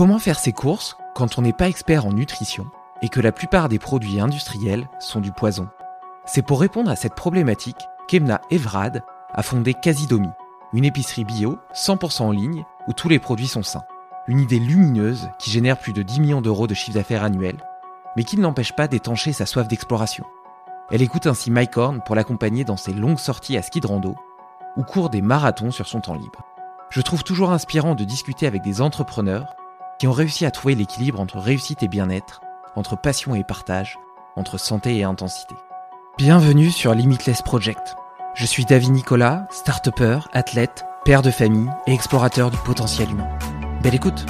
Comment faire ses courses quand on n'est pas expert en nutrition et que la plupart des produits industriels sont du poison? C'est pour répondre à cette problématique qu'Emna Evrad a fondé Casidomi, une épicerie bio 100% en ligne où tous les produits sont sains. Une idée lumineuse qui génère plus de 10 millions d'euros de chiffre d'affaires annuel, mais qui ne l'empêche pas d'étancher sa soif d'exploration. Elle écoute ainsi Mike Horn pour l'accompagner dans ses longues sorties à ski de rando ou court des marathons sur son temps libre. Je trouve toujours inspirant de discuter avec des entrepreneurs qui ont réussi à trouver l'équilibre entre réussite et bien-être, entre passion et partage, entre santé et intensité. Bienvenue sur Limitless Project. Je suis David Nicolas, start athlète, père de famille et explorateur du potentiel humain. Belle écoute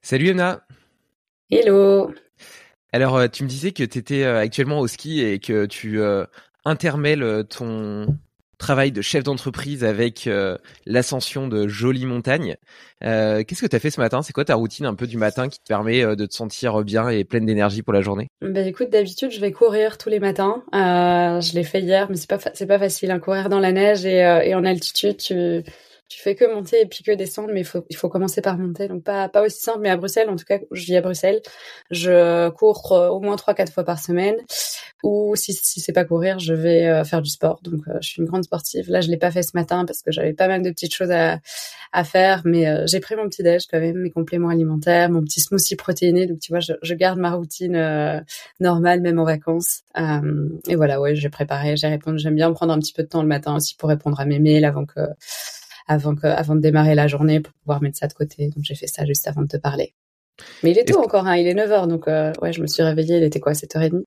Salut Emna Hello Alors euh, tu me disais que tu étais euh, actuellement au ski et que tu euh, intermêles ton travail de chef d'entreprise avec euh, l'ascension de jolies montagnes. Euh, Qu'est-ce que tu as fait ce matin? C'est quoi ta routine un peu du matin qui te permet euh, de te sentir bien et pleine d'énergie pour la journée? Ben écoute, d'habitude je vais courir tous les matins. Je l'ai fait hier, mais c'est pas pas facile. Hein, courir dans la neige et, et en altitude, tu tu fais que monter et puis que descendre, mais il faut, il faut commencer par monter. Donc pas, pas aussi simple, mais à Bruxelles, en tout cas, je vis à Bruxelles. Je cours euh, au moins trois, quatre fois par semaine. Ou si, si c'est pas courir, je vais euh, faire du sport. Donc euh, je suis une grande sportive. Là, je l'ai pas fait ce matin parce que j'avais pas mal de petites choses à, à faire, mais j'ai pris mon petit déj quand même, mes compléments alimentaires, mon petit smoothie protéiné. Donc tu vois, je, je garde ma routine normale même en vacances. et voilà, ouais, j'ai préparé, j'ai répondu. J'aime bien prendre un petit peu de temps le matin aussi pour répondre à mes mails avant que avant que, avant de démarrer la journée pour pouvoir mettre ça de côté. Donc j'ai fait ça juste avant de te parler. Mais il est tôt encore, hein, il est 9h, donc euh, ouais, je me suis réveillée, il était quoi, 7h30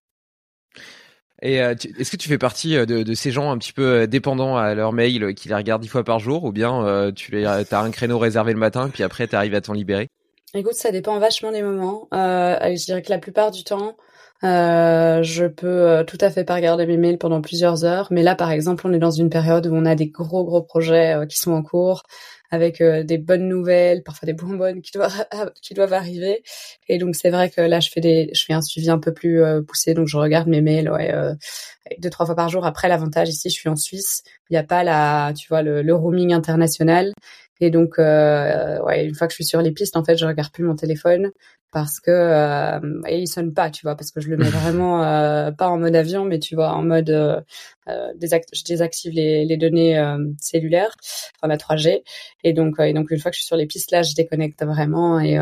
et euh, est-ce que tu fais partie euh, de, de, ces gens un petit peu dépendants à leur mail qui les regardent dix fois par jour ou bien euh, tu les, as un créneau réservé le matin puis après tu arrives à t'en libérer? Écoute, ça dépend vachement des moments. Je dirais que la plupart du temps, euh, je peux euh, tout à fait pas regarder mes mails pendant plusieurs heures, mais là, par exemple, on est dans une période où on a des gros gros projets euh, qui sont en cours, avec euh, des bonnes nouvelles, parfois des bonbonnes qui doivent qui doivent arriver. Et donc c'est vrai que là, je fais des, je fais un suivi un peu plus poussé, donc je regarde mes mails, ouais, deux trois fois par jour. Après, l'avantage ici, je suis en Suisse, il n'y a pas la, tu vois, le, le roaming international. Et donc, euh, ouais, une fois que je suis sur les pistes, en fait, je regarde plus mon téléphone parce que euh, et il sonne pas, tu vois, parce que je le mets vraiment euh, pas en mode avion, mais tu vois, en mode euh, je désactive les, les données cellulaires, enfin la 3G. Et donc, et donc une fois que je suis sur les pistes, là, je déconnecte vraiment et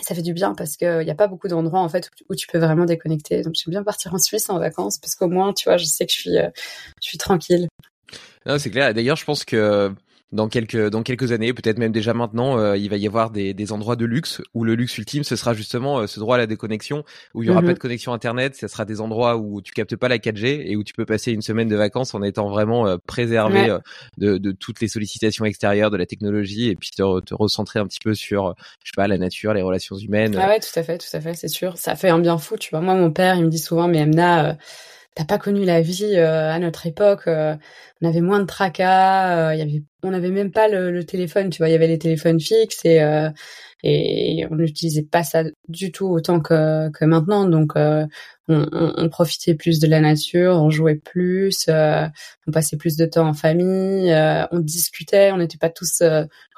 ça fait du bien parce que il y a pas beaucoup d'endroits en fait où tu peux vraiment déconnecter. Donc j'aime bien partir en Suisse en vacances parce qu'au moins, tu vois, je sais que je suis, je suis tranquille. Non, c'est clair. D'ailleurs, je pense que dans quelques dans quelques années, peut-être même déjà maintenant, euh, il va y avoir des, des endroits de luxe où le luxe ultime ce sera justement euh, ce droit à la déconnexion où il y aura pas mhm. de connexion internet, ce sera des endroits où tu captes pas la 4G et où tu peux passer une semaine de vacances en étant vraiment euh, préservé de, de toutes les sollicitations extérieures de la technologie et puis te, te, recentrer un petit peu sur je sais pas la nature, les relations humaines. Ah ouais, tout à fait, tout à fait, c'est sûr. Ça fait un bien fou, tu vois. Moi mon père, il me dit souvent mais Emna t'as pas connu la vie euh, à notre époque. Euh, on avait moins de tracas. Euh, avait, on n'avait même pas le, téléphone. Tu vois, il y avait les téléphones fixes et et on n'utilisait pas ça du tout autant que maintenant. Donc on, on, on, profitait plus de la nature, on jouait plus, on passait plus de temps en famille, on discutait. On n'était pas tous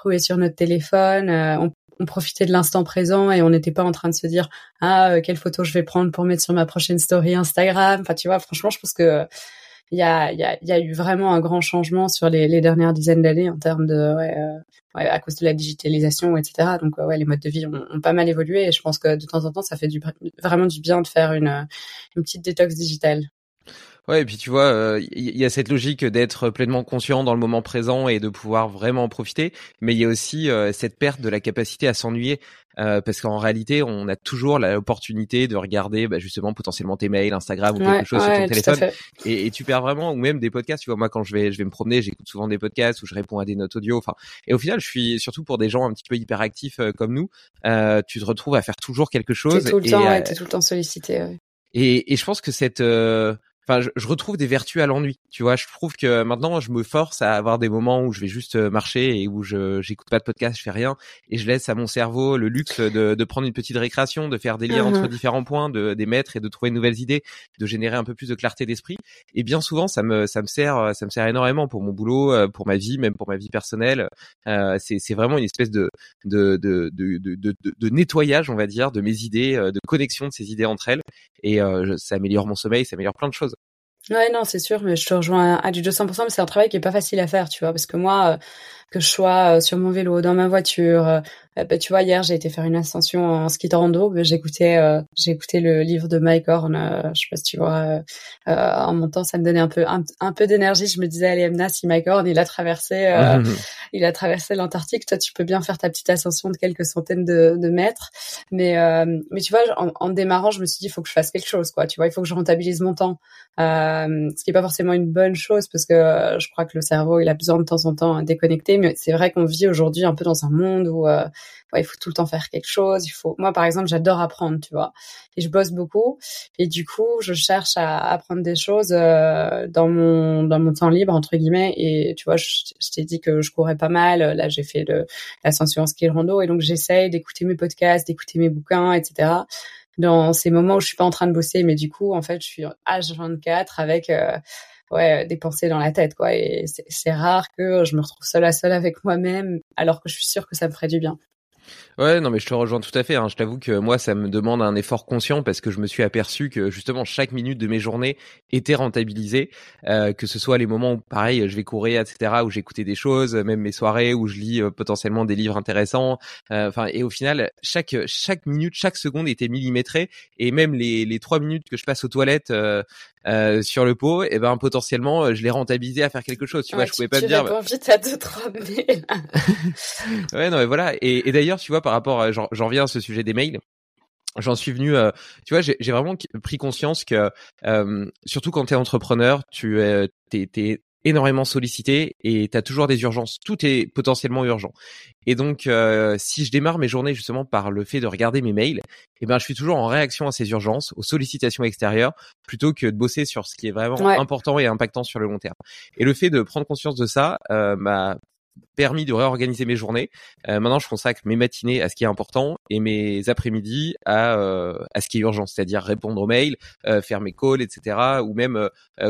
roués sur notre téléphone. on on profitait de l'instant présent et on n'était pas en train de se dire ah euh, quelle photo je vais prendre pour mettre sur ma prochaine story Instagram. Enfin tu vois franchement je pense que il y a, y, a, y a eu vraiment un grand changement sur les, les dernières dizaines d'années en termes de ouais, euh, ouais, à cause de la digitalisation etc. Donc ouais les modes de vie ont, ont, pas mal évolué et je pense que de temps en temps ça fait du, vraiment du bien de faire une, une petite détox digitale. Ouais, et puis tu vois, il euh, y, a cette logique d'être pleinement conscient dans le moment présent et de pouvoir vraiment en profiter, mais il y a aussi euh, cette perte de la capacité à s'ennuyer, euh, parce qu'en réalité, on a toujours l'opportunité de regarder bah, justement potentiellement tes mails, Instagram ou quelque chose sur ton téléphone, et, et, tu perds vraiment, ou même des podcasts. Tu vois, moi quand je vais, je vais me promener, j'écoute souvent des podcasts où je réponds à des notes audio. Enfin, et au final, je suis surtout pour des gens un petit peu hyperactifs comme nous, tu te retrouves à faire toujours quelque chose. T'es tout le temps, ouais, t'es tout le temps sollicité. Ouais. Et, et je pense que cette enfin, je, retrouve des vertus à l'ennui. Tu vois, je trouve que maintenant, je me force à avoir des moments où je vais juste euh, marcher et où je j'écoute pas de podcast, je fais rien, et je laisse à mon cerveau le luxe de, de prendre une petite récréation, de faire des liens entre mmh différents points, de des mettre et de trouver de nouvelles idées, de générer un peu plus de clarté d'esprit. Et bien souvent, ça me ça me sert ça me sert énormément pour mon boulot, euh, pour ma vie, même pour ma vie personnelle. Euh, c'est c'est vraiment une espèce de de, de de, de de de nettoyage, on va dire, de mes idées, de connexion de ces idées entre elles, et ça améliore mon sommeil, ça améliore plein de choses. Ouais, non, c'est sûr, mais je te rejoins à du 200%, mais c'est un travail qui est pas facile à faire, tu vois, parce que moi, que je sois sur mon vélo, dans ma voiture, euh, bah, tu vois, hier, j'ai été faire une ascension en ski de rando. J'écoutais, euh, écouté le livre de Mike Horn. Euh, je sais pas si tu vois. en montant, ça me donnait un peu, un, peu d'énergie. Je me disais, allez, Emna, si Mike Horn, il a traversé, il a traversé l'Antarctique, toi, tu peux bien faire ta petite ascension de quelques centaines de, de mètres. Mais, mais tu vois, en, en, démarrant, je me suis dit, il faut que je fasse quelque chose, quoi. Tu vois, il faut que je rentabilise mon temps. ce qui est pas forcément une bonne chose parce que je crois que le cerveau, il a besoin de temps en temps à déconnecter. C'est vrai qu'on vit aujourd'hui un peu dans un monde où ouais, il faut tout le temps faire quelque chose. Il faut, moi par exemple, j'adore apprendre, tu vois, et je bosse beaucoup. Et du coup, je cherche à apprendre des choses euh, dans mon dans mon temps libre entre guillemets. Et tu vois, je, t'ai dit que je courais pas mal. Là, j'ai fait de l'ascension en ski rando, et donc j'essaye d'écouter mes podcasts, d'écouter mes bouquins, etc dans ces moments où je suis pas en train de bosser, mais du coup, en fait, je suis H24 avec euh, ouais des pensées dans la tête, quoi. Et c'est rare que je me retrouve seule à seule avec moi-même, alors que je suis sûre que ça me ferait du bien. Ouais, non, mais je te rejoins tout à fait. Hein. Je t'avoue que moi, ça me demande un effort conscient parce que je me suis aperçu que justement chaque minute de mes journées était rentabilisée, euh, que ce soit les moments où, pareil, je vais courir, etc., où j'écoutais des choses, même mes soirées où je lis euh, potentiellement des livres intéressants. Euh, enfin, et au final, chaque chaque minute, chaque seconde était millimétrée, et même les les trois minutes que je passe aux toilettes euh, sur le pot, et eh ben potentiellement je l'ai rentabilisé à faire quelque chose. Tu vois, je pouvais pas me dire. Bah... vite à deux trois mails. ouais, non, mais voilà. Et, et d'ailleurs, tu vois, par rapport, j'en reviens à ce sujet des mails. J'en suis venu euh, tu vois j'ai vraiment pris conscience que euh, surtout quand tu es entrepreneur tu es t'es, énormément sollicité et tu as toujours des urgences. Tout est potentiellement urgent. Et donc euh, si je démarre mes journées justement par le fait de regarder mes mails eh ben je suis toujours en réaction à ces urgences aux sollicitations extérieures plutôt que de bosser sur ce qui est vraiment important et impactant sur le long terme. Et le fait de prendre conscience de ça m'a permis de réorganiser mes journées. Euh, maintenant, je consacre mes matinées à ce qui est important et mes après-midi à, euh, à ce qui est urgent, c'est-à-dire répondre aux mails, euh, faire mes calls, etc. Ou même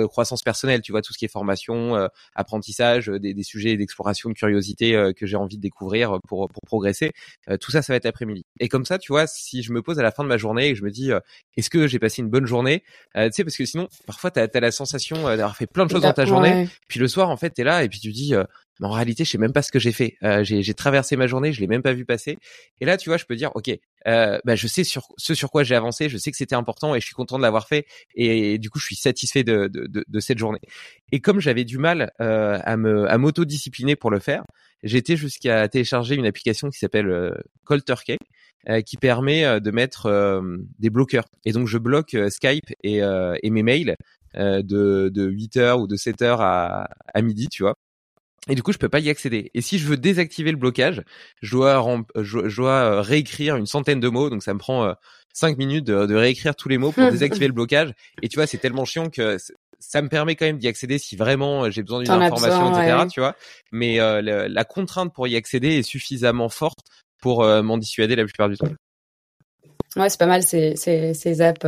croissance personnelle, tu vois, tout ce qui est formation, apprentissage, des, des sujets d'exploration, de curiosité que j'ai envie de découvrir pour, pour progresser. tout ça, ça va être après-midi. Et comme ça, tu vois, si je me pose à la fin de ma journée et que je me dis, est-ce que j'ai passé une bonne journée Tu sais, parce que sinon, parfois, tu as, la sensation d'avoir fait plein de choses dans ta journée. Puis le soir, en fait, tu es là et puis tu dis mais en réalité, je sais même pas ce que j'ai fait. Euh, j'ai traversé ma journée, je l'ai même pas vu passer. Et là, tu vois, je peux dire, ok, euh, bah, je sais sur ce sur quoi j'ai avancé, je sais que c'était important et je suis content de l'avoir fait. Et, du coup, je suis satisfait de, de, de, de cette journée. Et comme j'avais du mal euh, à me à m'auto-discipliner pour le faire, été jusqu'à télécharger une application qui s'appelle euh, Cold Turkey. Euh, qui permet euh, de mettre des bloqueurs. Et donc je bloque Skype et, et mes mails de, de 8h ou de 7h à, à midi, tu vois. Et du coup, je peux pas y accéder. Et si je veux désactiver le blocage, je dois, je, dois euh, réécrire une centaine de mots. Donc, ça me prend euh, cinq minutes de, réécrire tous les mots pour désactiver le blocage. Et tu vois, c'est tellement chiant que ça me permet quand même d'y accéder si vraiment euh, j'ai besoin d'une information, etc. Tu vois. Mais la, contrainte pour y accéder est suffisamment forte pour m'en dissuader la plupart du temps. Ouais, c'est pas mal ces, ces, ces apps.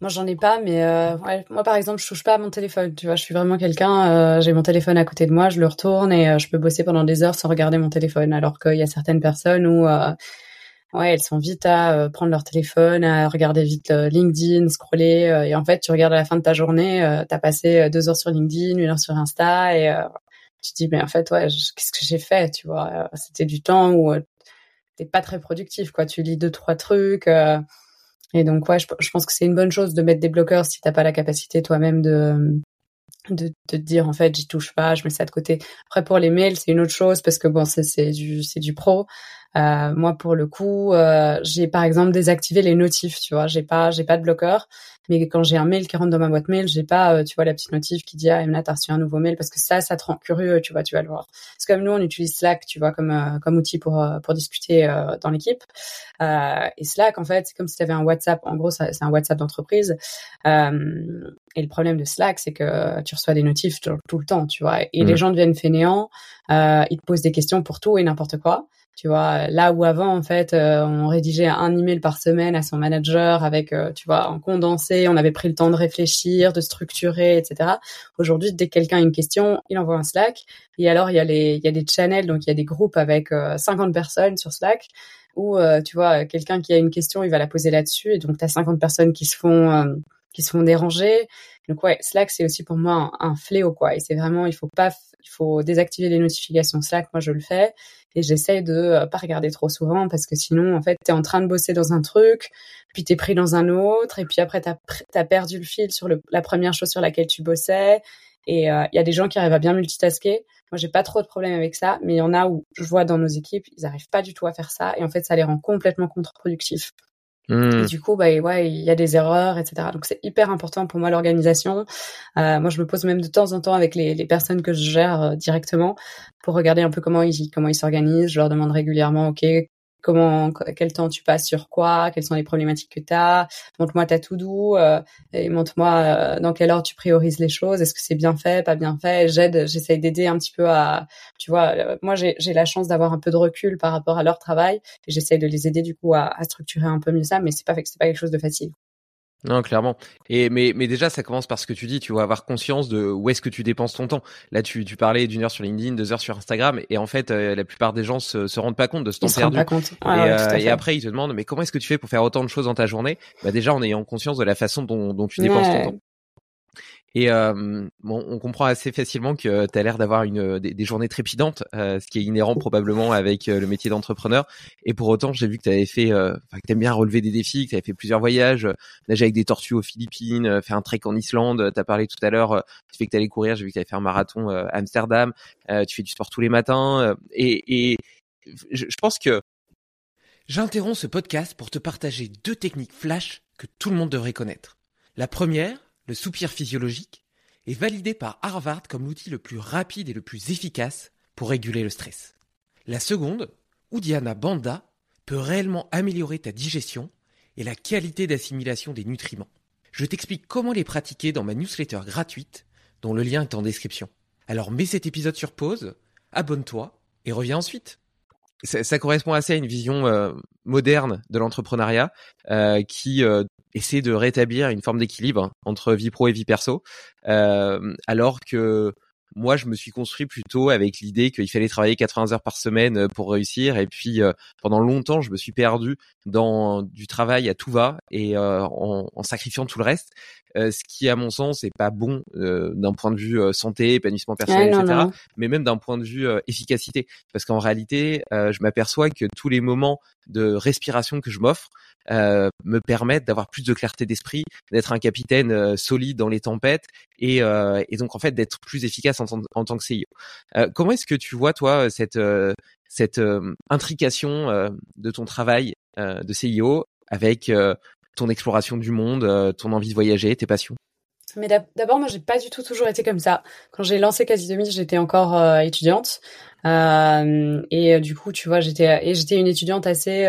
Moi, j'en ai pas, mais euh, ouais, moi, par exemple, je touche pas à mon téléphone. Tu vois, je suis vraiment quelqu'un. Euh, j'ai mon téléphone à côté de moi, je le retourne et euh, je peux bosser pendant des heures sans regarder mon téléphone. Alors qu'il y a certaines personnes où, euh, ouais, elles sont vite à prendre leur téléphone, à regarder vite LinkedIn, scroller. et en fait, tu regardes à la fin de ta journée, tu as passé deux heures sur LinkedIn, une heure sur Insta, et tu te dis, mais en fait, ouais, qu'est-ce que j'ai fait Tu vois, c'était du temps où t'es pas très productif, quoi. Tu lis deux trois trucs. Et donc, ouais, je, pense que c'est une bonne chose de mettre des bloqueurs si t'as pas la capacité toi-même de, de, dire, en fait, j'y touche pas, je mets ça de côté. Après, pour les mails, c'est une autre chose parce que bon, c'est du, du pro. Euh, moi, pour le coup, euh, j'ai par exemple désactivé les notifs, tu vois. J'ai pas, pas de bloqueur, Mais quand j'ai un mail qui rentre dans ma boîte mail, j'ai pas, euh, tu vois, la petite notif qui dit ah Emna, t'as reçu un nouveau mail parce que ça, ça te rend curieux, tu vois, tu vas le voir. C'est comme nous, on utilise Slack, tu vois, comme euh, comme outil pour pour discuter dans l'équipe. et Slack, en fait, c'est comme si tu avais un WhatsApp. En gros, c'est un WhatsApp d'entreprise. et le problème de Slack, c'est que tu reçois des notifs tout, le temps, tu vois, et les mmh. gens deviennent fainéants. ils te posent des questions pour tout et n'importe quoi. Tu vois, là où avant, en fait, euh, on rédigeait un email par semaine à son manager avec, euh, tu vois, en condensé, on avait pris le temps de réfléchir, de structurer, etc. Aujourd'hui, dès que quelqu'un a une question, il envoie un Slack. Et alors, il y a les, il y a des channels, donc il y a des groupes avec 50 euh, personnes sur Slack où, tu vois, quelqu'un qui a une question, il va la poser là-dessus. Et donc, tu as 50 personnes qui se font, qui se font déranger. Donc ouais, Slack c'est aussi pour moi un, fléau quoi. Et c'est vraiment il faut pas il faut désactiver les notifications Slack. Moi je le fais et j'essaye de euh, pas regarder trop souvent parce que sinon en fait t'es en train de bosser dans un truc puis t'es pris dans un autre et puis après t'as as perdu le fil sur la première chose sur laquelle tu bossais et euh, il y a des gens qui arrivent à bien multitasker moi j'ai pas trop de problèmes avec ça mais il y en a où je vois dans nos équipes ils arrivent pas du tout à faire ça et en fait ça les rend complètement contre-productifs Mmh. du coup, bah ouais, il y a des erreurs, etc. Donc c'est hyper important pour moi l'organisation. Euh, moi, je me pose même de temps en temps avec les, les personnes que je gère euh, directement pour regarder un peu comment ils comment ils s'organisent. Je leur demande régulièrement, ok, comment quel temps tu passes sur quoi, quelles sont les problématiques que tu as, montre-moi ta tout doux euh, et montre-moi euh, dans quel ordre tu priorises les choses, est-ce que c'est bien fait, pas bien fait, j'aide, j'essaye d'aider un petit peu à tu vois, moi j'ai la chance d'avoir un peu de recul par rapport à leur travail et j'essaye de les aider du coup à, à, structurer un peu mieux ça mais c'est pas c'est pas quelque chose de facile. Non, clairement. Et mais mais déjà, ça commence par ce que tu dis. Tu vas avoir conscience de où est-ce que tu dépenses ton temps. Là, tu tu parlais d'une heure sur LinkedIn, deux heures sur Instagram, et en fait, euh, la plupart des gens se, se rendent pas compte de ce temps perdu. Pas compte. et, euh, et, après, ils te demandent mais comment est-ce que tu fais pour faire autant de choses dans ta journée? Bah déjà, en ayant conscience de la façon dont dont tu dépenses ton temps. Et euh, bon, on comprend assez facilement que tu as l'air d'avoir une des, journées trépidantes, euh, ce qui est inhérent probablement avec euh, le métier d'entrepreneur. Et pour autant, j'ai vu que tu avais fait, euh, que tu aimes bien relever des défis, que tu avais fait plusieurs voyages, nager avec des tortues aux Philippines, faire un trek en Islande. Tu as parlé tout à l'heure, tu fais que tu allais courir, j'ai vu que tu avais fait un marathon à Amsterdam, tu fais du sport tous les matins. et, et je, je pense que j'interromps ce podcast pour te partager deux techniques flash que tout le monde devrait connaître. La première, le soupir physiologique, est validé par Harvard comme l'outil le plus rapide et le plus efficace pour réguler le stress. La seconde, Udiana Banda, peut réellement améliorer ta digestion et la qualité d'assimilation des nutriments. Je t'explique comment les pratiquer dans ma newsletter gratuite, dont le lien est en description. Alors mets cet épisode sur pause, abonne-toi et reviens ensuite. Ça, correspond assez à une vision euh, moderne de l'entrepreneuriat euh, qui euh, essayer de rétablir une forme d'équilibre entre vie pro et vie perso, euh, alors que moi, je me suis construit plutôt avec l'idée qu'il fallait travailler 80 heures par semaine euh, pour réussir. Et puis, euh, pendant longtemps, je me suis perdu dans du travail à tout va et en, en, sacrifiant tout le reste. Ce qui, à mon sens, est pas bon d'un point de vue santé, épanouissement personnel, etc. Mais même d'un point de vue efficacité, parce qu'en réalité, je m'aperçois que tous les moments de respiration que je m'offre me permettent d'avoir plus de clarté d'esprit, d'être un capitaine solide dans les tempêtes et, et donc en fait d'être plus efficace en, tant que CEO. Euh, comment est-ce que tu vois toi cette euh, cette euh, intrication de ton travail de CEO avec ton exploration du monde, ton envie de voyager, tes passions mais d'abord, moi, j'ai pas du tout toujours été comme ça. Quand j'ai lancé Quasi 2000, j'étais encore étudiante. et du coup, tu vois, j'étais et j'étais une étudiante assez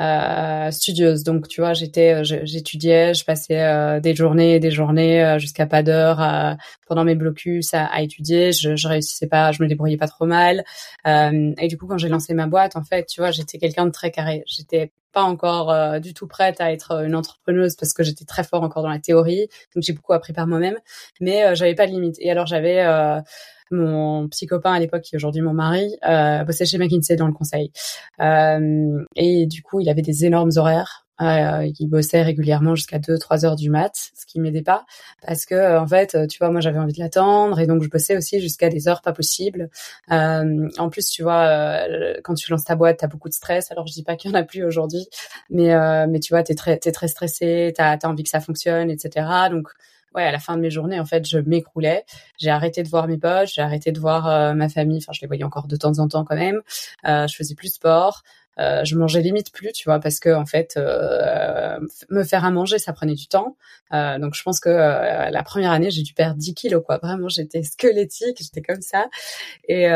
euh, studieuse. Donc, tu vois, j'étais, euh, j'étudiais, je passais euh, des journées et des journées euh, jusqu'à pas d'heure pendant mes blocus à, à étudier. Je, je réussissais pas, je me débrouillais pas trop mal. et du coup, quand j'ai lancé ma boîte, en fait, tu vois, j'étais quelqu'un de très carré. J'étais pas encore du tout prête à être une entrepreneuse parce que j'étais très fort encore dans la théorie. Donc, j'ai beaucoup appris par moi-même, mais j'avais pas de limite. Et alors, j'avais mon petit copain à l'époque, qui est aujourd'hui mon mari, euh, bossait chez McKinsey dans le conseil. Euh, et du coup, il avait des énormes horaires. Euh, il bossait régulièrement jusqu'à 2-3 heures du mat, ce qui m'aidait pas parce que en fait, tu vois, moi j'avais envie de l'attendre et donc je bossais aussi jusqu'à des heures pas possibles. Euh, en plus, tu vois, quand tu lances ta boîte, t'as beaucoup de stress. Alors je dis pas qu'il y en a plus aujourd'hui, mais mais tu vois, t'es très très stressé, t'as as envie que ça fonctionne, etc. Donc ouais, à la fin de mes journées, en fait, je m'écroulais. J'ai arrêté de voir mes potes, j'ai arrêté de voir euh, ma famille. Enfin, je les voyais encore de temps en temps quand même. Euh, je faisais plus sport. je mangeais limite plus, tu vois, parce que en fait, me faire à manger, ça prenait du temps. donc je pense que la première année, j'ai dû perdre 10 kilos, quoi. Vraiment, j'étais squelettique, j'étais comme ça. Et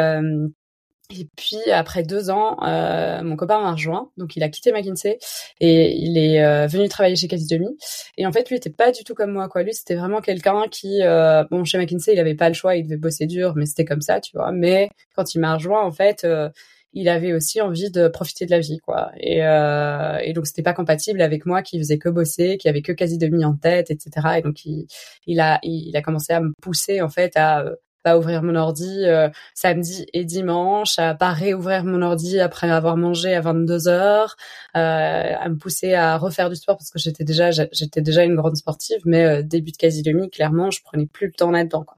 et puis après deux ans, euh, mon copain m'a rejoint, donc il a quitté McKinsey et il est euh, venu travailler chez Demi. Et en fait, lui était pas du tout comme moi, quoi. Lui, c'était vraiment quelqu'un qui, euh, bon, chez McKinsey, il avait pas le choix, il devait bosser dur, mais c'était comme ça, tu vois. Mais quand il m'a rejoint, en fait, euh, il avait aussi envie de profiter de la vie, quoi. Et, et donc c'était pas compatible avec moi qui faisait que bosser, qui avait que quasi demi en tête, etc. Et donc il, il a, il a commencé à me pousser en fait à pas ouvrir mon ordi euh, samedi et dimanche, à pas réouvrir mon ordi après avoir mangé à 22 heures, euh, à me pousser à refaire du sport parce que j'étais déjà j'étais déjà une grande sportive, mais euh, début de quasi demi, clairement, je prenais plus le temps là-dedans. Quoi.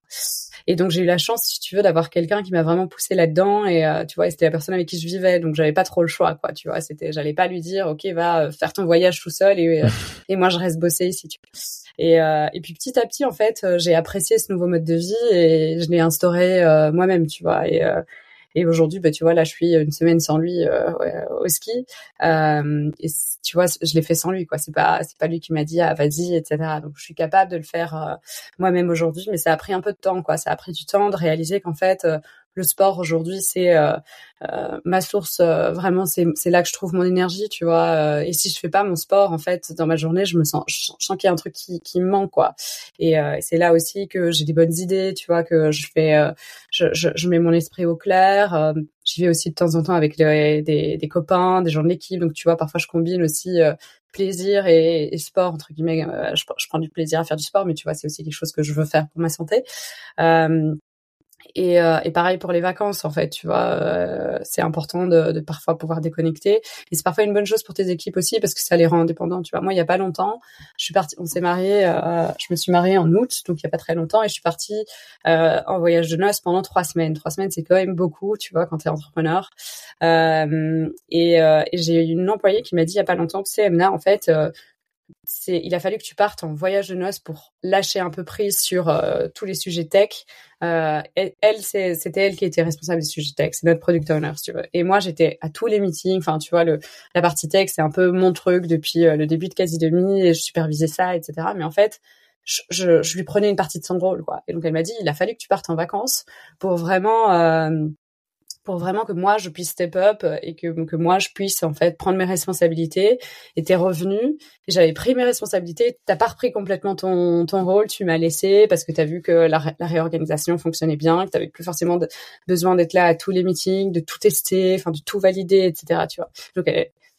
Et donc j'ai eu la chance, si tu veux, d'avoir quelqu'un qui m'a vraiment poussé là-dedans. Et euh, tu vois, c'était la personne avec qui je vivais, donc j'avais pas trop le choix, quoi. Tu vois, c'était, j'allais pas lui dire, ok, va euh, faire ton voyage tout seul et euh, et moi je reste bosser ici. Tu Et et puis petit à petit, en fait, j'ai apprécié ce nouveau mode de vie et je l'ai instauré moi-même, tu vois. Et et aujourd'hui, bah, tu vois, là, je suis une semaine sans lui euh, au ski. Euh, et tu vois, je l'ai fait sans lui, quoi. C'est pas, c'est pas lui qui m'a dit, ah, vas-y, etc. Donc, je suis capable de le faire euh, moi-même aujourd'hui, mais ça a pris un peu de temps, quoi. Ça a pris du temps de réaliser qu'en fait, le sport aujourd'hui c'est euh, euh, ma source euh, vraiment c'est là que je trouve mon énergie tu vois et si je fais pas mon sport en fait dans ma journée je me sens je sens qu'il y a un truc qui qui me manque quoi. Et c'est là aussi que j'ai des bonnes idées tu vois que je fais je, je, je mets mon esprit au clair j'y vais aussi de temps en temps avec des, des copains des gens de l'équipe donc tu vois parfois je combine aussi plaisir et, et, sport entre guillemets je, je, prends du plaisir à faire du sport mais tu vois c'est aussi quelque chose que je veux faire pour ma santé. Euh, et, euh, et, pareil pour les vacances, en fait, tu vois, euh, c'est important de, de, parfois pouvoir déconnecter. Et c'est parfois une bonne chose pour tes équipes aussi parce que ça les rend indépendants. Tu vois, moi, il y a pas longtemps, je suis partie, on s'est marié, euh, je me suis mariée en août, donc il y a pas très longtemps, et je suis partie euh, en voyage de noces pendant trois semaines. Trois semaines, c'est quand même beaucoup, tu vois, quand tu es entrepreneur. Euh, et, et j'ai une employée qui m'a dit il y a pas longtemps, tu sais, Emna, en fait, il a fallu que tu partes en voyage de noces pour lâcher un peu prise sur euh, tous les sujets tech. Euh, elle, c'était elle qui était responsable des sujets tech, c'est notre product owner, tu veux. Et moi, j'étais à tous les meetings. Enfin, tu vois, la partie tech, c'est un peu mon truc depuis euh, le début de quasi demi, et je supervisais ça, etc. Mais en fait, je, lui prenais une partie de son rôle, quoi. Et donc elle m'a dit, il a fallu que tu partes en vacances pour vraiment pour vraiment que moi je puisse step up euh, et que, que moi je puisse en fait prendre mes responsabilités et tes revenus. J'avais pris mes responsabilités, t'as pas repris complètement ton, ton rôle, tu m'as laissé parce que tu as vu que la, réorganisation fonctionnait bien, que tu plus forcément besoin d'être là à tous les meetings, de tout tester, enfin de tout valider, etc. Tu vois. Donc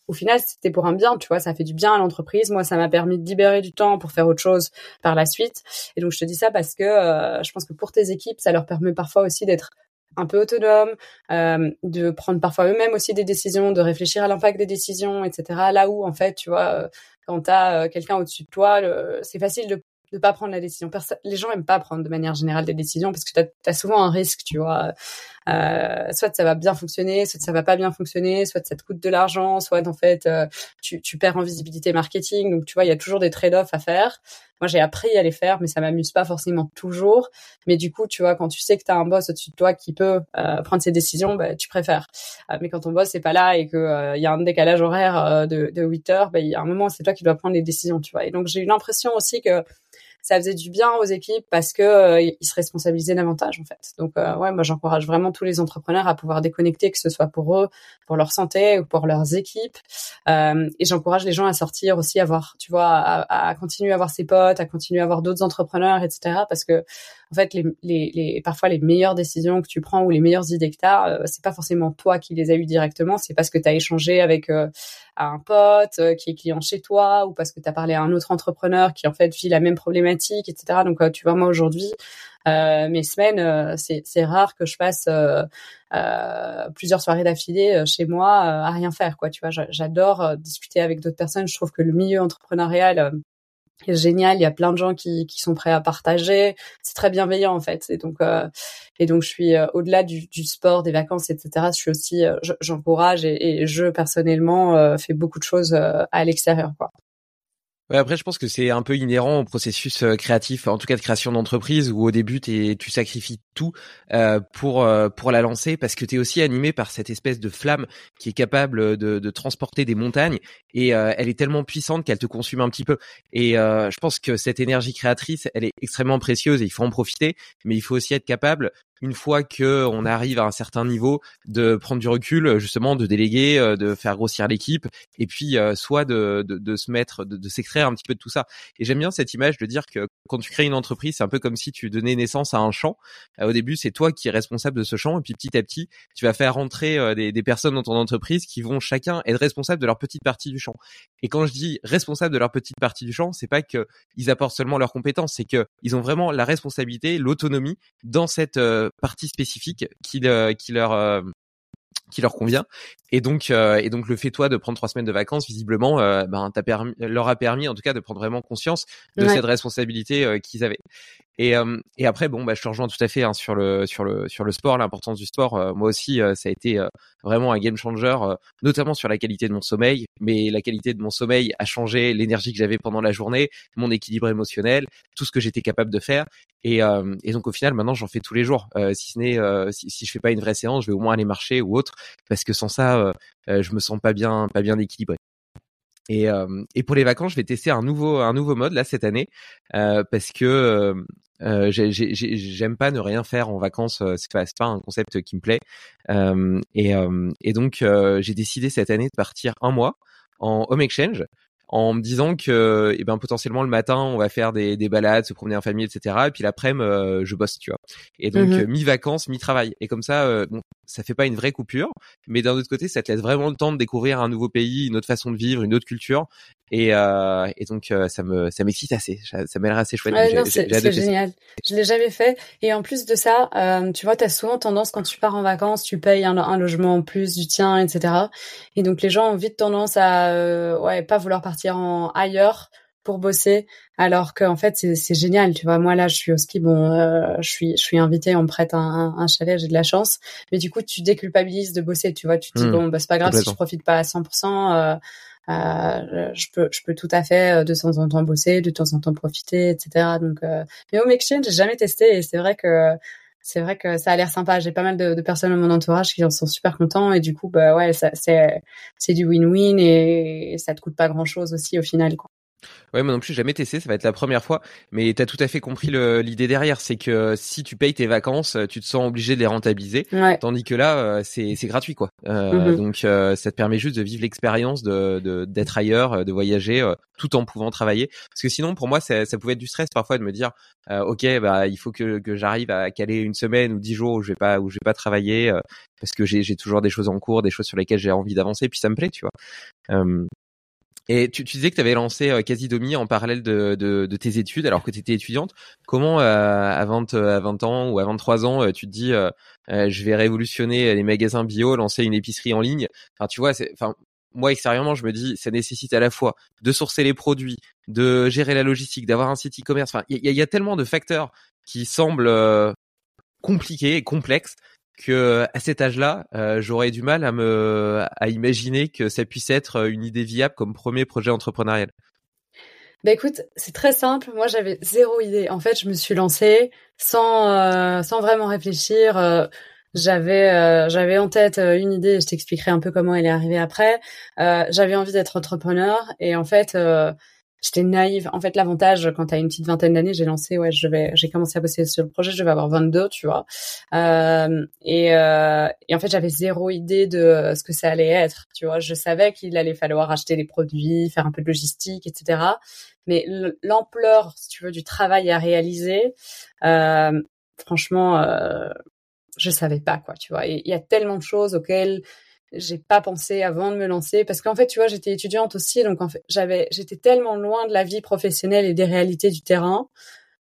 au final, c'était pour un bien, tu vois, ça fait du bien à l'entreprise. Moi, ça m'a permis de libérer du temps pour faire autre chose par la suite. Et donc, je te dis ça parce que euh, je pense que pour tes équipes, ça leur permet parfois aussi d'être un peu autonome, euh, de prendre parfois eux-mêmes aussi des décisions, de réfléchir à l'impact des décisions, etc. Là où, en fait, tu vois, euh, quand tu as euh, quelqu'un au-dessus de toi, c'est facile de de pas prendre la décision. les gens aiment pas prendre de manière générale des décisions parce que tu as, souvent un risque, tu vois. Euh, soit ça va bien fonctionner, soit ça va pas bien fonctionner, soit ça te coûte de l'argent, soit en fait euh, tu, tu, perds en visibilité marketing. Donc tu vois, il y a toujours des trade-offs à faire. Moi, j'ai appris à les faire, mais ça m'amuse pas forcément toujours. Mais du coup, tu vois, quand tu sais que tu as un boss au-dessus de toi qui peut euh, prendre ses décisions, bah, tu préfères. Euh, mais quand ton boss n'est pas là et que il y a un décalage horaire de, de 8 heures, bah, il y a un moment, c'est toi qui dois prendre les décisions, tu vois. Et donc j'ai eu l'impression aussi que ça faisait du bien aux équipes parce que euh, ils se responsabilisaient davantage en fait. Donc euh, ouais, moi j'encourage vraiment tous les entrepreneurs à pouvoir déconnecter, que ce soit pour eux, pour leur santé ou pour leurs équipes. Euh, et j'encourage les gens à sortir aussi, à voir, tu vois, à, à continuer à avoir ses potes, à continuer à avoir d'autres entrepreneurs, etc. Parce que en fait, les, les, les, parfois les meilleures décisions que tu prends ou les meilleures idées que tu as, euh, c'est pas forcément toi qui les as eues directement, c'est parce que tu as échangé avec euh, un pote euh, qui est client chez toi ou parce que tu as parlé à un autre entrepreneur qui en fait vit la même problématique, etc. Donc tu vois, moi aujourd'hui, mes semaines, c'est rare que je passe plusieurs soirées d'affilée chez moi à rien faire, quoi. Tu vois, j'adore discuter avec d'autres personnes. Je trouve que le milieu entrepreneurial génial. Il y a plein de gens qui, qui sont prêts à partager. C'est très bienveillant en fait. Et donc, euh, et donc je suis euh, au-delà du, du, sport, des vacances, etc. Je suis aussi, euh, j'encourage et, et, je personnellement fais beaucoup de choses à l'extérieur. Quoi. Ouais, après, je pense que c'est un peu inhérent au processus euh, créatif, en tout cas de création d'entreprise, où au début, tu sacrifies tout euh, pour euh, pour la lancer, parce que tu es aussi animé par cette espèce de flamme qui est capable de, de transporter des montagnes, et elle est tellement puissante qu'elle te consume un petit peu. Et je pense que cette énergie créatrice, elle est extrêmement précieuse, et il faut en profiter, mais il faut aussi être capable une fois que on arrive à un certain niveau, de prendre du recul, justement, de déléguer, euh, de faire grossir l'équipe, et puis euh, soit de, de, de, se mettre, de, s'extraire un petit peu de tout ça. Et j'aime bien cette image de dire que quand tu crées une entreprise, c'est un peu comme si tu donnais naissance à un champ. Euh, au début, c'est toi qui es responsable de ce champ, et puis petit à petit, tu vas faire rentrer des, des personnes dans ton entreprise qui vont chacun être responsable de leur petite partie du champ. Et quand je dis responsable de leur petite partie du champ, c'est pas que ils apportent seulement leurs compétences, c'est que ils ont vraiment la responsabilité, l'autonomie dans cette partie spécifique qui, qui leur euh, qui leur convient. Et donc euh, et donc le fait toi de prendre trois semaines de vacances visiblement euh, ben t'as permis leur a permis en tout cas de prendre vraiment conscience de cette responsabilité qu'ils avaient et, euh, et après, bon, bah, je te rejoins tout à fait hein, sur le sur le sur le sport, l'importance du sport. Euh, moi aussi, euh, ça a été vraiment un game changer, notamment sur la qualité de mon sommeil. Mais la qualité de mon sommeil a changé l'énergie que j'avais pendant la journée, mon équilibre émotionnel, tout ce que j'étais capable de faire. Et, et donc au final, maintenant, j'en fais tous les jours. si ce n'est si, si je fais pas une vraie séance, je vais au moins aller marcher ou autre, parce que sans ça, je me sens pas bien pas bien équilibré. Et, et pour les vacances, je vais tester un nouveau un nouveau mode là cette année parce que euh, j'aime pas ne rien faire en vacances. Euh, c'est pas, pas un concept qui me plaît. Euh, et, euh, et, donc j'ai décidé cette année de partir un mois en home exchange en me disant que eh ben potentiellement le matin on va faire des, des balades, se promener en famille, etc. Et puis l'après-midi euh, je bosse, tu vois. Et donc mmh mi vacances, mi travail. Et comme ça, euh, bon, ça fait pas une vraie coupure, mais d'un autre côté, ça te laisse vraiment le temps de découvrir un nouveau pays, une autre façon de vivre, une autre culture. Et, euh, et donc euh, ça me ça m'excite assez, ça m'a l'air assez chouette. Ouais, c'est génial. Je l'ai jamais fait. Et en plus de ça, euh, tu vois, tu as souvent tendance quand tu pars en vacances, tu payes un, un, logement en plus du tien, etc. Et donc les gens ont vite tendance à euh, ouais pas vouloir partir en ailleurs pour bosser alors qu'en fait c'est génial tu vois moi là je suis au ski bon euh, je suis je suis invitée on me prête un, un chalet j'ai de la chance mais du coup tu déculpabilises de bosser tu vois tu te dis mmh. bon bah c'est pas grave si je profite pas à 100% euh, je peux, je peux tout à fait euh, de temps en temps bosser, de temps en temps profiter, etc. Donc, euh, mais Home Exchange, j'ai jamais testé et c'est vrai que c'est vrai que ça a l'air sympa. J'ai pas mal de, personnes dans mon entourage qui en sont super contents et du coup, bah ouais, c'est c'est du win-win et ça te coûte pas grand chose aussi au final. Quoi. Ouais, moi non plus, jamais testé, ça va être la première fois. Mais tu as tout à fait compris l'idée derrière, c'est que si tu payes tes vacances, tu te sens obligé de les rentabiliser, tandis que là, euh, c'est gratuit, quoi. Euh, mm-hmm. Donc, euh, ça te permet juste de vivre l'expérience de d'être ailleurs, de voyager, tout en pouvant travailler. Parce que sinon, pour moi, ça, ça pouvait être du stress parfois de me dire, ok, bah il faut que, que j'arrive à caler une semaine ou dix jours où je vais pas où je vais pas travailler parce que j'ai toujours des choses en cours, des choses sur lesquelles j'ai envie d'avancer, puis ça me plaît, tu vois. Et tu, tu disais que tu avais lancé euh, Quasidomi en parallèle de, de, de, tes études alors que tu étais étudiante. Comment euh, à, 20, à 20 ans ou à 23 ans, euh, tu te dis euh, je vais révolutionner les magasins bio, lancer une épicerie en ligne? Enfin, tu vois, enfin, moi extérieurement, je me dis ça nécessite à la fois de sourcer les produits, de gérer la logistique, d'avoir un site e-commerce. Enfin, il y, y, a tellement de facteurs qui semblent compliqués et complexes que à cet âge-là, euh, j'aurais du mal à me à imaginer que ça puisse être une idée viable comme premier projet entrepreneurial. Bah écoute, c'est très simple. Moi, j'avais zéro idée. En fait, je me suis lancée sans euh, sans vraiment réfléchir. Euh, j'avais j'avais en tête une idée. Je t'expliquerai un peu comment elle est arrivée après. j'avais envie d'être entrepreneur et en fait j'étais naïve. En fait, l'avantage quand t'as une petite vingtaine d'années, j'ai lancé, ouais, je vais, j'ai commencé à bosser sur le projet, je vais avoir 22, tu vois. Euh, et, euh, et en fait, j'avais zéro idée de ce que ça allait être, tu vois. Je savais qu'il allait falloir acheter les produits, faire un peu de logistique, etc. Mais l'ampleur, si tu veux, du travail à réaliser, euh, franchement, euh, je savais pas quoi, tu vois. Il y a tellement de choses auxquelles j'ai pas pensé avant de me lancer parce qu'en fait tu vois j'étais étudiante aussi donc en fait j'avais j'étais tellement loin de la vie professionnelle et des réalités du terrain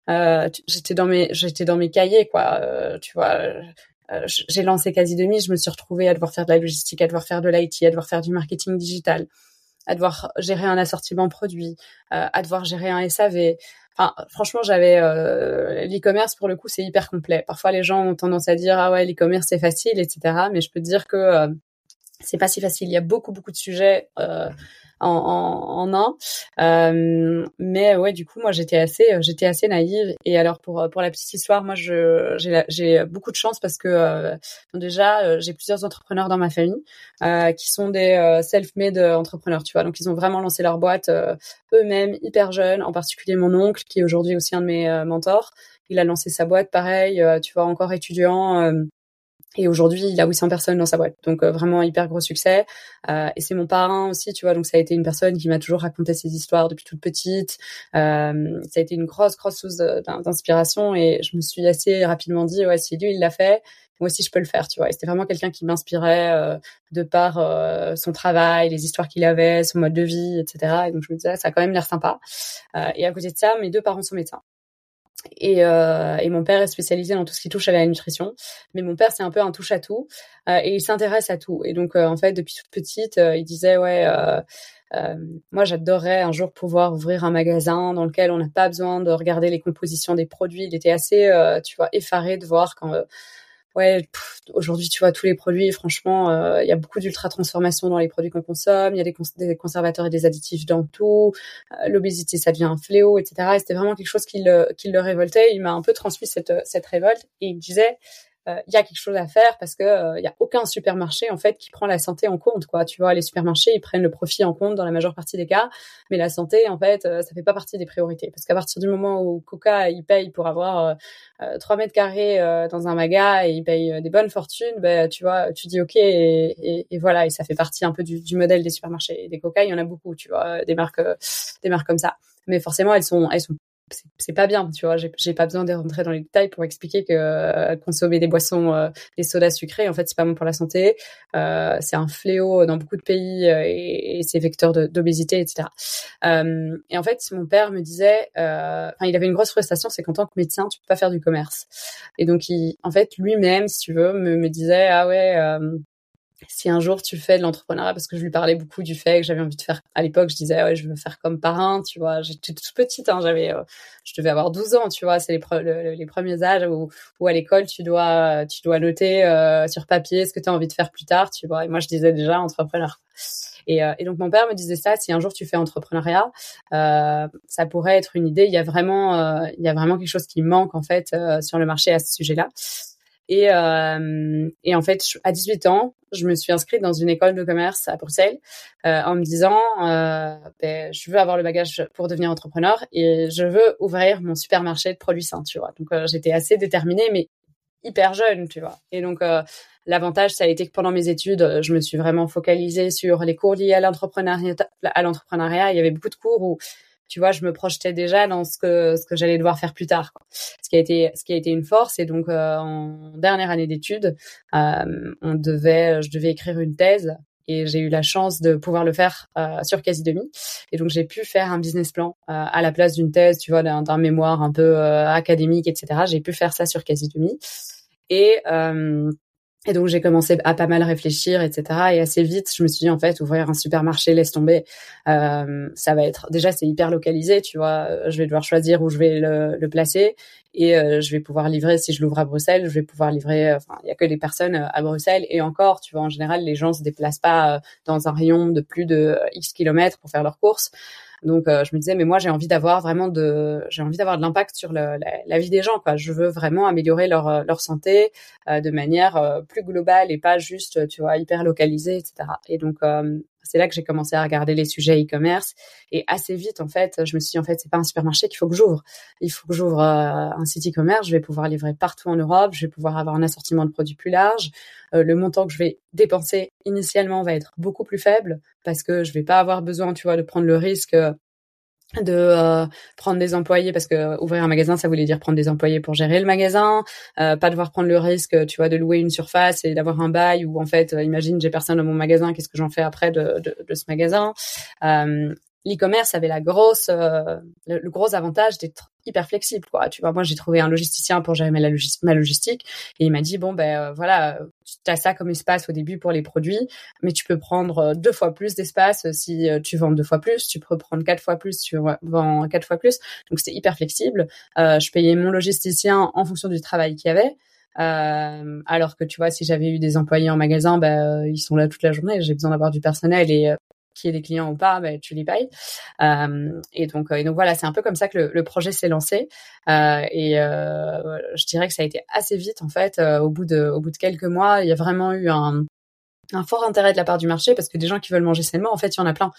euh, j'étais dans mes j'étais dans mes cahiers quoi euh, tu vois euh, j'ai lancé quasi demi je me suis retrouvée à devoir faire de la logistique à devoir faire de l'IT à devoir faire du marketing digital à devoir gérer un assortiment produit euh, à devoir gérer un SAV Enfin, franchement, j'avais euh, l'e-commerce pour le coup, c'est hyper complet. Parfois, les gens ont tendance à dire ah ouais, l'e-commerce c'est facile, etc. Mais je peux te dire que c'est pas si facile. Il y a beaucoup beaucoup de sujets euh, en, en, en un. Euh, mais ouais, du coup, moi, j'étais assez, j'étais assez naïve. Et alors pour pour la petite histoire, moi, je j'ai j'ai beaucoup de chance parce que euh, déjà, j'ai plusieurs entrepreneurs dans ma famille euh, qui sont des self-made entrepreneurs, tu vois. Donc ils ont vraiment lancé leur boîte eux-mêmes, hyper jeunes. En particulier mon oncle, qui est aujourd'hui aussi un de mes mentors. Il a lancé sa boîte, pareil, tu vois, encore étudiant. Et aujourd'hui, il a 800 personnes dans sa boîte. Donc euh, vraiment hyper gros succès. Euh, et c'est mon parrain aussi, tu vois. Donc ça a été une personne qui m'a toujours raconté ses histoires depuis toute petite. Euh, ça a été une grosse, grosse source d'inspiration. Et je me suis assez rapidement dit, ouais, si lui, il l'a fait, moi aussi, je peux le faire, tu vois. Et c'était vraiment quelqu'un qui m'inspirait euh, de par euh, son travail, les histoires qu'il avait, son mode de vie, etc. Et donc je me disais, ça a quand même l'air sympa. et à côté de ça, mes deux parents sont médecins. Et, euh, et, mon père est spécialisé dans tout ce qui touche à la nutrition. Mais mon père, c'est un peu un touche à tout euh, et il s'intéresse à tout. Et donc, euh, en fait, depuis toute petite, euh, il disait ouais, euh, moi, j'adorerais un jour pouvoir ouvrir un magasin dans lequel on n'a pas besoin de regarder les compositions des produits. Il était assez, tu vois, effaré de voir quand ouais, aujourd'hui, tu vois, tous les produits, franchement, euh, il y a beaucoup d'ultra transformation dans les produits qu'on consomme. Il y a des, conservateurs et des additifs dans tout. Euh, l'obésité, ça devient un fléau, etc. Et c'était vraiment quelque chose qui le, qui le révoltait. Il m'a un peu transmis cette, cette révolte et il me disait, il euh, y a quelque chose à faire parce que il euh, y a aucun supermarché en fait qui prend la santé en compte quoi. Tu vois les supermarchés ils prennent le profit en compte dans la majeure partie des cas mais la santé en fait euh, ça fait pas partie des priorités. Parce qu'à partir du moment où Coca il paye pour avoir 3 mètres carrés dans un maga et il paye des bonnes fortunes ben tu vois tu dis ok et, et, voilà. Et ça fait partie un peu du, du modèle des supermarchés. Des Coca il y en a beaucoup tu vois des marques des marques comme ça. Mais forcément elles sont elles sont c'est pas bien, tu vois. J'ai pas besoin de rentrer dans les détails pour expliquer que euh, consommer des boissons, euh, des sodas sucrés, en fait, c'est pas bon pour la santé. Euh, c'est un fléau dans beaucoup de pays et, c'est vecteur d'obésité, etc. et en fait, mon père me disait, enfin, il avait une grosse frustration, c'est qu'en tant que médecin, tu peux pas faire du commerce. Et donc, il, en fait, lui-même, si tu veux, me, me disait, ah ouais si un jour tu fais de l'entrepreneuriat, parce que je lui parlais beaucoup du fait que j'avais envie de faire, à l'époque, je disais, ouais, je veux faire comme parrain, tu vois, j'étais toute petite, hein, j'avais, euh, je devais avoir 12 ans, tu vois, c'est les, premiers âges où, où à l'école, tu dois, tu dois noter euh, sur papier ce que tu as envie de faire plus tard, tu vois, et moi, je disais déjà entrepreneur. Et, euh, et, donc mon père me disait ça, si un jour tu fais entrepreneuriat, euh, ça pourrait être une idée. Il y a vraiment, il y a vraiment quelque chose qui manque en fait sur le marché à ce sujet-là. Et, euh, et en fait, à 18 ans, je me suis inscrite dans une école de commerce à Bruxelles euh, en me disant, euh, ben, je veux avoir le bagage pour devenir entrepreneur et je veux ouvrir mon supermarché de produits sains, tu vois. Donc euh, j'étais assez déterminée, mais hyper jeune, tu vois. Et donc euh, l'avantage, ça a été que pendant mes études, je me suis vraiment focalisée sur les cours liés. À l'entrepreneuriat, il y avait beaucoup de cours où tu vois, je me projetais déjà dans ce que ce que j'allais devoir faire plus tard. Quoi. Ce qui a été ce qui a été une force. Et donc euh, en dernière année d'études, euh, on devait, je devais écrire une thèse. Et j'ai eu la chance de pouvoir le faire euh, sur Quasi-Demi. Et donc, j'ai pu faire un business plan à la place d'une thèse, tu vois, d'un mémoire un peu académique, etc. J'ai pu faire ça sur Quasi-Demi. Et et donc j'ai commencé à pas mal réfléchir, etc. Et assez vite, je me suis dit en fait ouvrir un supermarché, laisse tomber. Euh, ça va être déjà c'est hyper localisé, tu vois. Je vais devoir choisir où je vais le, le placer et euh, je vais pouvoir livrer si je l'ouvre à Bruxelles, je vais pouvoir livrer. Enfin, il y a que des personnes euh, à Bruxelles et encore, tu vois, en général, les gens se déplacent pas euh, dans un rayon de plus de X kilomètres pour faire leurs courses. Donc euh, je me disais mais moi j'ai envie d'avoir vraiment de j'ai envie d'avoir de l'impact sur le, la, vie des gens quoi. Je veux vraiment améliorer leur euh, leur santé euh, de manière plus globale et pas juste tu vois hyper localisée etc. Et donc c'est là que j'ai commencé à regarder les sujets e-commerce. Et assez vite en fait je me suis dit en fait c'est pas un supermarché qu'il faut que j'ouvre. Il faut que j'ouvre un site e-commerce. Je vais pouvoir livrer partout en Europe. Je vais pouvoir avoir un assortiment de produits plus large. Le montant que je vais dépenser initialement va être beaucoup plus faible parce que je vais pas avoir besoin tu vois de prendre le risque de euh, prendre des employés parce que ouvrir un magasin ça voulait dire prendre des employés pour gérer le magasin euh, pas devoir prendre le risque tu vois de louer une surface et d'avoir un bail ou en fait euh, imagine j'ai personne dans mon magasin qu'est-ce que j'en fais après de ce magasin l'e-commerce avait la grosse, euh, le, gros avantage d'être hyper flexible, quoi. Tu vois, moi, j'ai trouvé un logisticien pour gérer ma, logistique et il m'a dit, bon, ben, euh, voilà, tu as ça comme espace au début pour les produits, mais tu peux prendre euh, deux fois plus d'espace si tu vends deux fois plus, tu peux prendre quatre fois plus, tu vends quatre fois plus. Donc, c'était hyper flexible. je payais mon logisticien en fonction du travail qu'il y avait. alors que tu vois, si j'avais eu des employés en magasin, ben, ils sont là toute la journée. J'ai besoin d'avoir du personnel et qu'il y ait des clients ou pas, ben, tu les payes. et donc, et donc voilà, c'est un peu comme ça que le, le projet s'est lancé. et je dirais que ça a été assez vite en fait. au bout de, au bout de quelques mois, il y a vraiment eu un, un fort intérêt de la part du marché parce que des gens qui veulent manger sainement, en fait, il y en a plein.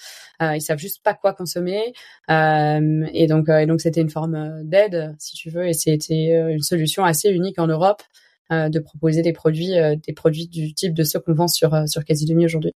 Euh, ils savent juste pas quoi consommer euh, et donc euh, et donc c'était une forme d'aide, si tu veux, et c'était une solution assez unique en Europe de proposer des produits des produits du type de ceux qu'on vend sur sur quasi demi aujourd'hui.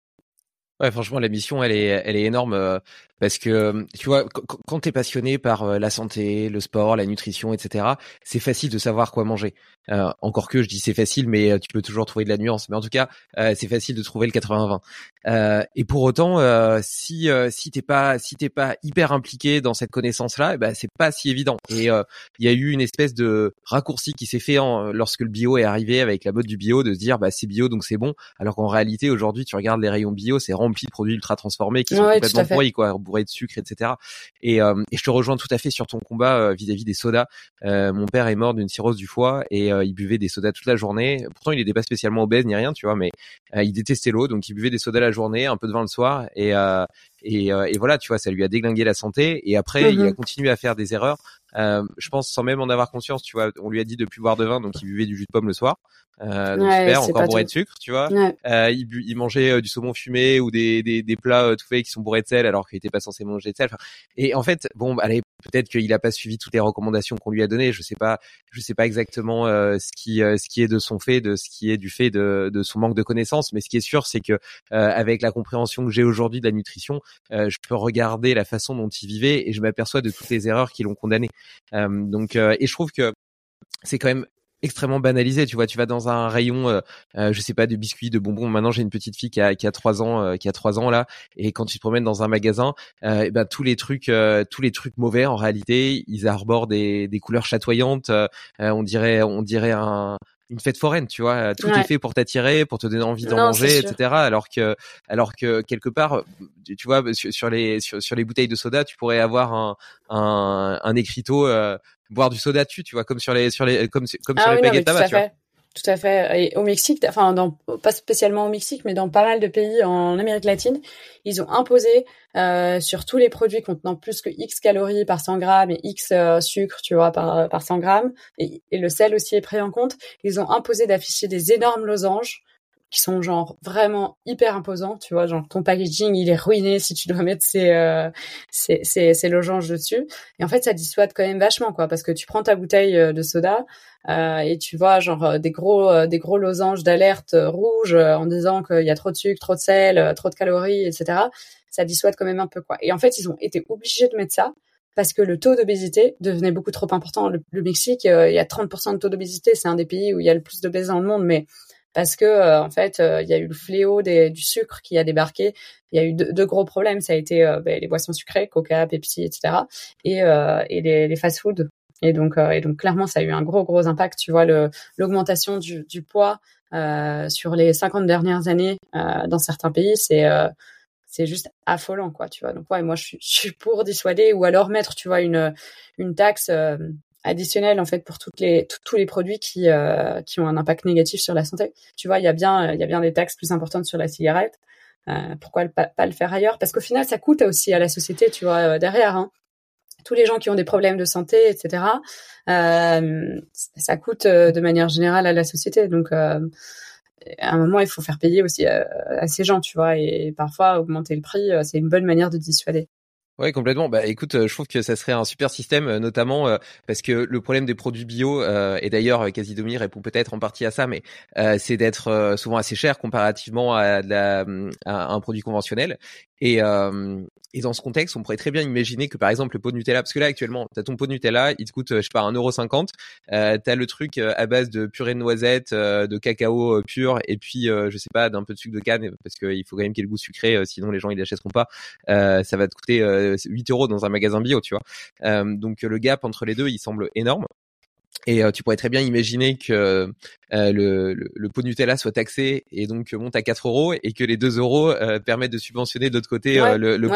Ouais, franchement, la mission, elle est, elle est énorme parce que tu vois, quand tu es passionné par la santé, le sport, la nutrition, etc., c'est facile de savoir quoi manger. Euh, encore que je dis c'est facile, mais euh, tu peux toujours trouver de la nuance. Mais en tout cas, euh, c'est facile de trouver le 80-20. et pour autant, si si t'es pas si t'es pas hyper impliqué dans cette connaissance-là, eh ben c'est pas si évident. Et il y a eu une espèce de raccourci qui s'est fait en, lorsque le bio est arrivé avec la mode du bio, de se dire bah c'est bio donc c'est bon. Alors qu'en réalité aujourd'hui, tu regardes les rayons bio, c'est rempli de produits ultra transformés qui sont complètement pourris, quoi, bourrés de sucre, etc. Et, et je te rejoins tout à fait sur ton combat vis-à-vis -vis des sodas. mon père est mort d'une cirrhose du foie et il buvait des sodas toute la journée. Pourtant, il n'était pas spécialement obèse ni rien, tu vois, mais euh, il détestait l'eau, donc il buvait des sodas la journée, un peu de vin le soir, et euh, et, euh, et, voilà, tu vois, ça lui a déglingué la santé. Et après, il a mhm. continué à faire des erreurs. Euh, je pense sans même en avoir conscience, tu vois. On lui a dit de plus boire de vin, donc il buvait du jus de pomme le soir. Euh, donc super, encore bourré de sucre, tu vois. Euh, il, il, mangeait euh, du saumon fumé ou des, des, des plats euh, tout faits qui sont bourrés de sel alors qu'il était pas censé manger de sel. et en fait, bon, allez, peut-être qu'il a pas suivi toutes les recommandations qu'on lui a données. Je sais pas, je sais pas exactement ce qui ce qui est de son fait, de ce qui est du fait de, de son manque de connaissances. Mais ce qui est sûr, c'est que avec la compréhension que j'ai aujourd'hui de la nutrition, je peux regarder la façon dont il vivait et je m'aperçois de toutes les erreurs qui l'ont condamné. Donc, et je trouve que c'est quand même extrêmement banalisé. Tu vois, tu vas dans un rayon, euh, euh, je sais pas, de biscuits, de bonbons. Maintenant, j'ai une petite fille qui a trois ans, euh, qui a trois ans là, et quand tu te promènes dans un magasin, euh, et ben tous les trucs, euh, tous les trucs mauvais en réalité, ils arborent des, des couleurs chatoyantes. on dirait, on dirait un une fête foraine, tu vois. Tout est fait pour t'attirer, pour te donner envie d'en manger, etc. Alors que, alors que quelque part, tu vois, sur, les sur, sur, les bouteilles de soda, tu pourrais avoir un un, un écriteau euh, boire du soda dessus, tu vois, comme sur les sur les comme comme ah sur les baguettes tabac, tu vois. Tout à fait. Et au Mexique, enfin, dans, pas spécialement au Mexique, mais dans pas mal de pays en Amérique latine, ils ont imposé euh, sur tous les produits contenant plus que X calories par 100 grammes et X euh, sucre, tu vois, par, par 100 grammes, et, le sel aussi est pris en compte, ils ont imposé d'afficher des énormes losanges qui sont genre vraiment hyper imposants, tu vois, genre ton packaging il est ruiné si tu dois mettre ces euh, ces, ces, ces losanges dessus. Et en fait ça dissuade quand même vachement quoi, parce que tu prends ta bouteille euh, de soda euh, et tu vois genre euh, des gros euh, des gros losanges d'alerte rouge en disant qu'il y a trop de sucre, trop de sel, trop de calories, etc. Ça dissuade quand même un peu quoi. Et en fait ils ont été obligés de mettre ça parce que le taux d'obésité devenait beaucoup trop important. Le, Mexique, il y a 30% de taux d'obésité, c'est un des pays où il y a le plus d'obèses dans le monde, mais parce que euh, en fait euh, il y a eu le fléau du sucre qui a débarqué. Il y a eu deux, gros problèmes, ça a été euh, ben, les boissons sucrées, Coca, Pepsi, etc. et, les, fast-foods. Et donc clairement ça a eu un gros gros impact. Tu vois l'augmentation du, poids sur les 50 dernières années dans certains pays, c'est juste affolant quoi tu vois donc ouais moi je suis, pour dissuader ou alors mettre tu vois une taxe additionnel en fait pour toutes les tous les produits qui euh, qui ont un impact négatif sur la santé. Tu vois, il y a bien il y a bien des taxes plus importantes sur la cigarette. Euh, pourquoi pas, pas, le faire ailleurs? Parce qu'au final, ça coûte aussi à la société, tu vois, euh, derrière. Hein. Tous les gens qui ont des problèmes de santé, etc. Euh, ça coûte euh, de manière générale à la société. Donc à un moment, il faut faire payer aussi à ces gens, tu vois, et parfois augmenter le prix, c'est une bonne manière de dissuader. Ouais, complètement. Bah, écoute, euh, je trouve que ça serait un super système, euh, notamment euh, parce que le problème des produits bio, et d'ailleurs, Casidomi répond peut-être en partie à ça, mais c'est d'être souvent assez cher comparativement à, la, à, un produit conventionnel. Et, euh, et dans ce contexte, on pourrait très bien imaginer que par exemple le pot de Nutella, parce que là actuellement, tu as ton pot de Nutella, il te coûte, je sais pas, 1,50€. Euh, tu as le truc euh, à base de purée de noisettes, euh, de cacao euh, pur, et puis je sais pas, d'un peu de sucre de canne, parce qu'il faut quand même qu'il y ait le goût sucré, sinon les gens ils l'achèteront pas. ça va te coûter 8 euros dans un magasin bio, tu vois. donc le gap entre les deux, il semble énorme. Et euh, tu pourrais très bien imaginer que euh, le, le, pot de Nutella soit taxé et donc monte à 4 euros et que les 2 euros euh, permettent de subventionner de l'autre côté le, le pot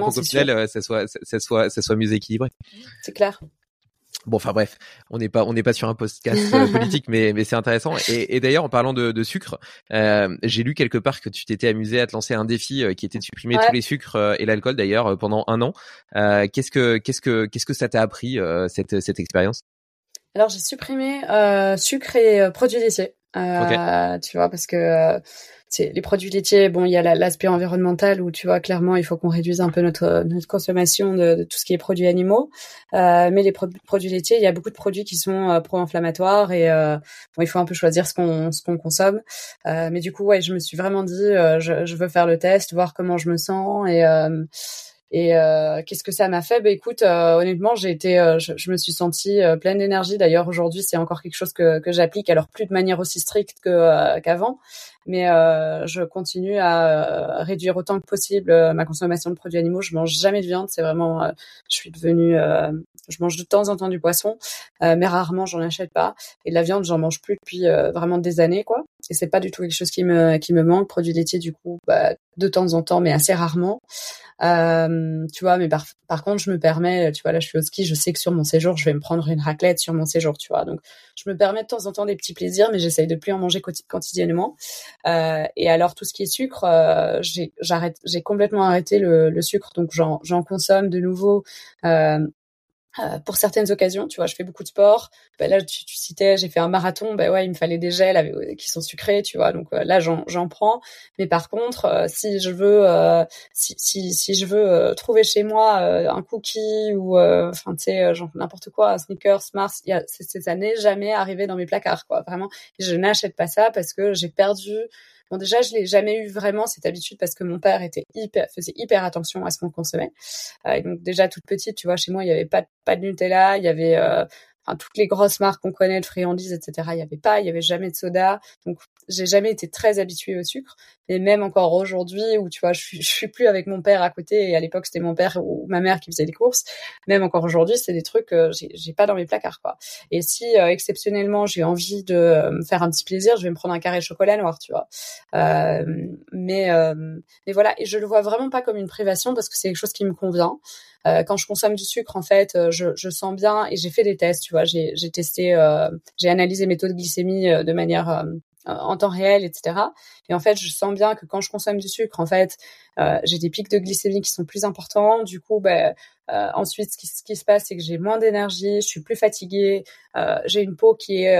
pour, qu'au final ça soit, ça, soit, ça soit mieux équilibré. C'est clair. Bon, enfin bref, on n'est pas on n'est pas sur un podcast euh, politique, mais mais c'est intéressant. Et, et d'ailleurs, en parlant de, de sucre, euh, j'ai lu quelque part que tu t'étais amusé à te lancer un défi euh, qui était de supprimer tous les sucres euh, et l'alcool d'ailleurs pendant un an. qu'est-ce que qu'est-ce que qu'est-ce que ça t'a appris cette cette expérience? Alors j'ai supprimé sucre et produits laitiers. Tu vois parce que les produits laitiers, bon, il y a l'aspect environnemental où tu vois clairement il faut qu'on réduise un peu notre notre consommation de, de, tout ce qui est produits animaux. Euh, mais les produits laitiers, il y a beaucoup de produits qui sont euh, pro-inflammatoires et euh, bon, il faut un peu choisir ce qu'on ce qu'on consomme. Euh, mais du coup, ouais, je me suis vraiment dit, euh, je, je, veux faire le test, voir comment je me sens et et euh, qu'est-ce que ça m'a fait? Bah écoute, euh, honnêtement, j'ai été, euh, je, je, me suis sentie pleine d'énergie. D'ailleurs, aujourd'hui, c'est encore quelque chose que, que j'applique, alors plus de manière aussi stricte que qu'avant, mais je continue à réduire autant que possible ma consommation de produits animaux. Je mange jamais de viande, c'est vraiment, je suis devenue, je mange de temps en temps du poisson, mais rarement j'en achète pas. Et de la viande, j'en mange plus depuis vraiment des années, quoi. Et c'est pas du tout quelque chose qui me qui me manque. Produits laitiers, du coup, bah, de temps en temps, mais assez rarement. Euh, tu vois, mais par, par contre, je me permets, tu vois, là, je suis au ski, je sais que sur mon séjour, je vais me prendre une raclette sur mon séjour, tu vois. Donc, je me permets de temps en temps des petits plaisirs, mais j'essaye de plus en manger quotidiennement. Euh, et alors, tout ce qui est sucre, euh, j'ai, complètement arrêté le, le sucre, donc j'en, j'en consomme de nouveau. Euh, euh, pour certaines occasions, tu vois, je fais beaucoup de sport. Ben là, tu, tu citais, j'ai fait un marathon. Ben ouais, il me fallait des gels avec, qui sont sucrés, tu vois. Donc euh, là, j'en prends. Mais par contre, euh, si je veux, si, si, si je veux trouver chez moi un cookie ou, enfin, tu sais, n'importe quoi, un sneakers, Mars, il y a, ça n'est jamais arrivé dans mes placards, quoi. Vraiment, je n'achète pas ça parce que j'ai perdu Bon, déjà, je l'ai jamais eu vraiment cette habitude parce que mon père était hyper, faisait hyper attention à ce qu'on consommait. Euh, donc déjà toute petite, tu vois, chez moi, il y avait pas, pas de Nutella, il y avait euh, enfin, toutes les grosses marques qu'on connaît, de friandises, etc. Il y avait pas, il y avait jamais de soda. Donc j'ai jamais été très habituée au sucre. Et même encore aujourd'hui, où tu vois, je suis, suis plus avec mon père à côté. Et à l'époque, c'était mon père ou ma mère qui faisait les courses. Même encore aujourd'hui, c'est des trucs que j'ai pas dans mes placards, quoi. Et si euh, exceptionnellement j'ai envie de euh, me faire un petit plaisir, je vais me prendre un carré chocolat noir, tu vois. Euh, mais euh, mais voilà, et je le vois vraiment pas comme une privation parce que c'est quelque chose qui me convient. Euh, quand je consomme du sucre, en fait, je, je sens bien et j'ai fait des tests, tu vois, j'ai testé, j'ai analysé mes taux de glycémie de manière euh, en temps réel, etc. Et en fait, je sens bien que quand je consomme du sucre, en fait, euh, j'ai des pics de glycémie qui sont plus importants. Du coup, ben, euh, ensuite, ce qui, ce qui, se passe, c'est que j'ai moins d'énergie, je suis plus fatiguée, euh, j'ai une peau qui est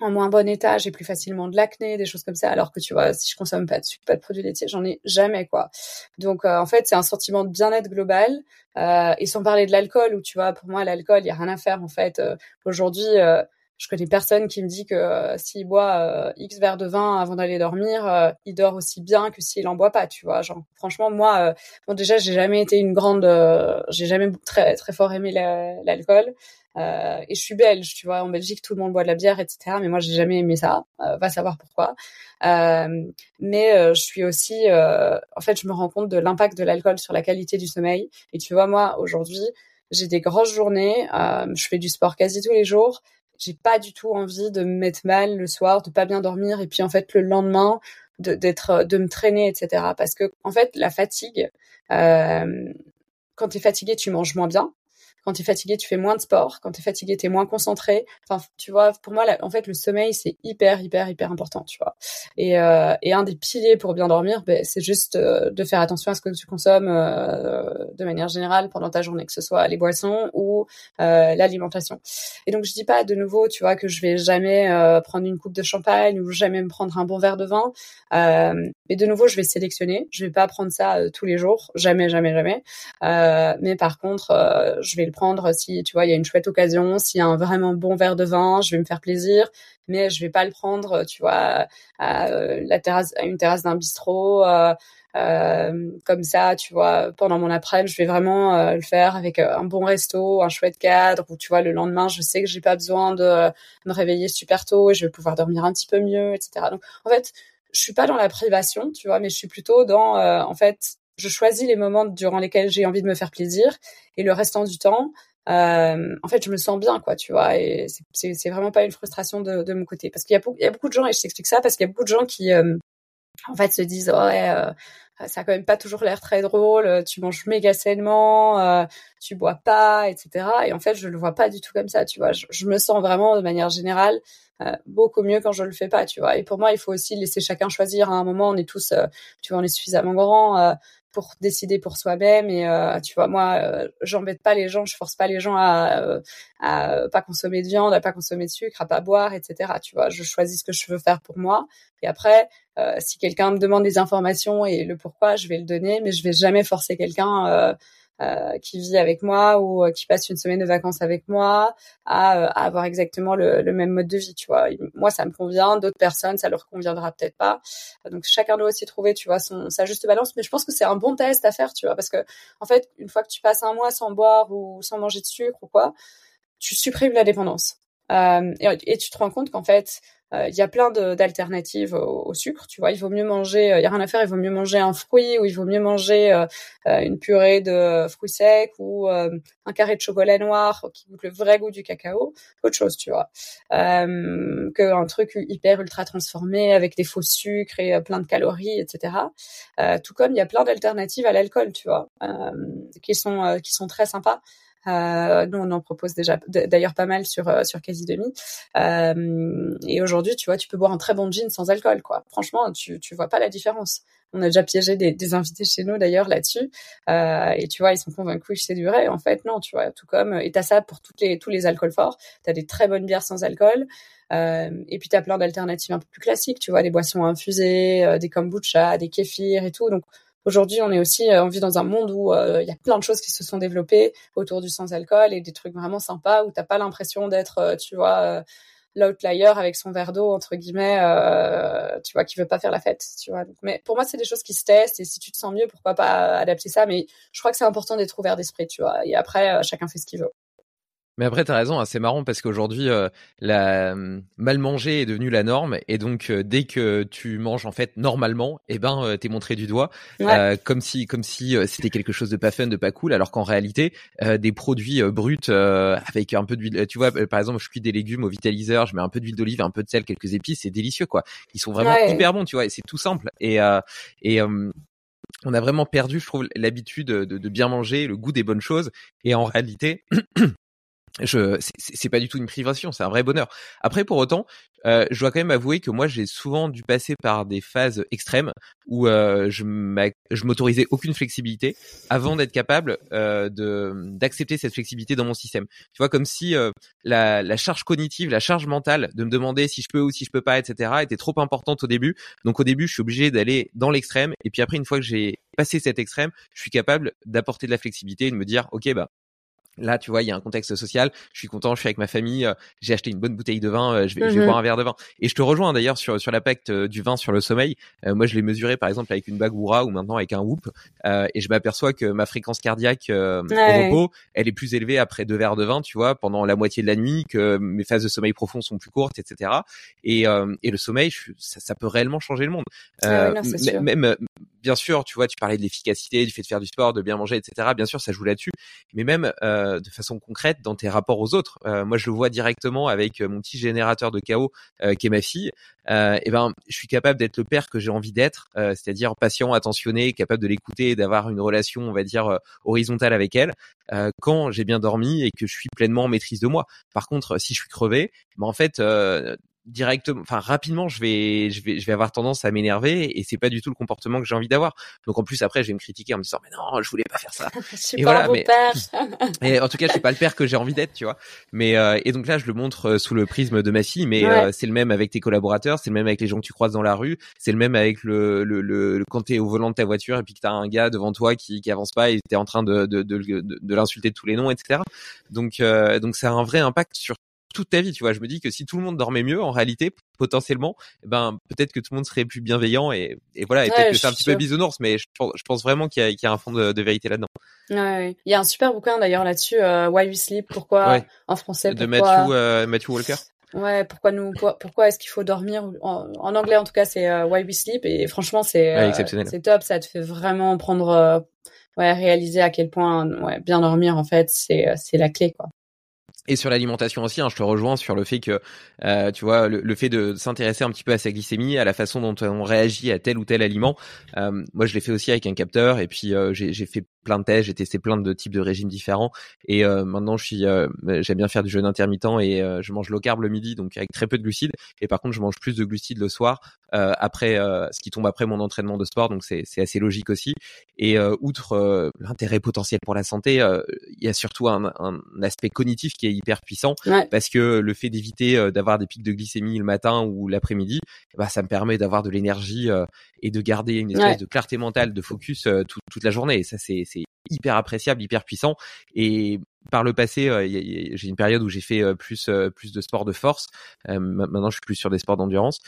en moins bon état, j'ai plus facilement de l'acné, des choses comme ça. Alors que tu vois, si je consomme pas de sucre, pas de produits laitiers, j'en ai jamais quoi. Donc en fait, c'est un sentiment de bien-être global. et sans parler de l'alcool, où tu vois, pour moi, l'alcool, il y a rien à faire en fait. Aujourd'hui je connais personne qui me dit que euh, s'il boit euh, X verres de vin avant d'aller dormir, euh, il dort aussi bien que s'il en boit pas, tu vois. Genre, franchement, moi, bon, déjà, j'ai jamais été une grande, j'ai jamais très très fort aimé l'alcool. et je suis belge, tu vois. En Belgique, tout le monde boit de la bière, etc. Mais moi, j'ai jamais aimé ça. va savoir pourquoi. mais je suis aussi, en fait, je me rends compte de l'impact de l'alcool sur la qualité du sommeil. Et tu vois, moi, aujourd'hui, j'ai des grosses journées, je fais du sport quasi tous les jours, j'ai pas du tout envie de me mettre mal le soir, de pas bien dormir et puis en fait le lendemain de d'être de me traîner etc. Parce que en fait la fatigue, euh, quand tu es fatigué tu manges moins bien quand tu es fatigué, tu fais moins de sport. Quand tu es fatigué, tu es moins concentré. Enfin, tu vois, pour moi, en fait, le sommeil, c'est hyper, hyper, hyper important, tu vois. Et, euh, et un des piliers pour bien dormir, ben, c'est juste euh, de faire attention à ce que tu consommes euh, de manière générale pendant ta journée, que ce soit les boissons ou euh, l'alimentation. Et donc, je dis pas de nouveau, tu vois, que je vais jamais euh, prendre une coupe de champagne ou jamais me prendre un bon verre de vin. mais de nouveau, je vais sélectionner. Je vais pas prendre ça tous les jours, jamais, jamais, jamais. mais par contre, je vais le prendre si tu vois il y a une chouette occasion, s'il y a un vraiment bon verre de vin, je vais me faire plaisir, mais je vais pas le prendre, tu vois, à, euh, la terrasse, à une terrasse d'un bistrot. Euh, euh, comme ça, tu vois, pendant mon après-midi, je vais vraiment le faire avec un bon resto, un chouette cadre, où tu vois, le lendemain, je sais que j'ai pas besoin de me réveiller super tôt et je vais pouvoir dormir un petit peu mieux, etc. Donc, en fait, je suis pas dans la privation, tu vois, mais je suis plutôt dans, en fait, je choisis les moments durant lesquels j'ai envie de me faire plaisir et le restant du temps, euh, en fait, je me sens bien, quoi, tu vois. Et c'est vraiment pas une frustration de, mon côté, parce qu'il y, a beaucoup de gens et je t'explique ça parce qu'il y a beaucoup de gens qui, euh, en fait, se disent ouais, euh, ça a quand même pas toujours l'air très drôle. Tu manges méga sainement, euh, tu bois pas, etc. Et en fait, je le vois pas du tout comme ça, tu vois. Je, me sens vraiment de manière générale euh, beaucoup mieux quand je le fais pas, tu vois. Et pour moi, il faut aussi laisser chacun choisir. À un moment, on est tous, euh, tu vois, on est suffisamment grands pour décider pour soi-même et euh, tu vois moi euh, j'embête pas les gens je force pas les gens à euh, à pas consommer de viande à pas consommer de sucre à pas boire etc tu vois. Je choisis ce que je veux faire pour moi. Et après si quelqu'un me demande des informations et le pourquoi je vais le donner mais je vais jamais forcer quelqu'un euh, qui vit avec moi ou euh, qui passe une semaine de vacances avec moi à, euh, à avoir exactement le, le, même mode de vie, tu vois. Moi, ça me convient, d'autres personnes, ça leur conviendra peut-être pas. Donc chacun doit aussi trouver, tu vois, son sa juste balance. Mais je pense que c'est un bon test à faire, tu vois, parce que en fait, une fois que tu passes un mois sans boire ou sans manger de sucre ou quoi, tu supprimes la dépendance. Euh, et, tu te rends compte qu'en fait, euh, il y a plein d'alternatives au, sucre. Tu vois, il vaut mieux manger, il euh, y a rien à faire, il vaut mieux manger un fruit ou il vaut mieux manger une purée de fruits secs ou un carré de chocolat noir qui goûte le vrai goût du cacao, autre chose, tu vois, euh, qu'un truc hyper ultra transformé avec des faux sucres et plein de calories, etc. tout comme il y a plein d'alternatives à l'alcool, tu vois, qui sont qui sont très sympas. Euh, nous, on en propose déjà d'ailleurs pas mal sur euh, sur quasi demi. Euh, et aujourd'hui, tu vois, tu peux boire un très bon gin sans alcool, quoi. Franchement, tu tu vois pas la différence. On a déjà piégé des, des invités chez nous d'ailleurs là-dessus. Et tu vois, ils sont convaincus que c'est du. En fait, non, tu vois, tout comme et t'as ça pour toutes les tous les alcools forts. T'as des très bonnes bières sans alcool. Et puis, tu as plein d'alternatives un peu plus classiques, tu vois, des boissons infusées, des kombucha, des kéfirs et tout. Donc, Aujourd'hui, on est aussi, euh, on vit dans un monde où euh, il y a plein de choses qui se sont développées autour du sans-alcool et des trucs vraiment sympas où t'as pas l'impression d'être, euh, tu vois, l'outlier avec son verre d'eau entre guillemets, tu vois, qui veut pas faire la fête, tu vois. mais pour moi, c'est des choses qui se testent et si tu te sens mieux, pourquoi pas adapter ça? Mais je crois que c'est important d'être ouvert d'esprit, tu vois. Et après, chacun fait ce qu'il veut. Mais après, t'as raison, hein, c'est marrant parce qu'aujourd'hui, euh, la euh, mal manger est devenu la norme, et donc euh, dès que tu manges en fait normalement, eh ben t'es montré du doigt, comme si comme si c'était quelque chose de pas fun, de pas cool, alors qu'en réalité, des produits bruts avec un peu d'huile, tu vois, par exemple, je cuis des légumes au vitaliseur, je mets un peu d'huile d'olive, un peu de sel, quelques épices, c'est délicieux quoi. Ils sont vraiment hyper bons, tu vois, et c'est tout simple. Et et on a vraiment perdu, je trouve, l'habitude de, de, bien manger, le goût des bonnes choses. Et en réalité, je c'est pas du tout une privation, c'est un vrai bonheur. Après, pour autant, euh, je dois quand même avouer que moi, j'ai souvent dû passer par des phases extrêmes où euh, je m'autorisais aucune flexibilité avant d'être capable euh, d'accepter cette flexibilité dans mon système. Tu vois, comme si euh, la, la, charge cognitive, la charge mentale de me demander si je peux ou si je peux pas, etc., était trop importante au début. Donc au début, je suis obligé d'aller dans l'extrême, et puis après, une fois que j'ai passé cet extrême, je suis capable d'apporter de la flexibilité et de me dire, ok, bah Là, tu vois, il y a un contexte social. Je suis content, je suis avec ma famille. Euh, j'ai acheté une bonne bouteille de vin. Euh, je, vais, je vais mhm. boire un verre de vin. Et je te rejoins d'ailleurs sur sur l'impact euh, du vin sur le sommeil. moi, je l'ai mesuré par exemple avec une Bagura ou maintenant avec un Whoop. et je m'aperçois que ma fréquence cardiaque au repos, elle est plus élevée après deux verres de vin, tu vois, pendant la moitié de la nuit, que mes phases de sommeil profond sont plus courtes, etc. Et, et le sommeil, ça, ça, peut réellement changer le monde. Ah même bien sûr, tu vois, tu parlais de l'efficacité, du fait de faire du sport, de bien manger, etc. Bien sûr, ça joue là-dessus. Mais même euh, de façon concrète dans tes rapports aux autres. Euh, moi, je le vois directement avec euh, mon petit générateur de chaos qui est ma fille. et ben, je suis capable d'être le père que j'ai envie d'être, c'est-à-dire patient, attentionné, capable de l'écouter d'avoir une relation, on va dire, horizontale avec elle. quand j'ai bien dormi et que je suis pleinement en maîtrise de moi. Par contre, si je suis crevé, ben en fait, directement, enfin rapidement, je vais, je vais, je vais avoir tendance à m'énerver et c'est pas du tout le comportement que j'ai envie d'avoir. Donc en plus après, je vais me critiquer en me disant mais non, je voulais pas faire ça. je suis et pas voilà, mais et en tout cas, je suis pas le père que j'ai envie d'être, tu vois. Mais euh, et donc là, je le montre euh, sous le prisme de ma fille, mais euh, c'est le même avec tes collaborateurs, c'est le même avec les gens que tu croises dans la rue, c'est le même avec le, le, le, quand t'es au volant de ta voiture et puis que t'as un gars devant toi qui, qui avance pas et t'es en train de de, de, de, de l'insulter de tous les noms, etc. Donc donc ça a un vrai impact sur toute ta vie. Tu vois, je me dis que si tout le monde dormait mieux, en réalité, potentiellement, eh ben peut-être que tout le monde serait plus bienveillant et, et voilà. Et peut-être que c'est un petit peu bisounours, mais je, je pense vraiment qu'il y, y, a un fond de, vérité là-dedans. Ouais, il y a un super bouquin d'ailleurs là-dessus, euh, Why We Sleep, pourquoi en français, de Matthew, euh, Matthew Walker. Ouais, pourquoi nous, pourquoi est-ce qu'il faut dormir en, en, anglais en tout cas, c'est euh, Why We Sleep et franchement c'est c'est top, ça te fait vraiment prendre ouais réaliser à quel point ouais bien dormir en fait c'est c'est la clé quoi. Et sur l'alimentation aussi, hein, je te rejoins sur le fait que, euh, tu vois, le, fait de s'intéresser un petit peu à sa glycémie, à la façon dont on réagit à tel ou tel aliment. Euh, moi, je l'ai fait aussi avec un capteur, et puis euh, j'ai fait plein de tests, j'ai testé plein de types de régimes différents, et maintenant, je suis, euh, j'aime bien faire du jeûne intermittent et je mange low carb le midi, donc avec très peu de glucides. Et par contre, je mange plus de glucides le soir, après ce qui tombe après mon entraînement de sport, donc c'est assez logique aussi. Et outre l'intérêt potentiel pour la santé, il y a surtout un aspect cognitif qui est hyper puissant parce que le fait d'éviter euh, d'avoir des pics de glycémie le matin ou l'après-midi, bah, ça me permet d'avoir de l'énergie euh, et de garder une espèce de clarté mentale, de focus euh, toute la journée. Et ça, c'est hyper appréciable, hyper puissant. Et par le passé, j'ai une période où j'ai fait plus plus de sport de force. maintenant, je suis plus sur des sports d'endurance.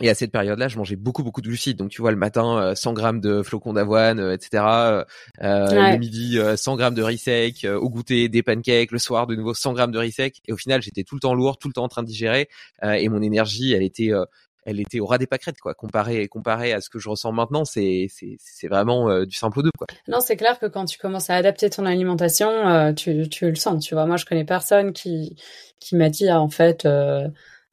Et à cette période-là, je mangeais beaucoup beaucoup de glucides. Donc tu vois le matin 100 euh, grammes de flocons d'avoine, euh, etc. Euh, Le midi 100 grammes de riz sec, au goûter des pancakes, le soir de nouveau 100 grammes de riz sec. Et au final, j'étais tout le temps lourd, tout le temps en train de digérer, et mon énergie, elle était elle était au ras des pâquerettes quoi comparé comparé à ce que je ressens maintenant c'est c'est c'est vraiment du simple deux quoi non c'est clair que quand tu commences à adapter ton alimentation tu tu le sens tu vois moi je connais personne qui qui m'a dit ah, en fait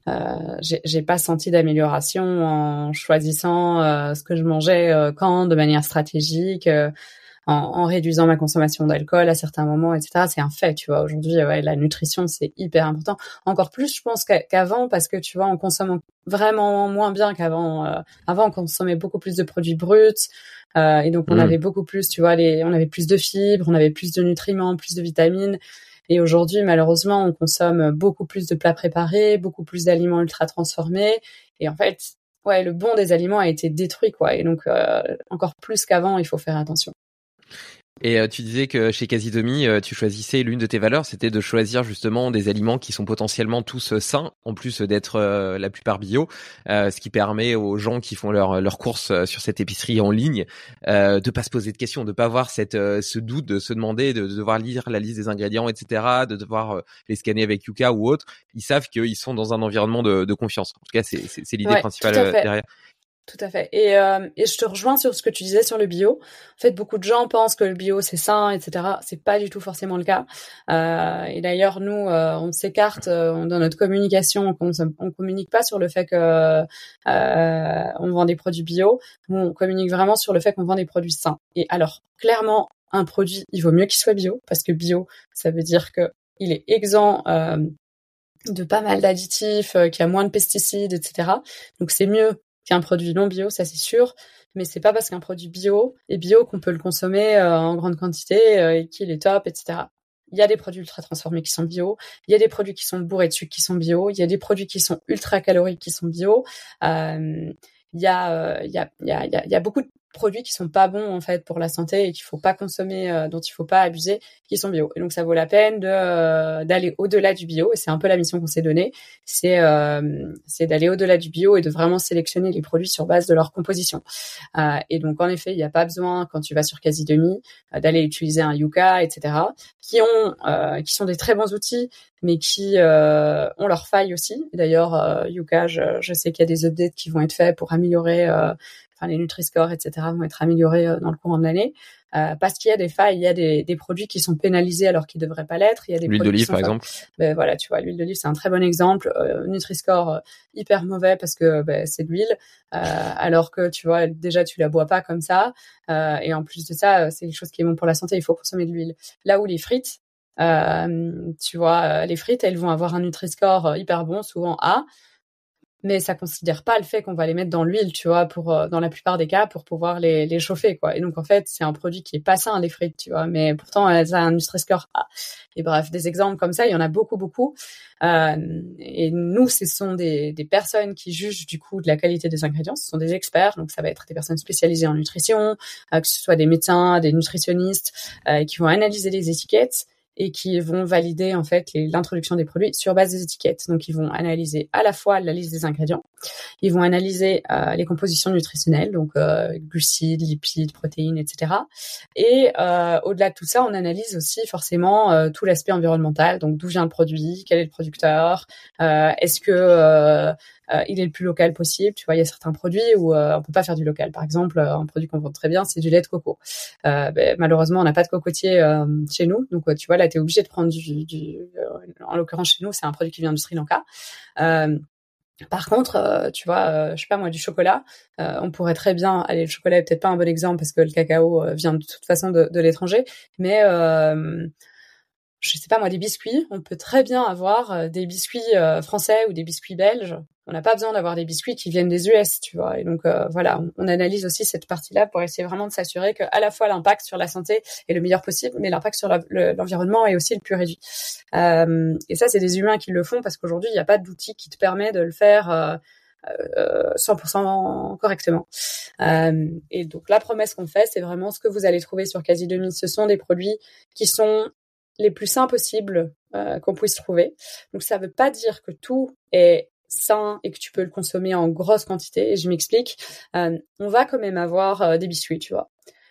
euh, j'ai pas senti d'amélioration en choisissant euh, ce que je mangeais euh, quand de manière stratégique, euh, en, en, réduisant ma consommation d'alcool à certains moments, etc. C'est un fait, tu vois. Aujourd'hui, ouais, la nutrition c'est hyper important. Encore plus, je pense qu'avant, parce que tu vois, on consomme vraiment moins bien qu'avant. avant, on consommait beaucoup plus de produits bruts. et donc on mmh. avait beaucoup plus, tu vois, les, on avait plus de fibres, on avait plus de nutriments, plus de vitamines. Et aujourd'hui, malheureusement, on consomme beaucoup plus de plats préparés, beaucoup plus d'aliments ultra transformés. Et en fait, ouais, le bon des aliments a été détruit, quoi. Et donc, euh, encore plus qu'avant, il faut faire attention. Et euh, tu disais que chez Casidomi, euh, tu choisissais l'une de tes valeurs, c'était de choisir justement des aliments qui sont potentiellement tous euh, sains, en plus d'être la plupart bio, ce qui permet aux gens qui font leurs leur courses sur cette épicerie en ligne de pas se poser de questions, de pas avoir cette ce doute, de se demander, de, devoir lire la liste des ingrédients, etc., de devoir les scanner avec Yuka ou autre. Ils savent qu'ils sont dans un environnement de, de confiance. En tout cas, c'est l'idée principale derrière. Tout à fait. Et, euh, je te rejoins sur ce que tu disais sur le bio. En fait, beaucoup de gens pensent que le bio c'est sain, etc. C'est pas du tout forcément le cas. Euh, et d'ailleurs, nous, euh, on s'écarte euh, dans notre communication. On, on communique pas sur le fait que euh, on vend des produits bio. On communique vraiment sur le fait qu'on vend des produits sains. Et alors, clairement, un produit, il vaut mieux qu'il soit bio parce que bio, ça veut dire que il est exempt de pas mal d'additifs, qu'il y a moins de pesticides, etc. Donc c'est mieux qu'un produit non bio, ça c'est sûr, mais c'est pas parce qu'un produit bio est bio qu'on peut le consommer euh, en grande quantité euh, et qu'il est top, etc. Il y a des produits ultra transformés qui sont bio, il y a des produits qui sont bourrés de sucre qui sont bio, il y a des produits qui sont ultra caloriques qui sont bio. Euh, il y a, il y a, il y a, il y a beaucoup de produits qui sont pas bons en fait pour la santé et qu'il faut pas consommer, euh, dont il faut pas abuser, qui sont bio. Et donc ça vaut la peine de euh, d'aller au-delà du bio. Et c'est un peu la mission qu'on s'est donnée, c'est euh, c'est d'aller au-delà du bio et de vraiment sélectionner les produits sur base de leur composition. et donc en effet, il n'y a pas besoin quand tu vas sur Quasi Demi d'aller utiliser un Yuka, etc. qui ont qui sont des très bons outils, mais qui ont leurs failles aussi. D'ailleurs, Yuka, je, je sais qu'il y a des updates qui vont être faits pour améliorer les Nutri-Score, etc., vont être améliorés euh, dans le courant de l'année. Euh, parce qu'il y a des failles, il y a des, des produits qui sont pénalisés alors qu'ils devraient pas l'être. Il y a des l'huile d'olive par exemple. Ben voilà, tu vois, l'huile d'olive c'est un très bon exemple. Euh, Nutri-Score hyper mauvais parce que ben, c'est de l'huile, euh, alors que tu vois déjà tu la bois pas comme ça. et en plus de ça, c'est quelque chose qui est bon pour la santé. Il faut consommer de l'huile. Là où les frites, tu vois, les frites elles vont avoir un Nutri-Score hyper bon, souvent A mais ça considère pas le fait qu'on va les mettre dans l'huile, tu vois, pour euh, dans la plupart des cas pour pouvoir les, les chauffer, quoi. Et donc en fait, c'est un produit qui est pas sain les frites, tu vois, mais pourtant ça a un Nutri-Score A. Et bref, des exemples comme ça, il y en a beaucoup, beaucoup. Euh, et nous, ce sont des, des personnes qui jugent du coup de la qualité des ingrédients. Ce sont des experts, donc ça va être des personnes spécialisées en nutrition, euh, que ce soit des médecins, des nutritionnistes, euh, qui vont analyser les étiquettes et qui vont valider en fait l'introduction des produits sur base des étiquettes. Donc ils vont analyser à la fois la liste des ingrédients, ils vont analyser euh, les compositions nutritionnelles, donc euh, glucides, lipides, protéines, etc. Et euh, au-delà de tout ça, on analyse aussi forcément tout l'aspect environnemental, donc d'où vient le produit, quel est le producteur, est-ce que il est le plus local possible. Tu vois, il y a certains produits où on peut pas faire du local. Par exemple, un produit qu'on vend très bien, c'est du lait de coco. Ben, malheureusement, on n'a pas de cocotier chez nous, donc tu vois là, tu es obligé de prendre du, en l'occurrence chez nous, c'est un produit qui vient du Sri Lanka. Par contre, euh, tu vois, euh, je sais pas moi, du chocolat, euh, on pourrait très bien, allez, le chocolat est peut-être pas un bon exemple parce que le cacao vient de toute façon de, de l'étranger, mais je sais pas moi, des biscuits, on peut très bien avoir des biscuits français ou des biscuits belges on n'a pas besoin d'avoir des biscuits qui viennent des US, tu vois. Et donc euh, voilà, on, analyse aussi cette partie-là pour essayer vraiment de s'assurer que à la fois l'impact sur la santé est le meilleur possible, mais l'impact sur l'environnement est aussi le plus réduit. Euh, et ça, c'est des humains qui le font parce qu'aujourd'hui, il n'y a pas d'outil qui te permet de le faire. Euh, 100% correctement. Euh, et donc la promesse qu'on fait, c'est vraiment ce que vous allez trouver sur Quasi 2000. Ce sont des produits qui sont les plus sains possibles euh, qu'on puisse trouver. Donc ça ne veut pas dire que tout est sain et que tu peux le consommer en grosse quantité. Et je m'explique. Euh, on va quand même avoir euh, des biscuits, tu vois.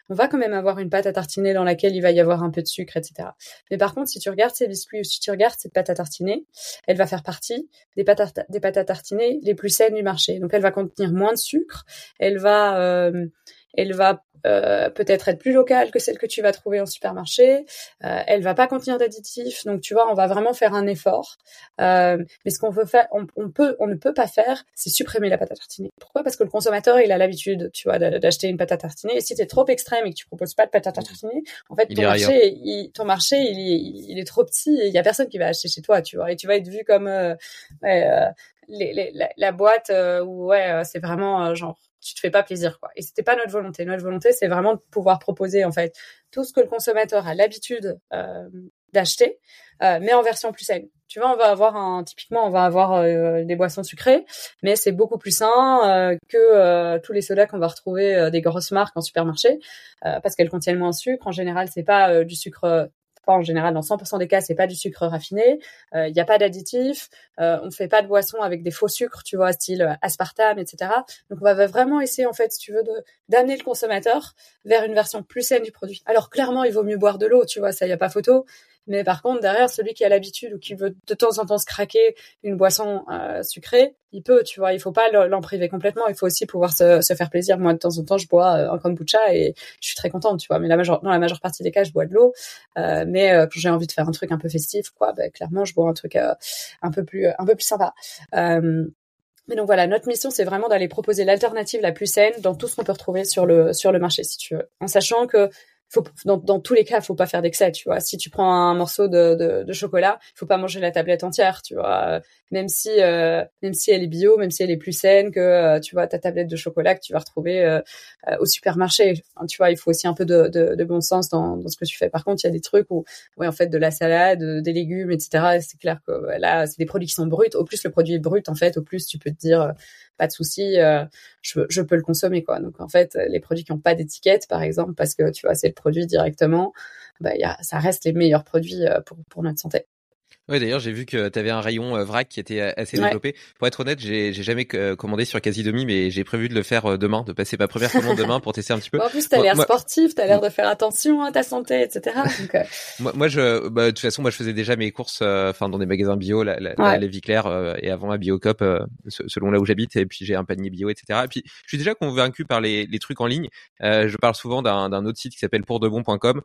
On va quand même avoir une pâte à tartiner dans laquelle il va y avoir un peu de sucre, etc. Mais par contre, si tu regardes ces biscuits ou si tu regardes cette pâte à tartiner, elle va faire partie des pâtes à, des pâtes à tartiner les plus saines du marché. Donc, elle va contenir moins de sucre. Elle va, euh, elle va euh, peut-être être plus locale que celle que tu vas trouver en supermarché. Euh, elle va pas contenir d'additifs, donc tu vois, on va vraiment faire un effort. Euh, mais ce qu'on veut faire, on, peut, on ne peut pas faire, c'est supprimer la pâte à tartiner. Pourquoi? Parce que le consommateur, il a l'habitude, tu vois, d'acheter une pâte à tartiner. Et si tu es trop extrême et que tu proposes pas de pâte à tartiner, en fait, ton marché, il, ton marché, il, il, est trop petit et il y a personne qui va acheter chez toi, tu vois. Et tu vas être vu comme euh, ouais, les, les, la, la, boîte où ouais, c'est vraiment genre tu te fais pas plaisir quoi. Et c'était pas notre volonté. Notre volonté, c'est vraiment de pouvoir proposer en fait tout ce que le consommateur a l'habitude euh, d'acheter, euh, mais en version plus saine. Tu vois, on va avoir un typiquement, on va avoir euh, des boissons sucrées, mais c'est beaucoup plus sain que tous les sodas qu'on va retrouver des grosses marques en supermarché, parce qu'elles contiennent moins de sucre. En général, c'est pas du sucre en général, dans 100% des cas, c'est pas du sucre raffiné. Il euh, n'y a pas d'additifs. Euh, on fait pas de boissons avec des faux sucres, tu vois, style euh, aspartame, etc. Donc, on va vraiment essayer, en fait, si tu veux, d'amener le consommateur vers une version plus saine du produit. Alors, clairement, il vaut mieux boire de l'eau, tu vois, ça, y a pas photo. Mais par contre, derrière, celui qui a l'habitude ou qui veut de temps en temps se craquer une boisson euh, sucrée, il peut, tu vois. Il faut pas l'en priver complètement. Il faut aussi pouvoir se, se, faire plaisir. Moi, de temps en temps, je bois euh, un kombucha et je suis très contente, tu vois. Mais la majeure, dans la majeure partie des cas, je bois de l'eau. Euh, mais euh, quand j'ai envie de faire un truc un peu festif, quoi, bah, clairement, je bois un truc euh, un peu plus, un peu plus sympa. Mais donc voilà, notre mission, c'est vraiment d'aller proposer l'alternative la plus saine dans tout ce qu'on peut retrouver sur le sur le marché, si tu veux, en sachant que faut, dans, dans, tous les cas, faut pas faire d'excès, tu vois. Si tu prends un morceau de, de, de chocolat, faut pas manger la tablette entière, tu vois. Même si, euh, même si elle est bio, même si elle est plus saine que, euh, tu vois, ta tablette de chocolat que tu vas retrouver euh, au supermarché. tu vois, il faut aussi un peu de, de, de, bon sens dans, dans ce que tu fais. Par contre, il y a des trucs où, ouais, en fait, de la salade, des légumes, etc. C'est clair que là, c'est des produits qui sont bruts. Au plus le produit est brut, en fait, au plus tu peux te dire, pas de souci, je, je peux le consommer, quoi. Donc en fait, les produits qui n'ont pas d'étiquette, par exemple, parce que tu vois, c'est le produit directement, bah, y a, ça reste les meilleurs produits pour, pour notre santé. Ouais, d'ailleurs, j'ai vu que tu avais un rayon euh, vrac qui était euh, assez développé. Pour être honnête, j'ai jamais euh, commandé sur Quasi Demi, mais j'ai prévu de le faire demain, de passer ma première commande demain pour tester un petit peu. en plus, t'as l'air sportif, t'as l'air de faire attention à ta santé, etc. Donc, moi, moi, je, bah, de toute façon, moi, je faisais déjà mes courses, enfin, dans des magasins bio, la, la, ouais. la vie claire, et avant ma Biocop, selon là où j'habite, et puis j'ai un panier bio, etc. Et puis, je suis déjà convaincu par les, les trucs en ligne. je parle souvent d'un autre site qui s'appelle pourdebon.com,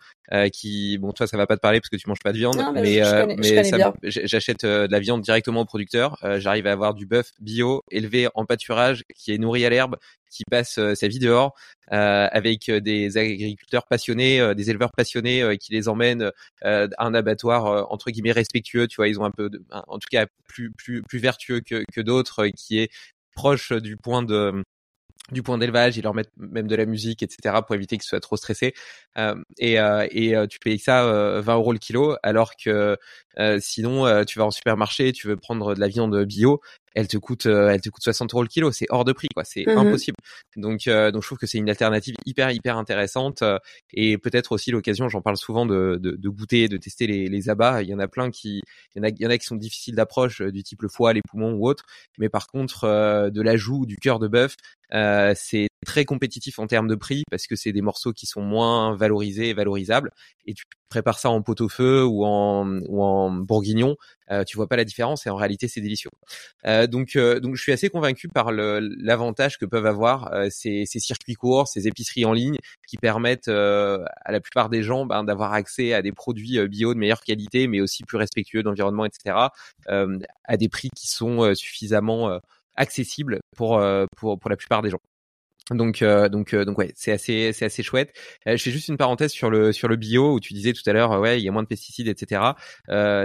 qui, bon, toi, ça va pas te parler parce que tu manges pas de viande, non, mais, mais, j'achète euh, de la viande directement au producteur. Euh, j'arrive à avoir du bœuf bio élevé en pâturage qui est nourri à l'herbe, qui passe euh, sa vie dehors, avec des agriculteurs passionnés, des éleveurs passionnés qui les emmènent à un abattoir entre guillemets respectueux. Tu vois, ils ont un peu, de, en tout cas plus plus plus vertueux que, que d'autres, qui est proche du point de du point d'élevage, ils leur mettent même de la musique, etc. pour éviter qu'ils soient trop stressés. Euh, et, euh, et euh, tu payes ça 20 euros le kilo, alors que sinon tu vas en supermarché, tu veux prendre de la viande bio, elle te coûte, elle te coûte 60 euros le kilo, c'est hors de prix, quoi, c'est mmh impossible. Donc, donc je trouve que c'est une alternative hyper hyper intéressante et peut-être aussi l'occasion, j'en parle souvent de, de, de, goûter, de tester les, les abats. Il y en a plein qui, il y en a, il y en a qui sont difficiles d'approche, du type le foie, les poumons ou autres, mais par contre de l'ajout du cœur de bœuf, euh, c'est très compétitif en termes de prix parce que c'est des morceaux qui sont moins valorisés et valorisables et tu prépares ça en pot-au-feu ou en ou en bourguignon, euh, tu vois pas la différence et en réalité c'est délicieux. Euh, donc euh, donc je suis assez convaincu par l'avantage que peuvent avoir euh, ces, ces, circuits courts, ces épiceries en ligne qui permettent euh, à la plupart des gens ben, d'avoir accès à des produits bio de meilleure qualité mais aussi plus respectueux d'environnement etc. à des prix qui sont suffisamment accessibles pour pour pour la plupart des gens. Donc euh, donc euh, donc ouais, c'est assez c'est assez chouette. Euh, je fais juste une parenthèse sur le sur le bio où tu disais tout à l'heure ouais il y a moins de pesticides etc.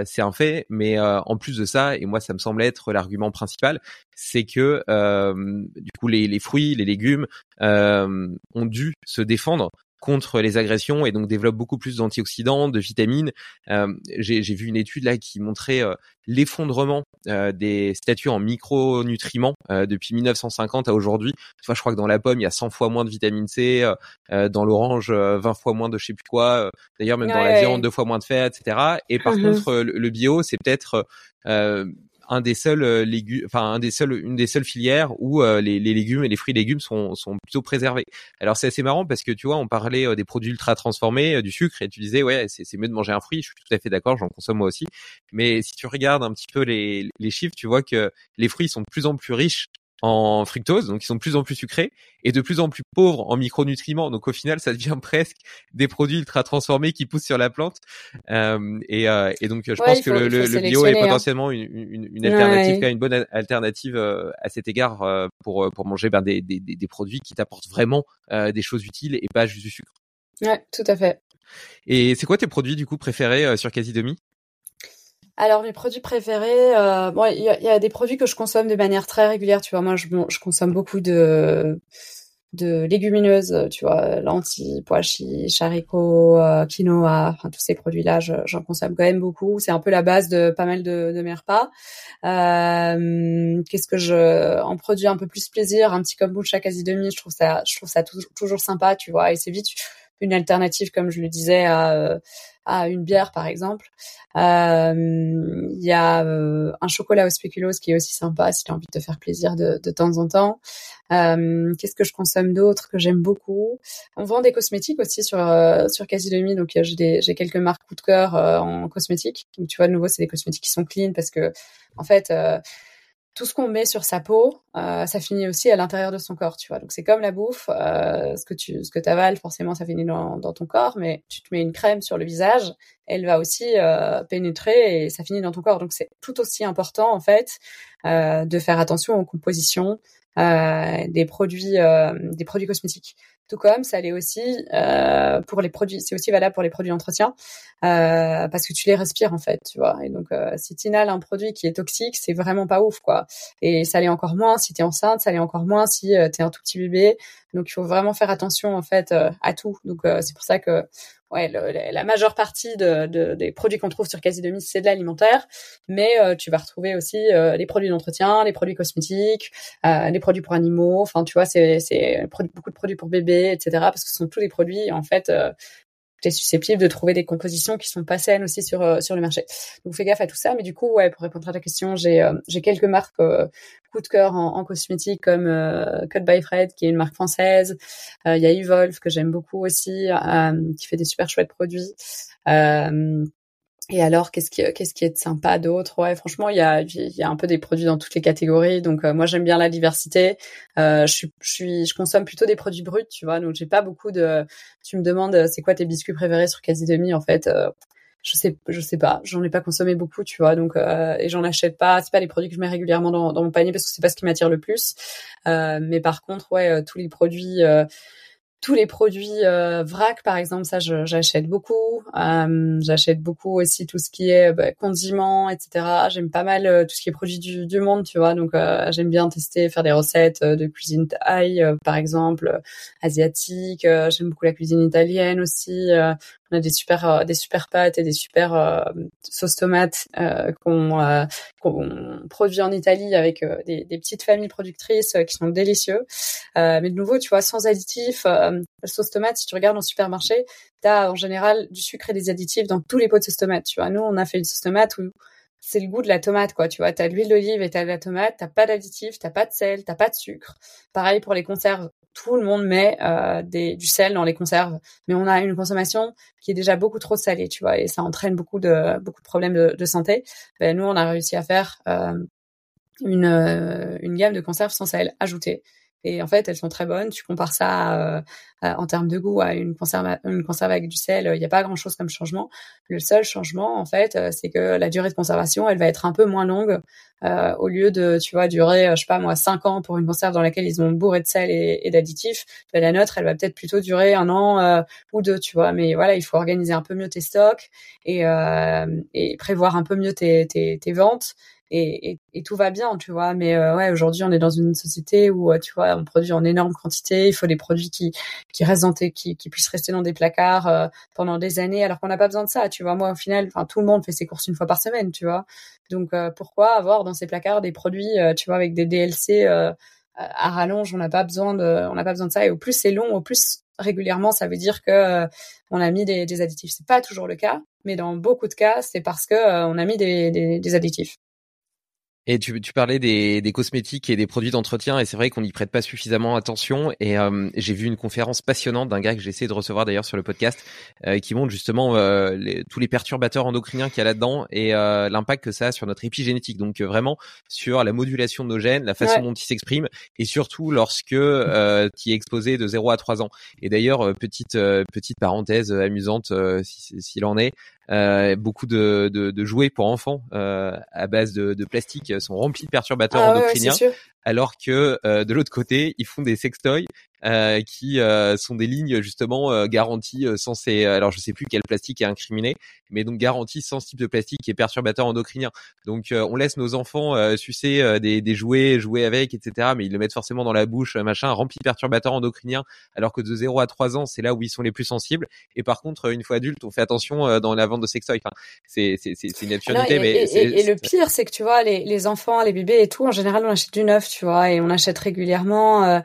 c'est un fait, mais en plus de ça et moi ça me semble être l'argument principal, c'est que du coup les fruits les légumes ont dû se défendre contre les agressions et donc développe beaucoup plus d'antioxydants, de vitamines. Euh, J'ai vu une étude là qui montrait euh, l'effondrement euh, des statuts en micronutriments euh, depuis 1950 à aujourd'hui. Enfin, je crois que dans la pomme, il y a 100 fois moins de vitamine C, dans l'orange, 20 fois moins de je sais plus quoi. D'ailleurs, même dans la viande, deux fois moins de fer, etc. Et par contre, le, bio, c'est peut-être un des seuls euh, légumes, enfin un des seuls, une des seules filières où euh, les, légumes et les fruits et légumes sont, sont plutôt préservés. Alors c'est assez marrant parce que tu vois, on parlait euh, des produits ultra transformés, du sucre, et tu disais ouais, c'est, c'est mieux de manger un fruit. Je suis tout à fait d'accord, j'en consomme moi aussi. Mais si tu regardes un petit peu les, les chiffres, tu vois que les fruits sont de plus en plus riches en fructose, donc ils sont de plus en plus sucrés et de plus en plus pauvres en micronutriments. Donc au final, ça devient presque des produits ultra transformés qui poussent sur la plante. Euh, et, euh, et, donc je pense que le, le, bio est hein. potentiellement une, une, une alternative, une bonne alternative euh, à cet égard euh, pour pour manger ben, des, des, des, produits qui t'apportent vraiment des choses utiles et pas juste du sucre. Ouais, tout à fait. Et c'est quoi tes produits du coup préférés sur Casidomi alors mes produits préférés, euh, bon, il y, y, a des produits que je consomme de manière très régulière. Tu vois, moi, je, je consomme beaucoup de de légumineuses, tu vois, lentilles, pois chiches, euh, quinoa, enfin tous ces produits-là, j'en consomme quand même beaucoup. C'est un peu la base de pas mal de, de mes repas. Euh, Qu'est-ce que je, en produit un peu plus plaisir, un petit kombucha quasi demi, je trouve ça, je trouve ça toujours sympa, tu vois, et c'est vite une alternative, comme je le disais, à, euh, une bière par exemple. Euh, il y a euh, un chocolat au spéculoos qui est aussi sympa si tu as envie de te faire plaisir de, temps en temps. Qu'est-ce que je consomme d'autre que j'aime beaucoup? On vend des cosmétiques aussi sur sur Casidomi, donc j'ai quelques marques coup de cœur en cosmétiques. Tu vois de nouveau c'est des cosmétiques qui sont clean parce que en fait tout ce qu'on met sur sa peau, euh, ça finit aussi à l'intérieur de son corps, tu vois. Donc c'est comme la bouffe, euh, ce que tu ce que avales, forcément ça finit dans, dans, ton corps, mais tu te mets une crème sur le visage, elle va aussi euh, pénétrer et ça finit dans ton corps. Donc c'est tout aussi important en fait de faire attention aux compositions des produits des produits cosmétiques. Comme ça l'est aussi euh, pour les produits, c'est aussi valable pour les produits d'entretien euh, parce que tu les respires en fait, tu vois. Et donc euh, si tu inhales un produit qui est toxique, c'est vraiment pas ouf quoi. Et ça l'est encore moins si tu es enceinte, ça l'est encore moins si tu es un tout petit bébé. Donc il faut vraiment faire attention en fait à tout. Donc c'est pour ça que ouais, la majeure partie de, de, des produits qu'on trouve sur Casidomi, c'est de l'alimentaire, mais euh, tu vas retrouver aussi euh, les produits d'entretien, les produits cosmétiques, euh, les produits pour animaux. Enfin, tu vois, c'est beaucoup de produits pour bébés, etc. Parce que ce sont tous les produits en fait euh, tu es susceptible de trouver des compositions qui sont pas saines aussi sur euh, sur le marché. Donc fais gaffe à tout ça. Mais du coup, ouais, pour répondre à ta question, j'ai euh, j'ai quelques marques euh, coup de cœur en, en cosmétique comme Cut by Fred, qui est une marque française. Il y a Evolve que j'aime beaucoup aussi, qui fait des super chouettes produits. Et alors, qu'est-ce qui, qu'est-ce qui est sympa d'autre? Ouais, franchement, il y a, y a un peu des produits dans toutes les catégories. Donc, moi, j'aime bien la diversité. Euh, je je suis, je consomme plutôt des produits bruts, tu vois. Donc, j'ai pas beaucoup de. Tu me demandes, c'est quoi tes biscuits préférés sur Quasi Demi En fait, euh, je sais, je sais pas. J'en ai pas consommé beaucoup, tu vois. Donc, euh, et j'en achète pas. C'est pas les produits que je mets régulièrement dans, dans mon panier parce que c'est pas ce qui m'attire le plus. mais par contre, ouais, tous les produits tous les produits euh, vrac par exemple ça j'achète beaucoup. Euh, j'achète beaucoup aussi tout ce qui est bah, condiments etc j'aime pas mal euh, tout ce qui est produits du, du monde tu vois. Donc j'aime bien tester faire des recettes de cuisine thaï par exemple asiatique. J'aime beaucoup la cuisine italienne aussi on a des super euh, des super pâtes et des super euh, sauces tomates euh, qu'on produit en Italie avec des, petites familles productrices qui sont délicieux. mais de nouveau, tu vois, sans additifs, la sauce tomate, si tu regardes en supermarché, tu as en général du sucre et des additifs dans tous les pots de sauce tomate. Tu vois, nous, on a fait une sauce tomate où c'est le goût de la tomate, quoi. Tu vois, t'as l'huile d'olive et t'as la tomate, t'as pas d'additifs, t'as pas de sel, t'as pas de sucre. Pareil pour les conserves. Tout le monde met euh, du sel dans les conserves, mais on a une consommation qui est déjà beaucoup trop salée, tu vois, et ça entraîne beaucoup de beaucoup de problèmes de, de santé. Ben, nous, on a réussi à faire euh, une, euh, une gamme de conserves sans sel ajouté. Et en fait, elles sont très bonnes. Tu compares ça euh, en termes de goût à une conserve, une conserve avec du sel. Il n'y a pas grand chose comme changement. Le seul changement, en fait, euh, c'est que la durée de conservation, elle va être un peu moins longue. Euh, au lieu de, tu vois, durer, je sais pas moi, cinq ans pour une conserve dans laquelle ils ont bourré de sel et, et d'additifs, ben, la nôtre, elle va peut-être plutôt durer un an ou deux, tu vois. Mais voilà, il faut organiser un peu mieux tes stocks et, et prévoir un peu mieux tes, tes, tes ventes et, tout va bien, tu vois. Mais euh, ouais, aujourd'hui, on est dans une société où, euh, tu vois, on produit en énorme quantité. Il faut des produits qui qui restent dans qui, qui puissent rester dans des placards euh, pendant des années, alors qu'on n'a pas besoin de ça, tu vois. Moi, au final, enfin, tout le monde fait ses courses une fois par semaine, tu vois. Donc, pourquoi avoir dans ces placards des produits, tu vois, avec des DLC à rallonge? On n'a pas besoin de, pas besoin de ça. Et au plus c'est long, au plus régulièrement, ça veut dire que on a mis des, des additifs. C'est pas toujours le cas, mais dans beaucoup de cas, c'est parce que on a mis des, des additifs. Et tu, tu parlais des, des, cosmétiques et des produits d'entretien, et c'est vrai qu'on n'y prête pas suffisamment attention. Et euh, j'ai vu une conférence passionnante d'un gars que j'ai essayé de recevoir d'ailleurs sur le podcast, euh, qui montre justement euh, les, tous les perturbateurs endocriniens qu'il y a là-dedans et l'impact que ça a sur notre épigénétique. Donc vraiment sur la modulation de nos gènes, la façon dont ils s'expriment, et surtout lorsque tu es exposé de 0 à 3 ans. Et d'ailleurs, petite petite parenthèse amusante s'il en est, euh, beaucoup de, de, de, jouets pour enfants euh, à base de, de, plastique sont remplis de perturbateurs ah endocriniens alors que euh, de l'autre côté, ils font des sextoys euh, qui euh, sont des lignes justement euh, garanties sans ces. Alors je sais plus quel plastique est incriminé, mais donc garanties sans ce type de plastique et perturbateur endocrinien. Donc on laisse nos enfants sucer des, des, jouets, jouer avec, etc. Mais ils le mettent forcément dans la bouche, machin, rempli de perturbateurs endocriniens, alors que de 0 à 3 ans, c'est là où ils sont les plus sensibles. Et par contre, une fois adulte, on fait attention dans la vente de sextoys. Enfin, c'est c'est une absurdité, mais et, et, le pire, c'est que tu vois les, les enfants, les bébés et tout, en général, on achète du neuf tu vois, et on achète régulièrement. Euh,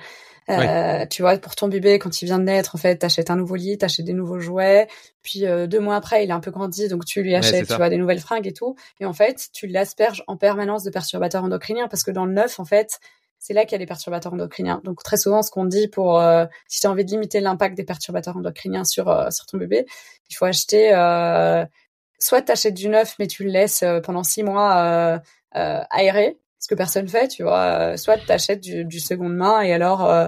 euh, tu vois, pour ton bébé, quand il vient de naître, en fait, t'achètes un nouveau lit, t'achètes des nouveaux jouets. Puis euh, deux mois après, il est un peu grandi, donc tu lui achètes, tu vois, des nouvelles fringues et tout. Et en fait, tu l'asperges en permanence de perturbateurs endocriniens parce que dans le neuf, en fait, c'est là qu'il y a des perturbateurs endocriniens. Donc très souvent, ce qu'on dit pour euh, si tu as envie de limiter l'impact des perturbateurs endocriniens sur sur ton bébé, il faut acheter soit t'achètes du neuf, mais tu le laisses pendant six mois aéré ce que personne fait, tu vois. Euh, soit tu achètes du, du seconde main et alors euh,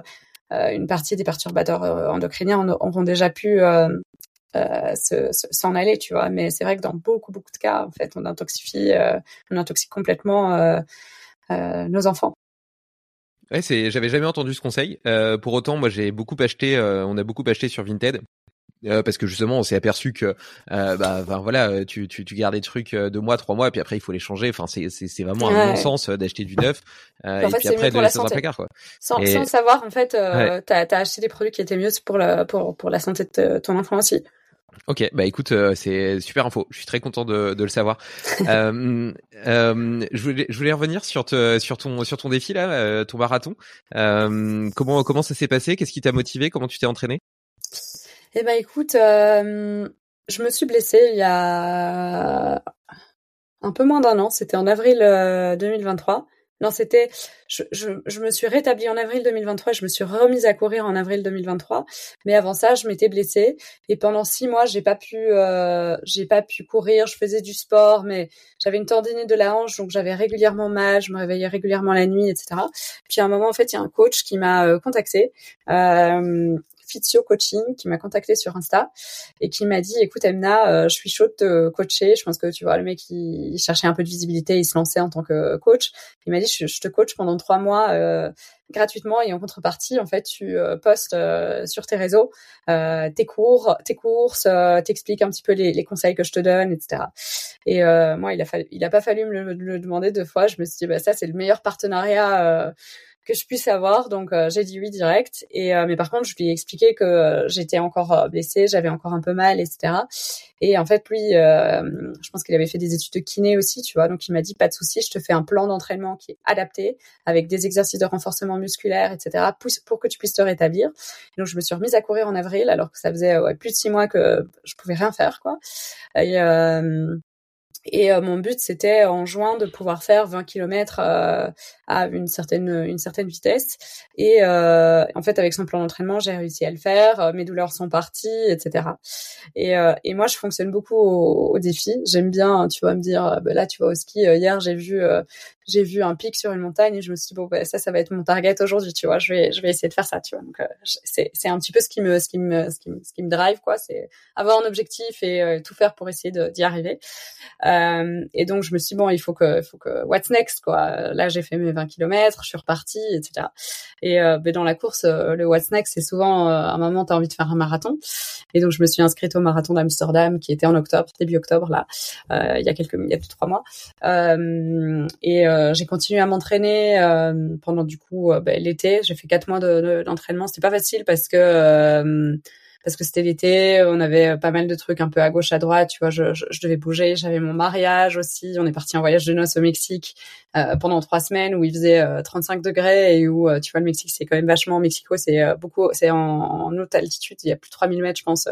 euh, une partie des perturbateurs endocriniens auront déjà pu s'en aller, tu vois. Mais c'est vrai que dans beaucoup beaucoup de cas, en fait, on intoxifie, on intoxique complètement nos enfants. Ouais, c'est, j'avais jamais entendu ce conseil. pour autant, moi, j'ai beaucoup acheté, on a beaucoup acheté sur Vinted. Euh, parce que justement on s'est aperçu que euh, bah voilà tu, tu, tu gardes des trucs euh, deux mois trois mois et puis après il faut les changer. Enfin c'est c'est, c'est vraiment un bon sens euh, d'acheter du neuf euh, et puis après de le laisser dans un placard quoi. Sans, sans savoir en fait euh, t'as as acheté des produits qui étaient mieux pour la pour pour la santé de ton enfant aussi. Ok, bah écoute, c'est super info. Je suis très content de, de le savoir. euh, euh, je, voulais, je voulais revenir sur, te, sur ton sur ton défi là, ton marathon. comment comment ça s'est passé? Qu'est-ce qui t'a motivé? Comment tu t'es entraîné? Eh ben écoute, euh, je me suis blessée il y a un peu moins d'un an. C'était en avril 2023. Euh, non, c'était, je, je, je, me suis rétablie en avril 2023. Je me suis remise à courir en avril 2023. Mais avant ça, je m'étais blessée et pendant six mois, j'ai pas pu, euh, j'ai pas pu courir. Je faisais du sport, mais j'avais une tendinite de la hanche, donc j'avais régulièrement mal. Je me réveillais régulièrement la nuit, etc. Puis à un moment, en fait, il y a un coach qui m'a euh, contacté. Euh, Fizio Coaching qui m'a contacté sur Insta et qui m'a dit écoute Emna, euh, je suis chaude de te coacher. Je pense que tu vois le mec il, cherchait un peu de visibilité, il se lançait en tant que coach. Il m'a dit je, te coach pendant trois mois euh, gratuitement et en contrepartie en fait tu euh, postes sur tes réseaux tes cours, tes courses, t'expliques un petit peu les, conseils que je te donne, etc. Et moi il a il a pas fallu me le, demander deux fois. Je me suis dit bah ça c'est le meilleur partenariat que je puisse avoir. Donc euh, j'ai dit oui direct. Et euh, mais par contre, je lui ai expliqué que euh, j'étais encore blessée, j'avais encore un peu mal, etc. Et en fait, lui, je pense qu'il avait fait des études de kiné aussi, tu vois. Donc il m'a dit pas de souci, je te fais un plan d'entraînement qui est adapté avec des exercices de renforcement musculaire, etc. pour que tu puisses te rétablir. donc je me suis remise à courir en avril alors que ça faisait ouais, plus de six mois que je pouvais rien faire, quoi. Et, Et euh, mon but, c'était en juin de pouvoir faire 20 km euh, à une certaine une certaine vitesse. Et euh, en fait, avec son plan d'entraînement, j'ai réussi à le faire. Mes douleurs sont parties, etc. Et, et moi, je fonctionne beaucoup au, défi. J'aime bien, tu vois, me dire, bah là, tu vois, au ski, hier, j'ai vu j'ai vu un pic sur une montagne et je me suis dit bon bah, ça ça va être mon target aujourd'hui tu vois je vais je vais essayer de faire ça tu vois donc c'est c'est un petit peu ce qui me ce qui me ce qui ce qui me drive quoi c'est avoir un objectif et tout faire pour essayer d'y arriver et donc je me suis dit, bon, il faut que, faut que what's next quoi? Là j'ai fait mes 20 km, je suis repartie, etc. Et euh, ben, dans la course, euh, le what's next, c'est souvent à un moment t'as envie de faire un marathon. Et donc je me suis inscrite au marathon d'Amsterdam qui était en octobre, début octobre là, il y a quelques, il y a trois mois. et j'ai continué à m'entraîner pendant du coup ben, l'été. J'ai fait quatre mois d'entraînement. C'était pas facile parce que parce que c'était l'été, on avait pas mal de trucs un peu à gauche, à droite, tu vois, je, je, devais bouger, j'avais mon mariage aussi, on est parti en voyage de noces au Mexique euh, pendant trois semaines où il faisait 35 euh, degrés et où, euh, tu vois, le Mexique, c'est quand même vachement, Mexico, c'est beaucoup, c'est en, haute altitude, il y a plus de 3000 mètres, je pense,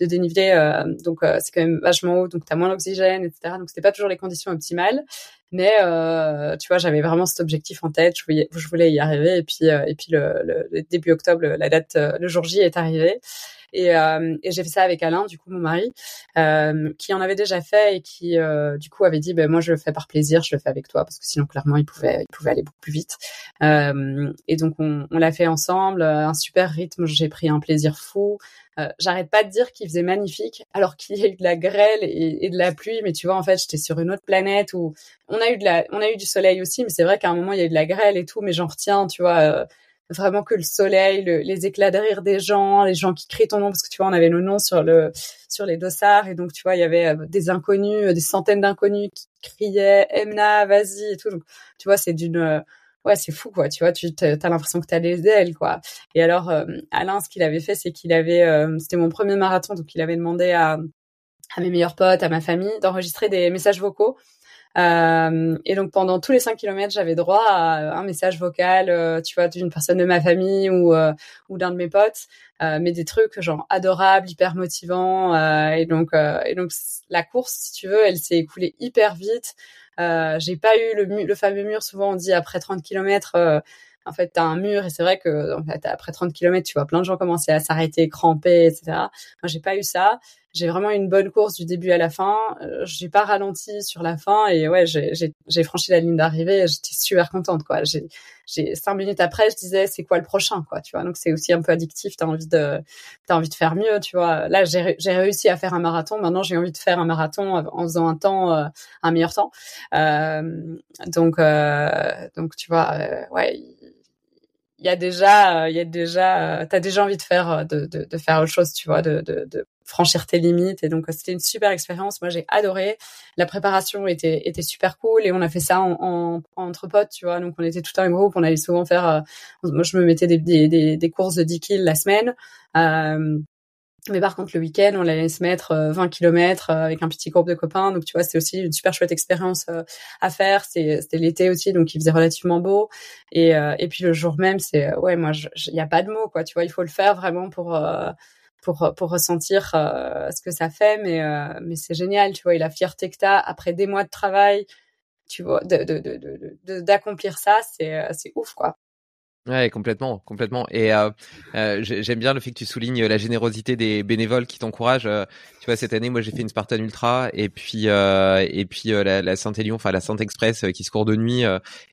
de dénivelé, donc c'est quand même vachement haut, donc t'as moins d'oxygène, etc. Donc c'était pas toujours les conditions optimales. Mais euh, tu vois, j'avais vraiment cet objectif en tête. Je voulais, je voulais y arriver. Et puis, et puis le, le, début octobre, la date, le jour J est arrivé. Et, euh, et j'ai fait ça avec Alain, du coup mon mari, euh, qui en avait déjà fait et qui euh, du coup avait dit ben moi je le fais par plaisir, je le fais avec toi parce que sinon clairement il pouvait il pouvait aller beaucoup plus vite. Euh, et donc on, on l'a fait ensemble, un super rythme, j'ai pris un plaisir fou. Euh, j'arrête pas de dire qu'il faisait magnifique, alors qu'il y a eu de la grêle et, de la pluie. Mais tu vois, en fait, j'étais sur une autre planète où on a eu de la, on a eu du soleil aussi, mais c'est vrai qu'à un moment il y a eu de la grêle et tout. Mais j'en retiens, tu vois, euh, vraiment que le soleil, les éclats de rire des gens, les gens qui crient ton nom parce que tu vois on avait nos noms sur le sur les dossards et donc tu vois il y avait euh, des inconnus, euh, des centaines d'inconnus qui criaient Emna vas-y et tout donc tu vois c'est d'une ouais c'est fou quoi tu vois tu as l'impression que tu as les ailes quoi et alors Alain ce qu'il avait fait c'est qu'il avait c'était mon premier marathon donc il avait demandé à à mes meilleurs potes, à ma famille, d'enregistrer des messages vocaux euh, et donc pendant tous les 5 kilomètres, j'avais droit à un message vocal, euh, tu vois, d'une personne de ma famille ou euh, ou d'un de mes potes, mais des trucs genre adorables, hyper motivants. et donc et donc la course, si tu veux, elle s'est écoulée hyper vite. J'ai pas eu le, le fameux mur. Souvent on dit après 30 kilomètres en fait, tu as un mur et c'est vrai que en fait, après 30 km, tu vois plein de gens commencer à s'arrêter, cramper, etc. J'ai pas eu ça. J'ai vraiment une bonne course du début à la fin. Euh, j'ai pas ralenti sur la fin et ouais, j'ai franchi la ligne d'arrivée. J'étais super contente, quoi. J'ai cinq minutes après, je disais c'est quoi le prochain, quoi. Tu vois, donc c'est aussi un peu addictif. T'as envie de t'as envie de faire mieux, tu vois? Là, j'ai réussi à faire un marathon. Maintenant, j'ai envie de faire un marathon en faisant un temps, euh, un meilleur temps. Euh, donc donc tu vois, ouais il y a déjà, euh, il y a déjà, euh, t'as déjà envie de faire, euh, de, de, de, faire autre chose, tu vois, de, de, de franchir tes limites. Et donc c'était une super expérience. Moi j'ai adoré. La préparation était était super cool et on a fait ça en, en, entre potes, tu vois. Donc on était tout un groupe. On allait souvent faire. moi je me mettais des, des, des, des courses de 10 kills la semaine. Euh, mais par contre, le week-end, on allait se mettre 20 euh, km euh, avec un petit groupe de copains. Donc, tu vois, c'était aussi une super chouette expérience euh, à faire. C'était l'été aussi, donc il faisait relativement beau. Et, et puis le jour même, c'est ouais, moi, il n'y a pas de mots, quoi. Tu vois, il faut le faire vraiment pour pour pour ressentir ce que ça fait. Mais mais c'est génial, tu vois. Et la fierté que t'as après des mois de travail, tu vois, de d'accomplir de, de, ça, c'est c'est ouf, quoi. Ouais, complètement, complètement. Et euh, euh, j'aime bien le fait que tu soulignes la générosité des bénévoles qui t'encouragent. Euh, tu vois, cette année, moi, j'ai fait une Spartan Ultra et puis et puis la, la Saint-Élion, enfin la Sainte Express qui se court de nuit.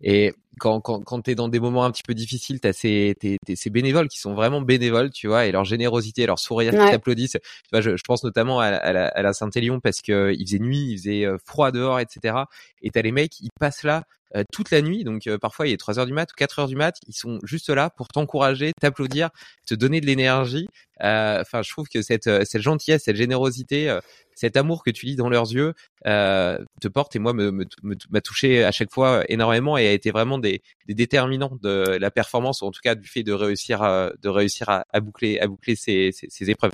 et quand quand quand t'es dans des moments un petit peu difficiles, t'as ces ces bénévoles qui sont vraiment bénévoles, tu vois, et leur générosité, leur sourire qui t'applaudissent. Tu vois, je, je, pense notamment à, à la, à la Saint-Élion parce que il faisait nuit, il faisait froid dehors, etc. Et t'as les mecs, ils passent là euh, toute la nuit. Donc euh, parfois il est 3 heures du mat ou 4 heures du mat, ils sont juste là pour t'encourager, t'applaudir, te donner de l'énergie. Euh, enfin, je trouve que cette cette gentillesse, cette générosité, cet amour que tu lis dans leurs yeux te porte et moi me m'a touché à chaque fois énormément et a été vraiment des, des déterminants de la performance ou en tout cas du fait de réussir de réussir à, à boucler à boucler ces, ces épreuves.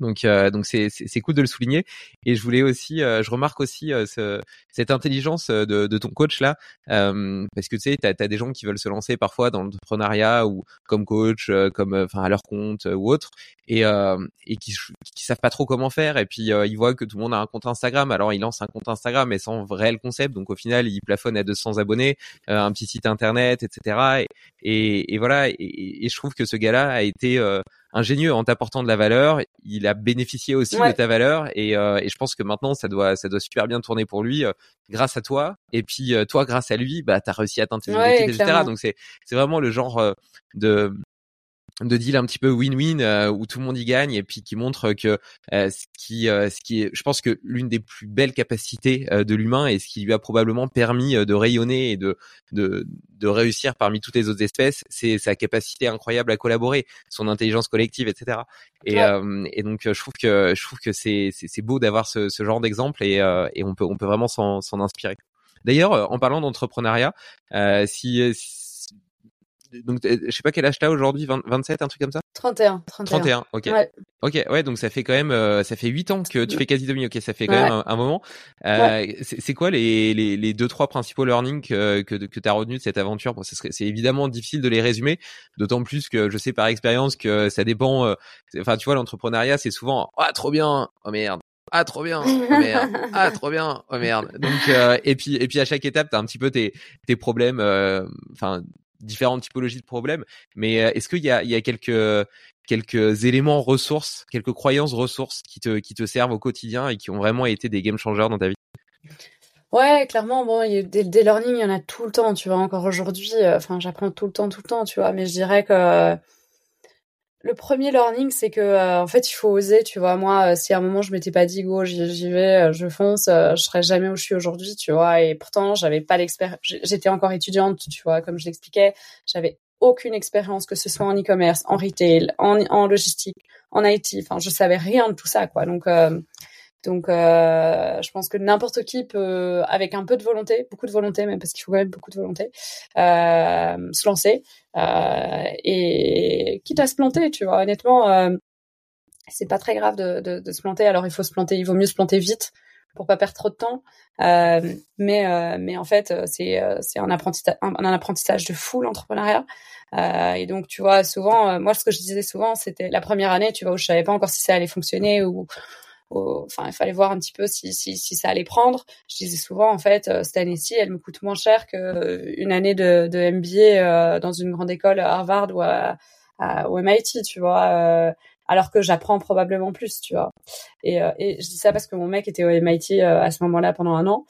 Donc, euh, donc c'est c'est cool de le souligner. Et je voulais aussi, euh, je remarque aussi euh, ce, cette intelligence de, de ton coach là, parce que tu sais, t'as as des gens qui veulent se lancer parfois dans l'entrepreneuriat ou comme coach, comme enfin à leur compte ou autre, et et qui qui savent pas trop comment faire. Et puis ils voient que tout le monde a un compte Instagram, alors ils lancent un compte Instagram mais sans réel concept. Donc au final, ils plafonnent à 200 abonnés, un petit site internet, etc. Et, et, voilà. Et, et, je trouve que ce gars-là a été ingénieux en t'apportant de la valeur. Il a bénéficié aussi de ta valeur et, euh, et, je pense que maintenant ça doit ça doit super bien tourner pour lui euh, grâce à toi. Et puis euh, toi, grâce à lui, bah t'as réussi à atteindre tes objectifs, etc. Donc c'est c'est vraiment le genre de de deal un petit peu win-win euh, où tout le monde y gagne et puis qui montre que euh, ce qui euh, ce qui est je pense que l'une des plus belles capacités de l'humain et ce qui lui a probablement permis de rayonner et de de de réussir parmi toutes les autres espèces c'est sa capacité incroyable à collaborer son intelligence collective etc et et donc je trouve que je trouve que c'est c'est beau d'avoir ce, ce genre d'exemple et et on peut on peut vraiment s'en s'en inspirer. D'ailleurs, en parlant d'entrepreneuriat, si, donc je sais pas quel âge t'as aujourd'hui 27 un truc comme ça? 31 31 31 ok. Ok ouais donc ça fait quand même euh, ça fait 8 ans que tu fais quasi demi ok ça fait quand même un, moment. Euh, c'est quoi les, les les deux trois principaux learnings que que, que tu as retenu de cette aventure? Bon, c'est évidemment difficile de les résumer d'autant plus que je sais par expérience que ça dépend euh, enfin tu vois l'entrepreneuriat c'est souvent ah trop bien! Oh merde! Ah trop bien! Oh merde! Ah trop bien! Oh merde! Donc euh, et puis et puis à chaque étape t'as un petit peu tes tes problèmes enfin différentes typologies de problèmes. Mais euh, est-ce qu'il y a, il y a quelques quelques éléments ressources, quelques croyances ressources qui te qui te servent au quotidien et qui ont vraiment été des game changers dans ta vie? Ouais, clairement, bon, il y a des, des learning, il y en a tout le temps, tu vois, encore aujourd'hui, euh, enfin, j'apprends tout le temps, tout le temps, tu vois, mais je dirais que le premier learning, c'est que euh, en fait, il faut oser. Tu vois, moi, euh, si à un moment je m'étais pas dit go, j'y vais, euh, je fonce, je serais jamais où je suis aujourd'hui. Tu vois, et pourtant, j'avais pas l'expérience. J'étais encore étudiante, tu vois, comme je l'expliquais, j'avais aucune expérience, que ce soit en e-commerce, en retail, en, en logistique, en IT. Enfin, je savais rien de tout ça, quoi. Donc donc, euh, je pense que n'importe qui peut, avec un peu de volonté, beaucoup de volonté même, parce qu'il faut quand même beaucoup de volonté, euh, se lancer. Euh, et quitte à se planter, tu vois, honnêtement, euh, c'est pas très grave de, de, de, se planter. Alors, il faut se planter, il vaut mieux se planter vite pour pas perdre trop de temps. Euh, mais, euh, mais en fait, c'est, c'est un, apprentissage, un, un apprentissage de fou, l'entrepreneuriat. Euh, et donc, tu vois, souvent, moi, ce que je disais souvent, c'était la première année, tu vois, où je savais pas encore si ça allait fonctionner ou enfin il fallait voir un petit peu si, si, si ça allait prendre. Je disais souvent en fait euh, cette année-ci elle me coûte moins cher que euh, une année de, de MBA euh, dans une grande école à Harvard ou à, à au MIT tu vois alors que j'apprends probablement plus tu vois. Et, et je dis ça parce que mon mec était au MIT à ce moment-là pendant un an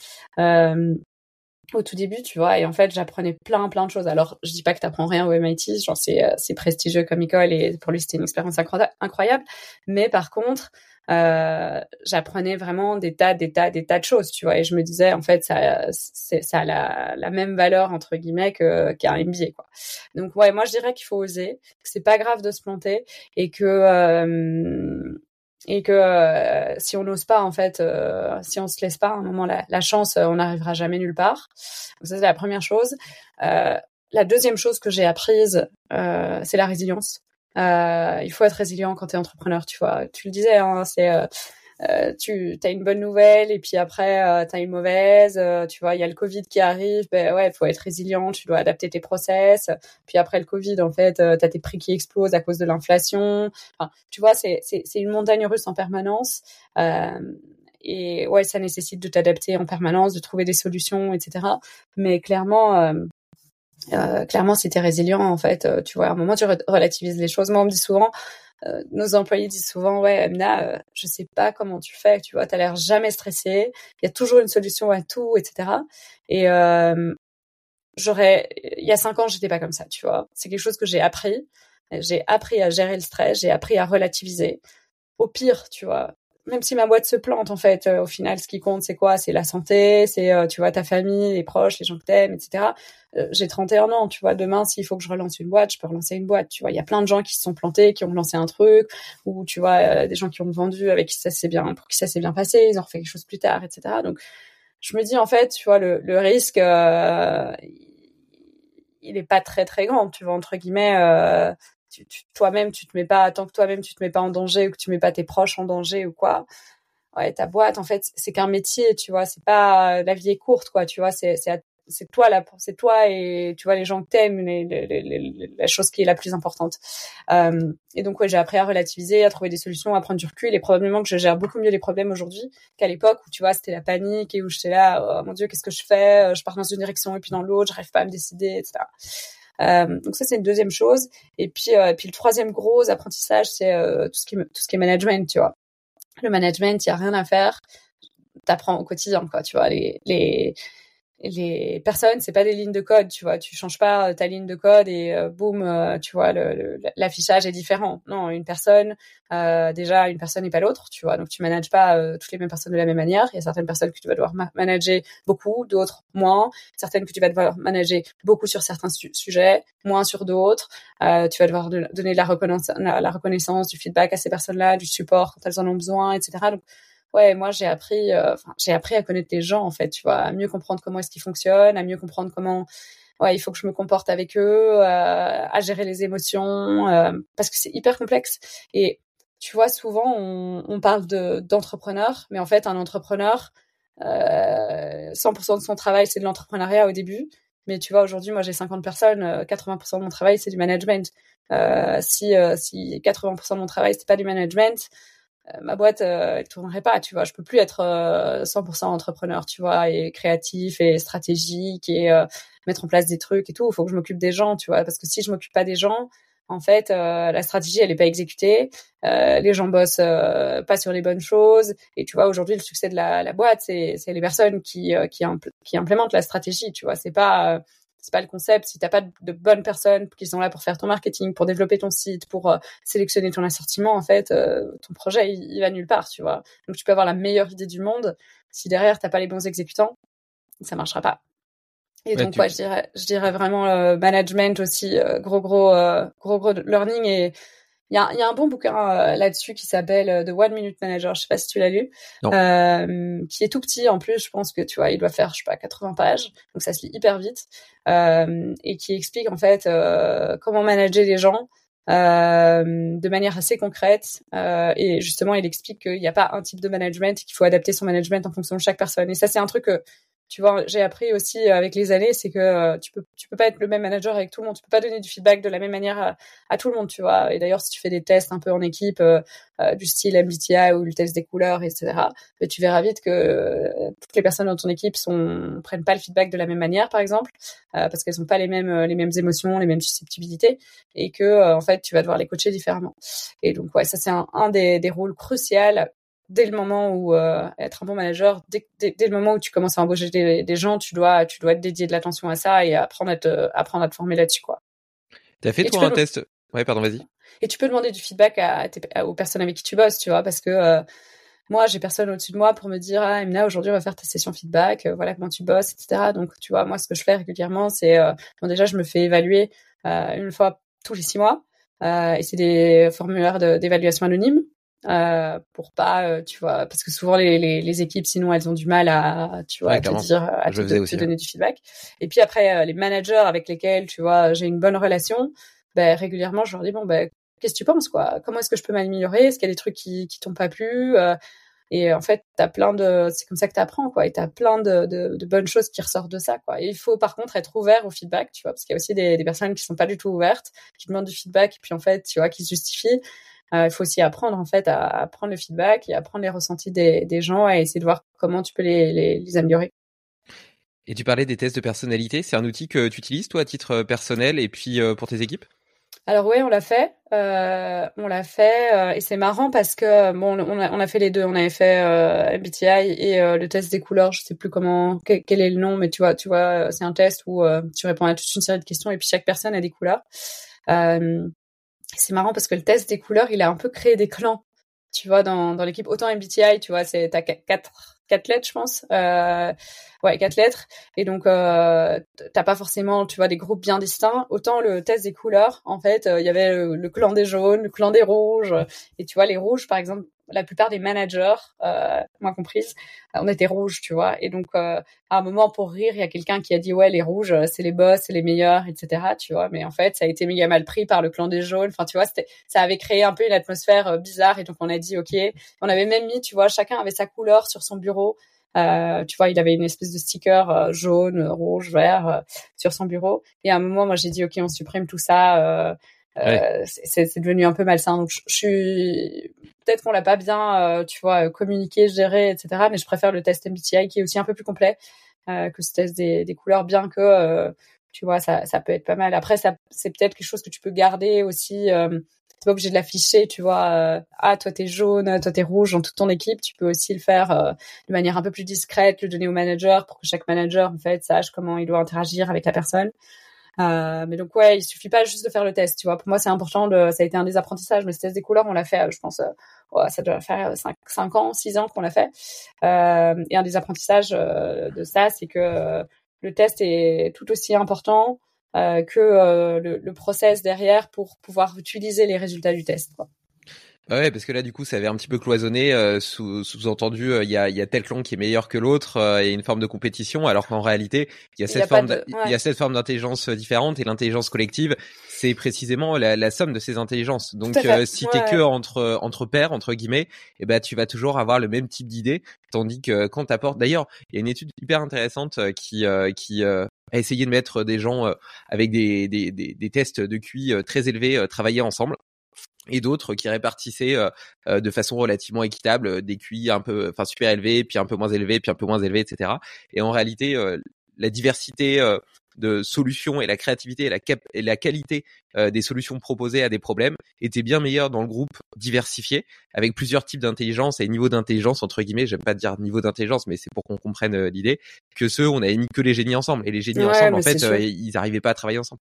au tout début, tu vois, et en fait, j'apprenais plein, plein de choses. Alors, je dis pas que t'apprends rien au MIT, genre c'est, c'est prestigieux comme école et pour lui c'était une expérience incroyable. Mais par contre, euh, j'apprenais vraiment des tas, des tas, des tas de choses, tu vois. Et je me disais, en fait, ça, ça a la, la même valeur entre guillemets qu'un MBA, quoi. Donc ouais, moi je dirais qu'il faut oser, que c'est pas grave de se planter et que euh, et que euh, si on n'ose pas, en fait, euh, si on se laisse pas, à un moment la, chance, on n'arrivera jamais nulle part. Donc ça c'est la première chose. la deuxième chose que j'ai apprise, c'est la résilience. Euh, il faut être résilient quand tu es entrepreneur, tu vois. Tu le disais, hein, c'est euh, euh, tu as une bonne nouvelle et puis après euh, tu as une mauvaise, euh, tu vois, il y a le Covid qui arrive, ben ouais, faut être résilient, tu dois adapter tes process. Puis après le Covid, en fait, tu as tes prix qui explosent à cause de l'inflation. Enfin, tu vois, c'est c'est une montagne russe en permanence. et ouais, ça nécessite de t'adapter en permanence, de trouver des solutions, etc. Mais clairement, euh, clairement, si t'es résilient, en fait, euh, tu vois, à un moment, tu relativises les choses. Moi, on me dit souvent, euh, nos employés disent souvent, ouais, Emna, je sais pas comment tu fais, tu vois, t'as l'air jamais stressé, il y a toujours une solution à tout, etc. Et j'aurais, il y a cinq ans, j'étais pas comme ça, tu vois. C'est quelque chose que j'ai appris. J'ai appris à gérer le stress, j'ai appris à relativiser. Au pire, tu vois, même si ma boîte se plante, en fait, euh, au final, ce qui compte, c'est quoi? C'est la santé, c'est, euh, tu vois, ta famille, les proches, les gens que t'aimes, etc. Euh, j'ai 31 ans, tu vois, demain, s'il faut que je relance une boîte, je peux relancer une boîte, tu vois. Il y a plein de gens qui se sont plantés, qui ont lancé un truc, ou, tu vois, des gens qui ont vendu avec qui ça s'est bien, pour qui ça s'est bien passé, ils ont refait quelque chose plus tard, etc. Donc, je me dis, en fait, tu vois, le, risque, il est pas très, très grand, tu vois, entre guillemets, toi-même, tu te mets pas, tant que toi-même, tu te mets pas en danger ou que tu mets pas tes proches en danger ou quoi. Ouais, ta boîte, en fait, c'est qu'un métier, tu vois. C'est pas la vie est courte, quoi. Tu vois, c'est c'est toi là, c'est toi et tu vois les gens que t'aimes, les, les, les, la chose qui est la plus importante. Euh, et donc ouais, j'ai appris à relativiser, à trouver des solutions, à prendre du recul. Et probablement que je gère beaucoup mieux les problèmes aujourd'hui qu'à l'époque où tu vois c'était la panique et où j'étais là, oh mon dieu, qu'est-ce que je fais? Je pars dans une direction et puis dans l'autre, j'arrive pas à me décider, etc. Euh, donc ça c'est une deuxième chose. Et puis euh, puis le troisième gros apprentissage c'est euh, tout ce qui tout ce qui est management, tu vois. Le management, il y a rien à faire. T'apprends au quotidien, quoi. Tu vois les les les personnes, c'est pas des lignes de code, tu vois. Tu changes pas ta ligne de code et euh, boum, tu vois, l'affichage est différent. Non, une personne, euh, déjà, une personne n'est pas l'autre, tu vois. Donc, tu manages pas toutes les mêmes personnes de la même manière. Il y a certaines personnes que tu vas devoir manager beaucoup, d'autres moins. Certaines que tu vas devoir manager beaucoup sur certains sujets, moins sur d'autres. Euh, tu vas devoir donner la, reconnaissance, la, reconnaissance, du feedback à ces personnes-là, du support quand elles en ont besoin, etc. Donc, ouais, moi j'ai appris, euh, j'ai appris à connaître les gens en fait, tu vois, à mieux comprendre comment est-ce qu'ils fonctionnent, à mieux comprendre comment, ouais, il faut que je me comporte avec eux, euh, à gérer les émotions, euh, parce que c'est hyper complexe. Et tu vois, souvent on, parle de d'entrepreneur, mais en fait un entrepreneur, 100% de son travail c'est de l'entrepreneuriat au début. Mais tu vois, aujourd'hui, moi, j'ai 50 personnes, 80% de mon travail, c'est du management. Si, si 80% de mon travail, c'est pas du management, ma boîte euh, elle tournerait pas tu vois. Je peux plus être 100% euh, entrepreneur tu vois et créatif et stratégique et mettre en place des trucs et tout. Il faut que je m'occupe des gens tu vois parce que si je m'occupe pas des gens en fait la stratégie elle est pas exécutée. Les gens bossent pas sur les bonnes choses. Et tu vois aujourd'hui le succès de la, la boîte c'est c'est les personnes qui qui, qui implémentent la stratégie tu vois. C'est pas c'est pas le concept. Si t'as pas de, bonnes personnes qui sont là pour faire ton marketing, pour développer ton site, pour euh, sélectionner ton assortiment, en fait, euh, ton projet il, va nulle part, tu vois. Donc tu peux avoir la meilleure idée du monde, si derrière t'as pas les bons exécutants, ça marchera pas. Et donc ouais, je dirais, je dirais vraiment euh, management aussi, gros gros gros gros learning et il y a, y a, un bon bouquin euh, là-dessus qui s'appelle euh, The One Minute Manager. Je sais pas si tu l'as lu, euh, qui est tout petit en plus. Je pense que tu vois, il doit faire je sais pas 80 pages, donc ça se lit hyper vite euh, et qui explique en fait euh, comment manager les gens de manière assez concrète. et justement, il explique qu'il n'y a pas un type de management, qu'il faut adapter son management en fonction de chaque personne. Et ça, c'est un truc que tu vois, j'ai appris aussi euh, avec les années, c'est que euh, tu peux tu peux pas être le même manager avec tout le monde, tu peux pas donner du feedback de la même manière à, tout le monde, tu vois. Et d'ailleurs, si tu fais des tests un peu en équipe, euh, du style MBTI ou le test des couleurs, etc., ben, tu verras vite que toutes les personnes dans ton équipe sont prennent pas le feedback de la même manière, par exemple, parce qu'elles ont pas les mêmes les mêmes émotions, les mêmes susceptibilités, et que en fait, tu vas devoir les coacher différemment. Et donc ouais, ça c'est un, un des, des rôles cruciaux dès le moment où euh, être un bon manager, dès, dès, le moment où tu commences à embaucher des, des, gens, tu dois, tu dois dédier de l'attention à ça et apprendre à te, apprendre à te former là-dessus, quoi. T'as fait toi un test? Ouais, pardon, vas-y. Et tu peux demander du feedback à, aux personnes avec qui tu bosses, tu vois, parce que euh, moi, j'ai personne au-dessus de moi pour me dire, ah, Emina, aujourd'hui, on va faire ta session feedback, euh, voilà comment tu bosses, etc. Donc, tu vois, moi, ce que je fais régulièrement, c'est, bon, déjà, je me fais évaluer une fois tous les six mois. et c'est des formulaires d'évaluation anonyme euh, pour pas, euh, tu vois, parce que souvent les, les, les, équipes, sinon elles ont du mal à, tu vois, à te dire, à te, donner du feedback. Et puis après, euh, les managers avec lesquels, tu vois, j'ai une bonne relation, ben régulièrement, je leur dis bon, ben qu'est-ce que tu penses, quoi? Comment est-ce que je peux m'améliorer? Est-ce qu'il y a des trucs qui qui t'ont pas plu Et en fait, t'as plein de, c'est comme ça que t'apprends, quoi. Et t'as plein de, de, de, bonnes choses qui ressortent de ça, quoi. Et il faut par contre être ouvert au feedback, tu vois, parce qu'il y a aussi des, des personnes qui sont pas du tout ouvertes, qui demandent du feedback, et puis en fait, tu vois, qui se justifient. Euh, il faut aussi apprendre en fait à, prendre le feedback et à prendre les ressentis des, des gens et essayer de voir comment tu peux les, les, les améliorer. Et tu parlais des tests de personnalité, c'est un outil que tu utilises toi à titre euh, personnel et puis euh, pour tes équipes? Alors oui, on l'a fait, euh, on l'a fait euh, et c'est marrant parce que bon, on a, on a fait les deux, on avait fait euh, MBTI et le test des couleurs, je sais plus comment, quel, quel est le nom, mais tu vois, tu vois, c'est un test où tu réponds à toute une série de questions et puis chaque personne a des couleurs. C'est marrant parce que le test des couleurs, il a un peu créé des clans. Tu vois, dans, l'équipe, autant MBTI, tu vois, c'est t'as quatre quatre lettres, je pense. Euh, quatre lettres. Et donc, euh, t'as pas forcément, tu vois, des groupes bien distincts. Autant le test des couleurs, en fait, euh, il y avait le, clan des jaunes, le clan des rouges. Et tu vois, les rouges, par exemple, la plupart des managers, euh, moi comprise, euh, on était rouges, tu vois. Et donc, à un moment, pour rire, il y a quelqu'un qui a dit, ouais, les rouges, c'est les boss, c'est les meilleurs, etc., tu vois. Mais en fait, ça a été méga mal pris par le clan des jaunes. Enfin, tu vois, ça avait créé un peu une atmosphère bizarre. Et donc, on a dit, OK. On avait même mis, tu vois, chacun avait sa couleur sur son bureau. Euh, tu vois, il avait une espèce de sticker jaune, rouge, vert sur son bureau. Et à un moment, moi, j'ai dit, OK, on supprime tout ça. Euh, c'est devenu un peu malsain. Donc, je, suis peut-être qu'on l'a pas bien, euh, tu vois, communiqué, géré, etc. Mais je préfère le test MBTI qui est aussi un peu plus complet euh, que ce test des, des couleurs, bien que tu vois, ça, ça peut être pas mal. Après, ça, c'est peut-être quelque chose que tu peux garder aussi. Euh, c'est pas obligé de l'afficher, tu vois. ah, toi t'es jaune, toi t'es rouge dans toute ton équipe. Tu peux aussi le faire de manière un peu plus discrète, le donner au manager pour que chaque manager en fait sache comment il doit interagir avec la personne. Euh, mais donc ouais, il suffit pas juste de faire le test, tu vois. Pour moi, c'est important. De, ça a été un des apprentissages. Ce test des couleurs, on l'a fait, je pense, euh, ça doit faire 5, 5 ans, 6 ans qu'on l'a fait. Euh, et un des apprentissages euh, de ça, c'est que euh, le test est tout aussi important que le, le, process derrière pour pouvoir utiliser les résultats du test. Quoi. Ouais, parce que là, du coup, ça avait un petit peu cloisonné. Euh, sous, sous-entendu, euh, il y, a, y a tel clan qui est meilleur que l'autre euh, et une forme de compétition, alors qu'en réalité, il y a cette forme, il y a cette forme d'intelligence différente et l'intelligence collective, c'est précisément la, la, somme de ces intelligences. Donc, si t'es que entre entre pairs, entre guillemets, eh ben, tu vas toujours avoir le même type d'idée, tandis que quand t'apportes. D'ailleurs, il y a une étude hyper intéressante qui qui a essayé de mettre des gens avec des, des, des, des tests de QI très élevés travailler ensemble et d'autres qui répartissaient euh, euh, de façon relativement équitable euh, des QI un peu, enfin super élevés, puis un peu moins élevés, puis un peu moins élevés, etc. Et en réalité, la diversité de solutions et la créativité et la, cap et la qualité des solutions proposées à des problèmes était bien meilleure dans le groupe diversifié avec plusieurs types d'intelligence et niveaux d'intelligence entre guillemets. J'aime pas dire niveau d'intelligence mais c'est pour qu'on comprenne l'idée que ceux on avait mis que les génies ensemble. Et les génies ensemble en fait ils n'arrivaient pas à travailler ensemble.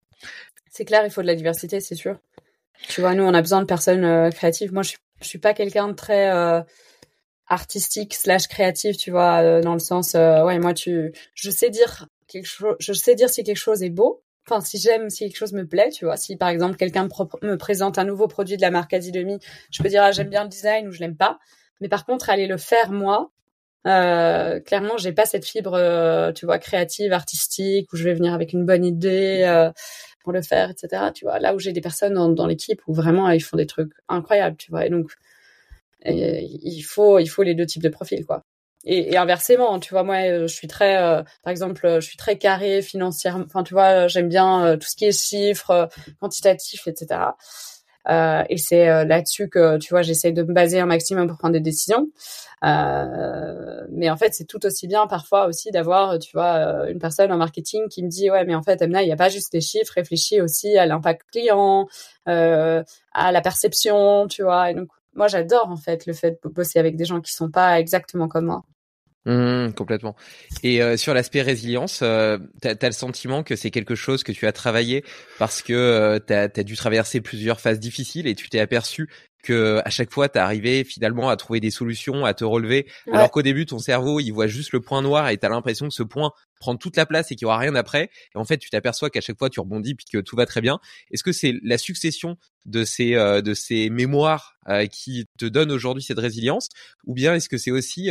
C'est clair il faut de la diversité c'est sûr. Tu vois, nous, on a besoin de personnes euh, créatives. Moi, je suis, je suis pas quelqu'un de très euh, artistique slash créatif, tu vois, euh, dans le sens, ouais, moi, tu, je sais dire quelque chose, je sais dire si quelque chose est beau. Enfin, si j'aime, si quelque chose me plaît, tu vois, si par exemple quelqu'un me, présente un nouveau produit de la marque Asidemi, je peux dire ah, j'aime bien le design ou je l'aime pas. Mais par contre, aller le faire moi, euh, clairement, j'ai pas cette fibre, tu vois, créative, artistique, où je vais venir avec une bonne idée pour le faire, etc. Tu vois, là où j'ai des personnes dans, l'équipe où vraiment ils font des trucs incroyables, tu vois. Et donc, il faut, il faut les deux types de profils, quoi. Et, inversement, tu vois, moi, euh, je suis très, euh, par exemple, je suis très carré financièrement. Enfin, tu vois, j'aime bien euh, tout ce qui est chiffres, quantitatif, etc. Euh, et c'est euh, là-dessus que, tu vois, j'essaie de me baser un maximum pour prendre des décisions. Euh, mais en fait, c'est tout aussi bien parfois aussi d'avoir, tu vois, une personne en marketing qui me dit, ouais, mais en fait, Emna, il n'y a pas juste des chiffres, réfléchis aussi à l'impact client, à la perception, tu vois. Et donc, moi, j'adore en fait le fait de bosser avec des gens qui sont pas exactement comme moi. Mmh, complètement. Et euh, sur l'aspect résilience, euh, tu as, le sentiment que c'est quelque chose que tu as travaillé parce que euh, tu as, dû traverser plusieurs phases difficiles et tu t'es aperçu que à chaque fois tu arrivé finalement à trouver des solutions, à te relever, alors qu'au début ton cerveau il voit juste le point noir et tu as l'impression que ce point prend toute la place et qu'il y aura rien après. Et en fait, tu t'aperçois qu'à chaque fois tu rebondis puis que tout va très bien. Est-ce que c'est la succession de ces euh, de ces mémoires euh, qui te donne aujourd'hui cette résilience, ou bien est-ce que c'est aussi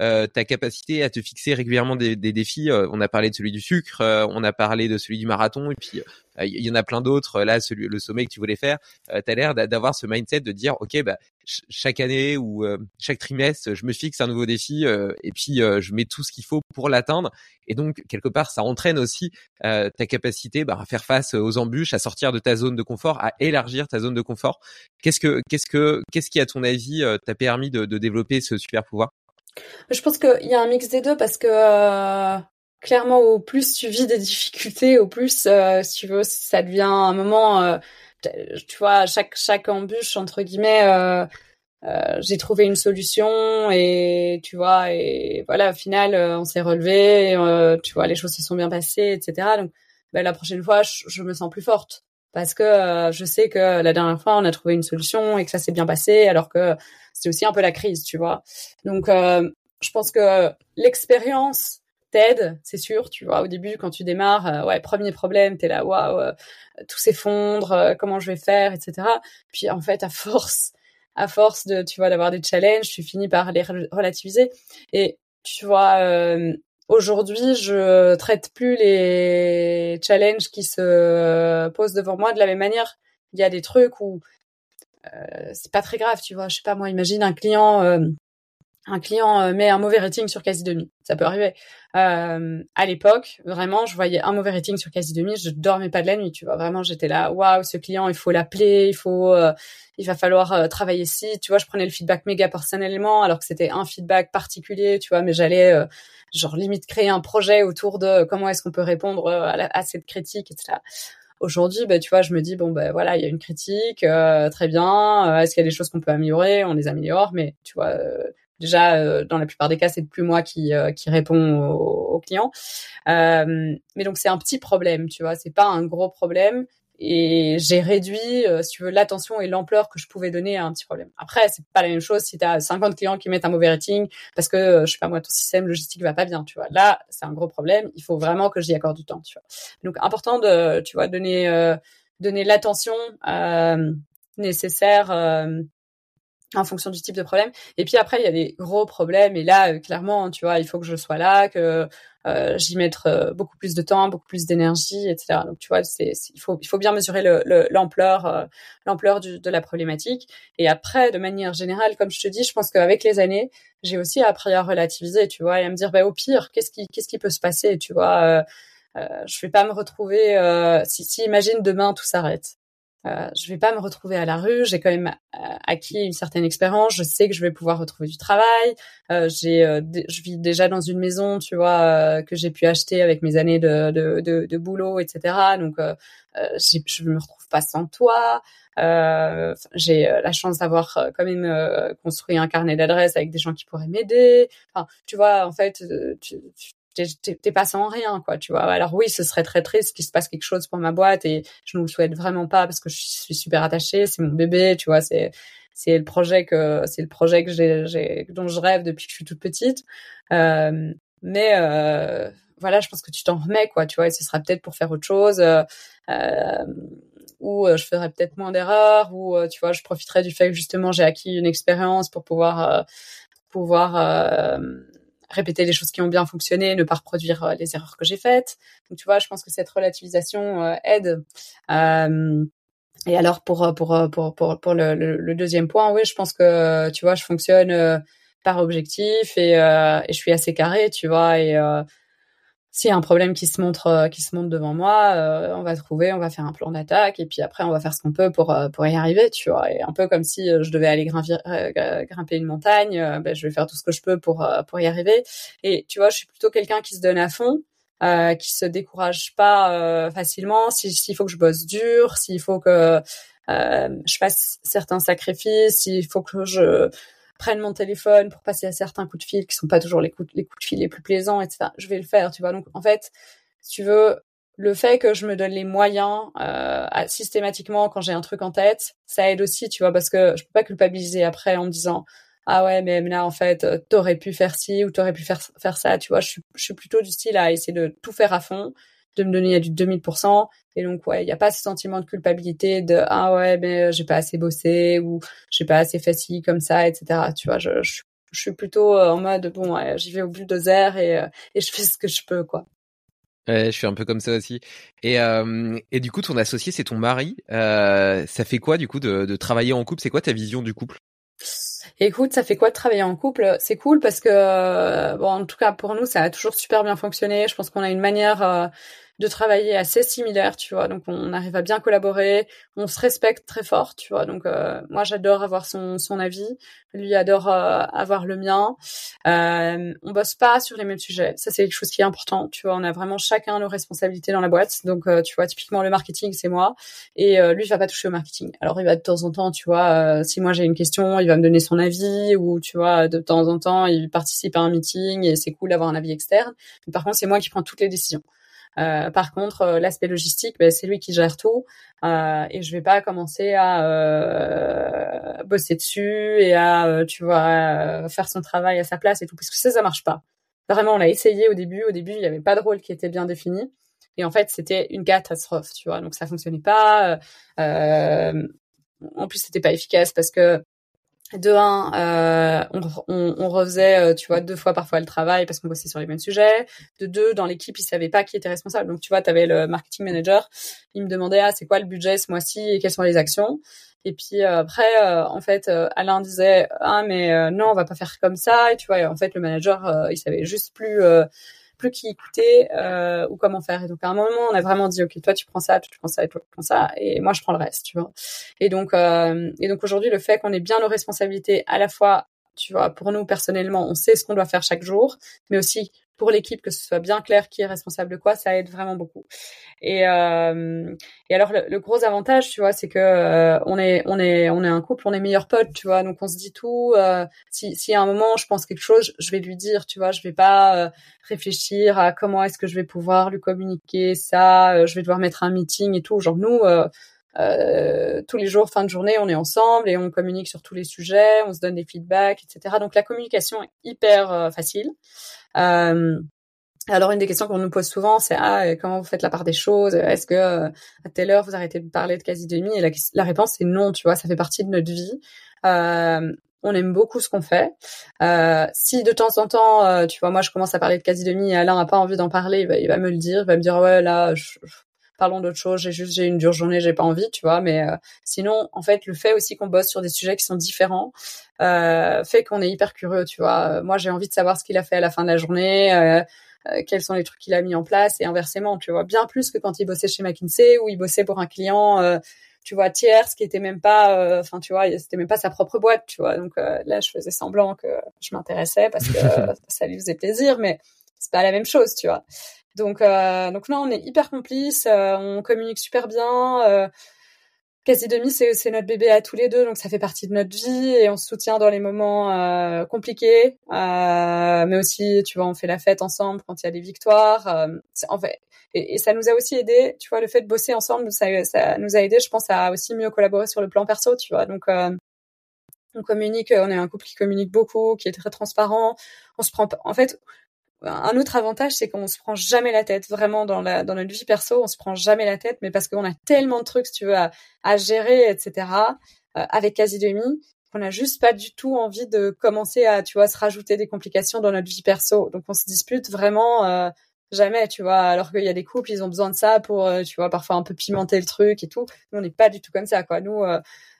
euh, ta capacité à te fixer régulièrement des, des défis On a parlé de celui du sucre, on a parlé de celui du marathon, et puis il y en a plein d'autres. Là, celui, le sommet que tu voulais faire, tu as l'air d'avoir ce mindset de dire, ok, bah chaque année ou chaque trimestre, je me fixe un nouveau défi et puis je mets tout ce qu'il faut pour l'atteindre. Et donc quelque part, ça entraîne aussi ta capacité bah, à faire face aux embûches, à sortir de ta zone de confort, à élargir ta zone de confort. Qu'est-ce que qu'est-ce que qu'est-ce qui à ton avis t'a permis de, de, développer ce super pouvoir? Je pense qu'il y a un mix des deux parce que clairement, au plus tu vis des difficultés, au plus, si tu veux, ça devient un moment tu vois, chaque chaque embûche entre guillemets, euh, euh, j'ai trouvé une solution et tu vois et voilà au final euh, on s'est relevé, euh, tu vois les choses se sont bien passées, etc. Donc ben, la prochaine fois je, me sens plus forte parce que euh, je sais que la dernière fois on a trouvé une solution et que ça s'est bien passé alors que c'était aussi un peu la crise, tu vois. Donc je pense que l'expérience t'aide, c'est sûr, tu vois, au début, quand tu démarres, euh, ouais, premier problème, t'es là, waouh, euh, tout s'effondre, euh, comment je vais faire, etc. Puis, en fait, à force, à force de, tu vois, d'avoir des challenges, tu finis par les relativiser. Et, tu vois, aujourd'hui, je traite plus les challenges qui se posent devant moi de la même manière. Il y a des trucs où c'est pas très grave, tu vois. Je sais pas, moi, imagine un client un client euh, met un mauvais rating sur quasi demi. Ça peut arriver. Euh, à l'époque, vraiment, je voyais un mauvais rating sur quasi demi, je dormais pas de la nuit. Tu vois, vraiment, j'étais là, waouh, ce client, il faut l'appeler, il faut, euh, il va falloir euh, travailler ici. Tu vois, je prenais le feedback méga personnellement, alors que c'était un feedback particulier. Tu vois, mais j'allais genre limite créer un projet autour de comment est-ce qu'on peut répondre à, cette critique, etc. Aujourd'hui, bah, tu vois, je me dis bon ben voilà, il y a une critique, très bien. Est-ce qu'il y a des choses qu'on peut améliorer? On les améliore, mais tu vois, Déjà, euh, dans la plupart des cas, c'est plus moi qui, euh, qui réponds aux, clients. Euh, mais donc c'est un petit problème, tu vois. C'est pas un gros problème. Et j'ai réduit, si tu veux, l'attention et l'ampleur que je pouvais donner à un petit problème. Après, c'est pas la même chose si tu as 50 clients qui mettent un mauvais rating parce que, je sais pas moi, ton système logistique va pas bien, tu vois. Là, c'est un gros problème. Il faut vraiment que j'y accorde du temps, tu vois. Donc, important de, tu vois, donner, donner l'attention nécessaire en fonction du type de problème. Et puis après, il y a des gros problèmes. Et là, euh, clairement, tu vois, il faut que je sois là, que euh, j'y mette euh, beaucoup plus de temps, beaucoup plus d'énergie, etc. Donc, tu vois, c'est, il faut, il faut bien mesurer le, l'ampleur, l'ampleur de la problématique. Et après, de manière générale, comme je te dis, je pense qu'avec les années, j'ai aussi appris à relativiser, tu vois, et à me dire, bah, au pire, qu'est-ce qui, qu'est-ce qui peut se passer, tu vois. Euh, je vais pas me retrouver si, si imagine demain tout s'arrête euh, je vais pas me retrouver à la rue. J'ai quand même euh, acquis une certaine expérience. Je sais que je vais pouvoir retrouver du travail. Euh, j'ai, euh, je vis déjà dans une maison, tu vois, que j'ai pu acheter avec mes années de, de, de, de boulot, etc. Donc, je me retrouve pas sans toi. j'ai la chance d'avoir quand même construit un carnet d'adresses avec des gens qui pourraient m'aider. Enfin, tu vois, en fait, tu, tu t'es pas sans rien quoi tu vois. Alors oui ce serait très triste qu'il se passe quelque chose pour ma boîte et je ne le souhaite vraiment pas parce que je suis super attachée c'est mon bébé tu vois c'est c'est le projet que c'est le projet que j'ai dont je rêve depuis que je suis toute petite. Euh, mais euh, voilà je pense que tu t'en remets quoi tu vois et ce sera peut-être pour faire autre chose euh, euh ou euh, je ferai peut-être moins d'erreurs ou tu vois je profiterai du fait que justement j'ai acquis une expérience pour pouvoir pouvoir répéter les choses qui ont bien fonctionné, ne pas reproduire euh, les erreurs que j'ai faites. Donc tu vois, je pense que cette relativisation euh, aide. Euh, et alors pour pour pour pour, pour le, deuxième point, oui, je pense que tu vois, je fonctionne par objectif et, je suis assez carré, tu vois, s'il y a un problème qui se montre euh, qui se montre devant moi, euh, on va trouver, on va faire un plan d'attaque et puis après on va faire ce qu'on peut pour euh, pour y arriver, tu vois. Et un peu comme si je devais aller grimper une montagne, ben, je vais faire tout ce que je peux pour pour y arriver. Et tu vois, je suis plutôt quelqu'un qui se donne à fond, qui se décourage pas facilement. S'il faut que je bosse dur, s'il faut que je fasse certains sacrifices, s'il faut que je prenne mon téléphone pour passer à certains coups de fil qui sont pas toujours les coups, les coups de fil les plus plaisants, etc. Je vais le faire, tu vois. Donc, en fait, si tu veux, le fait que je me donne les moyens euh, systématiquement quand j'ai un truc en tête, ça aide aussi, tu vois, parce que je peux pas culpabiliser après en me disant ah ouais mais là en fait t'aurais pu faire ci ou t'aurais pu faire faire ça, tu vois. Je suis, je suis plutôt du style à essayer de tout faire à fond de me donner à du 2000%. Et donc, ouais, il n'y a pas ce sentiment de culpabilité de, ah ouais, mais euh, j'ai pas assez bossé ou j'ai pas assez facile comme ça, etc. Tu vois, je, je, suis plutôt euh, en mode, bon, j'y vais au zère et, euh, et je fais ce que je peux, quoi. Je suis un peu comme ça aussi. Et, et du coup, ton associé, c'est ton mari. Ça fait quoi, du coup, de, de travailler en couple? C'est quoi ta vision du couple? Écoute, ça fait quoi de travailler en couple? C'est cool parce que, bon, en tout cas pour nous, ça a toujours super bien fonctionné. Je pense qu'on a une manière de travailler assez similaire, tu vois. Donc on arrive à bien collaborer, on se respecte très fort, tu vois. Donc euh, moi j'adore avoir son, son avis, lui adore euh, avoir le mien. Euh, on bosse pas sur les mêmes sujets, ça c'est quelque chose qui est important, tu vois. On a vraiment chacun nos responsabilités dans la boîte. Donc euh, tu vois typiquement le marketing c'est moi et lui il va pas toucher au marketing. Alors il va de temps en temps, tu vois, si moi j'ai une question, il va me donner son avis ou tu vois de temps en temps il participe à un meeting et c'est cool d'avoir un avis externe. Mais par contre c'est moi qui prends toutes les décisions. Par contre, l'aspect logistique, ben, c'est lui qui gère tout et je vais pas commencer à bosser dessus et à, tu vois, faire son travail à sa place et tout, parce que ça, ça marche pas. Vraiment, on l'a essayé au début. Au début, il n'y avait pas de rôle qui était bien défini. Et en fait, c'était une catastrophe, tu vois. Donc ça fonctionnait pas. Euh, en plus, c'était pas efficace parce que de un, euh, on, on, on, refaisait, euh, tu vois, deux fois parfois le travail parce qu'on bossait sur les mêmes sujets. De deux, dans l'équipe, ils savaient pas qui était responsable. Donc, tu vois, tu avais le marketing manager, il me demandait, ah, c'est quoi le budget ce mois-ci et quelles sont les actions? Et puis euh, après, euh, en fait, Alain disait, ah, mais non, on va pas faire comme ça. Et tu vois, en fait, le manager, il savait juste plus plus qui écouter euh, ou comment faire. Et donc à un moment, on a vraiment dit ok, toi tu prends ça, toi tu prends ça, et toi tu prends ça, et moi je prends le reste, tu vois. Et donc euh, et donc aujourd'hui, le fait qu'on ait bien nos responsabilités à la fois tu vois, pour nous personnellement, on sait ce qu'on doit faire chaque jour, mais aussi pour l'équipe que ce soit bien clair qui est responsable de quoi, ça aide vraiment beaucoup. Et, euh, et alors le, gros avantage, tu vois, c'est que euh, on est on est on est un couple, on est meilleurs potes, tu vois, donc on se dit tout. Euh, si si à un moment je pense quelque chose, je vais lui dire, tu vois, je vais pas euh, réfléchir à comment est-ce que je vais pouvoir lui communiquer ça, euh, je vais devoir mettre un meeting et tout. Genre nous. Euh, tous les jours, fin de journée, on est ensemble et on communique sur tous les sujets, on se donne des feedbacks, etc. Donc la communication est hyper euh, facile. Euh, alors une des questions qu'on nous pose souvent, c'est ah comment vous faites la part des choses? Est-ce que à telle heure vous arrêtez de parler de quasi demi? Et la, réponse c'est non, tu vois, ça fait partie de notre vie. on aime beaucoup ce qu'on fait. si de temps en temps, tu vois, moi je commence à parler de quasi demi et Alain n'a pas envie d'en parler, il va, il va, me le dire, il va me dire ouais là, je, parlons d'autre chose, j'ai juste j'ai une dure journée, j'ai pas envie, tu vois. Mais euh, sinon, en fait, le fait aussi qu'on bosse sur des sujets qui sont différents euh, fait qu'on est hyper curieux, tu vois. Euh, moi, j'ai envie de savoir ce qu'il a fait à la fin de la journée. Euh, quels sont les trucs qu'il a mis en place et inversement, tu vois, bien plus que quand il bossait chez McKinsey ou il bossait pour un client, tu vois, tiers, ce qui était même pas, enfin, tu vois, c'était même pas sa propre boîte, tu vois. Donc là, je faisais semblant que je m'intéressais parce que ça lui faisait plaisir, mais c'est pas la même chose, tu vois. Donc, euh, donc non, on est hyper complices, euh, on communique super bien. Euh, quasi demi, c'est, notre bébé à tous les deux, donc ça fait partie de notre vie et on se soutient dans les moments euh, compliqués, euh, mais aussi, tu vois, on fait la fête ensemble quand il y a des victoires. Euh, en fait, et, et, ça nous a aussi aidé, tu vois, le fait de bosser ensemble, ça, ça nous a aidé, je pense, à aussi mieux collaborer sur le plan perso, tu vois. Donc, on communique, on est un couple qui communique beaucoup, qui est très transparent. On se prend, en fait, un autre avantage, c'est qu'on se prend jamais la tête. Vraiment, dans, la, dans notre vie perso, on se prend jamais la tête, mais parce qu'on a tellement de trucs, si tu veux, à, gérer, etc., euh, avec quasi demi, qu'on a juste pas du tout envie de commencer à, tu vois, se rajouter des complications dans notre vie perso. Donc, on se dispute vraiment euh, jamais, tu vois. Alors qu'il y a des couples, ils ont besoin de ça pour, euh, tu vois, parfois un peu pimenter le truc et tout. Nous, on n'est pas du tout comme ça, quoi. Nous,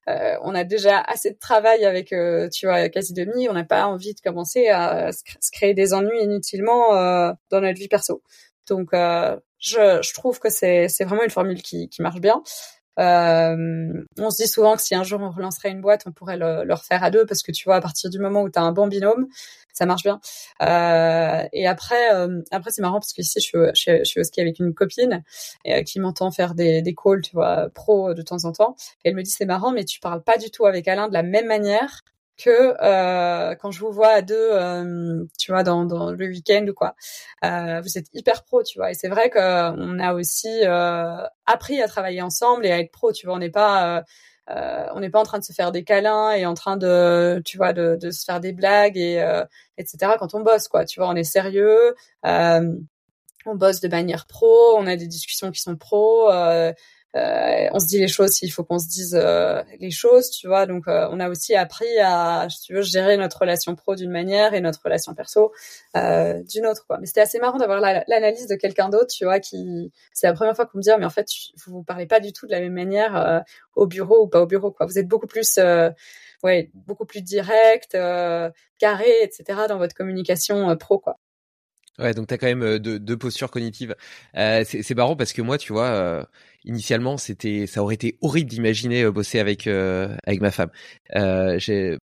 euh, on a déjà assez de travail avec, euh, tu vois, quasi demi. On n'a pas envie de commencer à se créer des ennuis inutilement euh, dans notre vie perso. Donc, je, je, trouve que c'est vraiment une formule qui, qui marche bien. Euh, on se dit souvent que si un jour on relancerait une boîte, on pourrait le, le refaire à deux parce que tu vois, à partir du moment où tu as un bon binôme, ça marche bien. Euh, et après, euh, après c'est marrant parce que ici, je suis, je, suis, au ski avec une copine et, qui m'entend faire des, des calls, tu vois, pro de temps en temps. Et elle me dit, c'est marrant, mais tu parles pas du tout avec Alain de la même manière que euh, quand je vous vois à deux, euh, tu vois, dans, dans le week-end ou quoi, euh, vous êtes hyper pro, tu vois. Et c'est vrai qu'on a aussi euh, appris à travailler ensemble et à être pro, tu vois. On n'est pas euh, on n'est pas en train de se faire des câlins et en train de, tu vois, de, de se faire des blagues et etc. Quand on bosse, quoi. Tu vois, on est sérieux. on bosse de manière pro, on a des discussions qui sont pro. Euh, euh, on se dit les choses s'il faut qu'on se dise euh, les choses, tu vois. Donc, euh, on a aussi appris à, si tu veux, gérer notre relation pro d'une manière et notre relation perso d'une autre, quoi. Mais c'était assez marrant d'avoir l'analyse de quelqu'un d'autre, tu vois, qui, c'est la première fois qu'on me dit, ah, mais en fait, vous vous parlez pas du tout de la même manière au bureau ou pas au bureau, quoi. Vous êtes beaucoup plus, ouais, beaucoup plus direct, carré, etc. dans votre communication pro, quoi. Ouais, donc tu as quand même deux, deux postures cognitives. Euh, c'est marrant parce que moi, tu vois, euh, initialement, c'était, ça aurait été horrible d'imaginer bosser avec avec ma femme. Euh,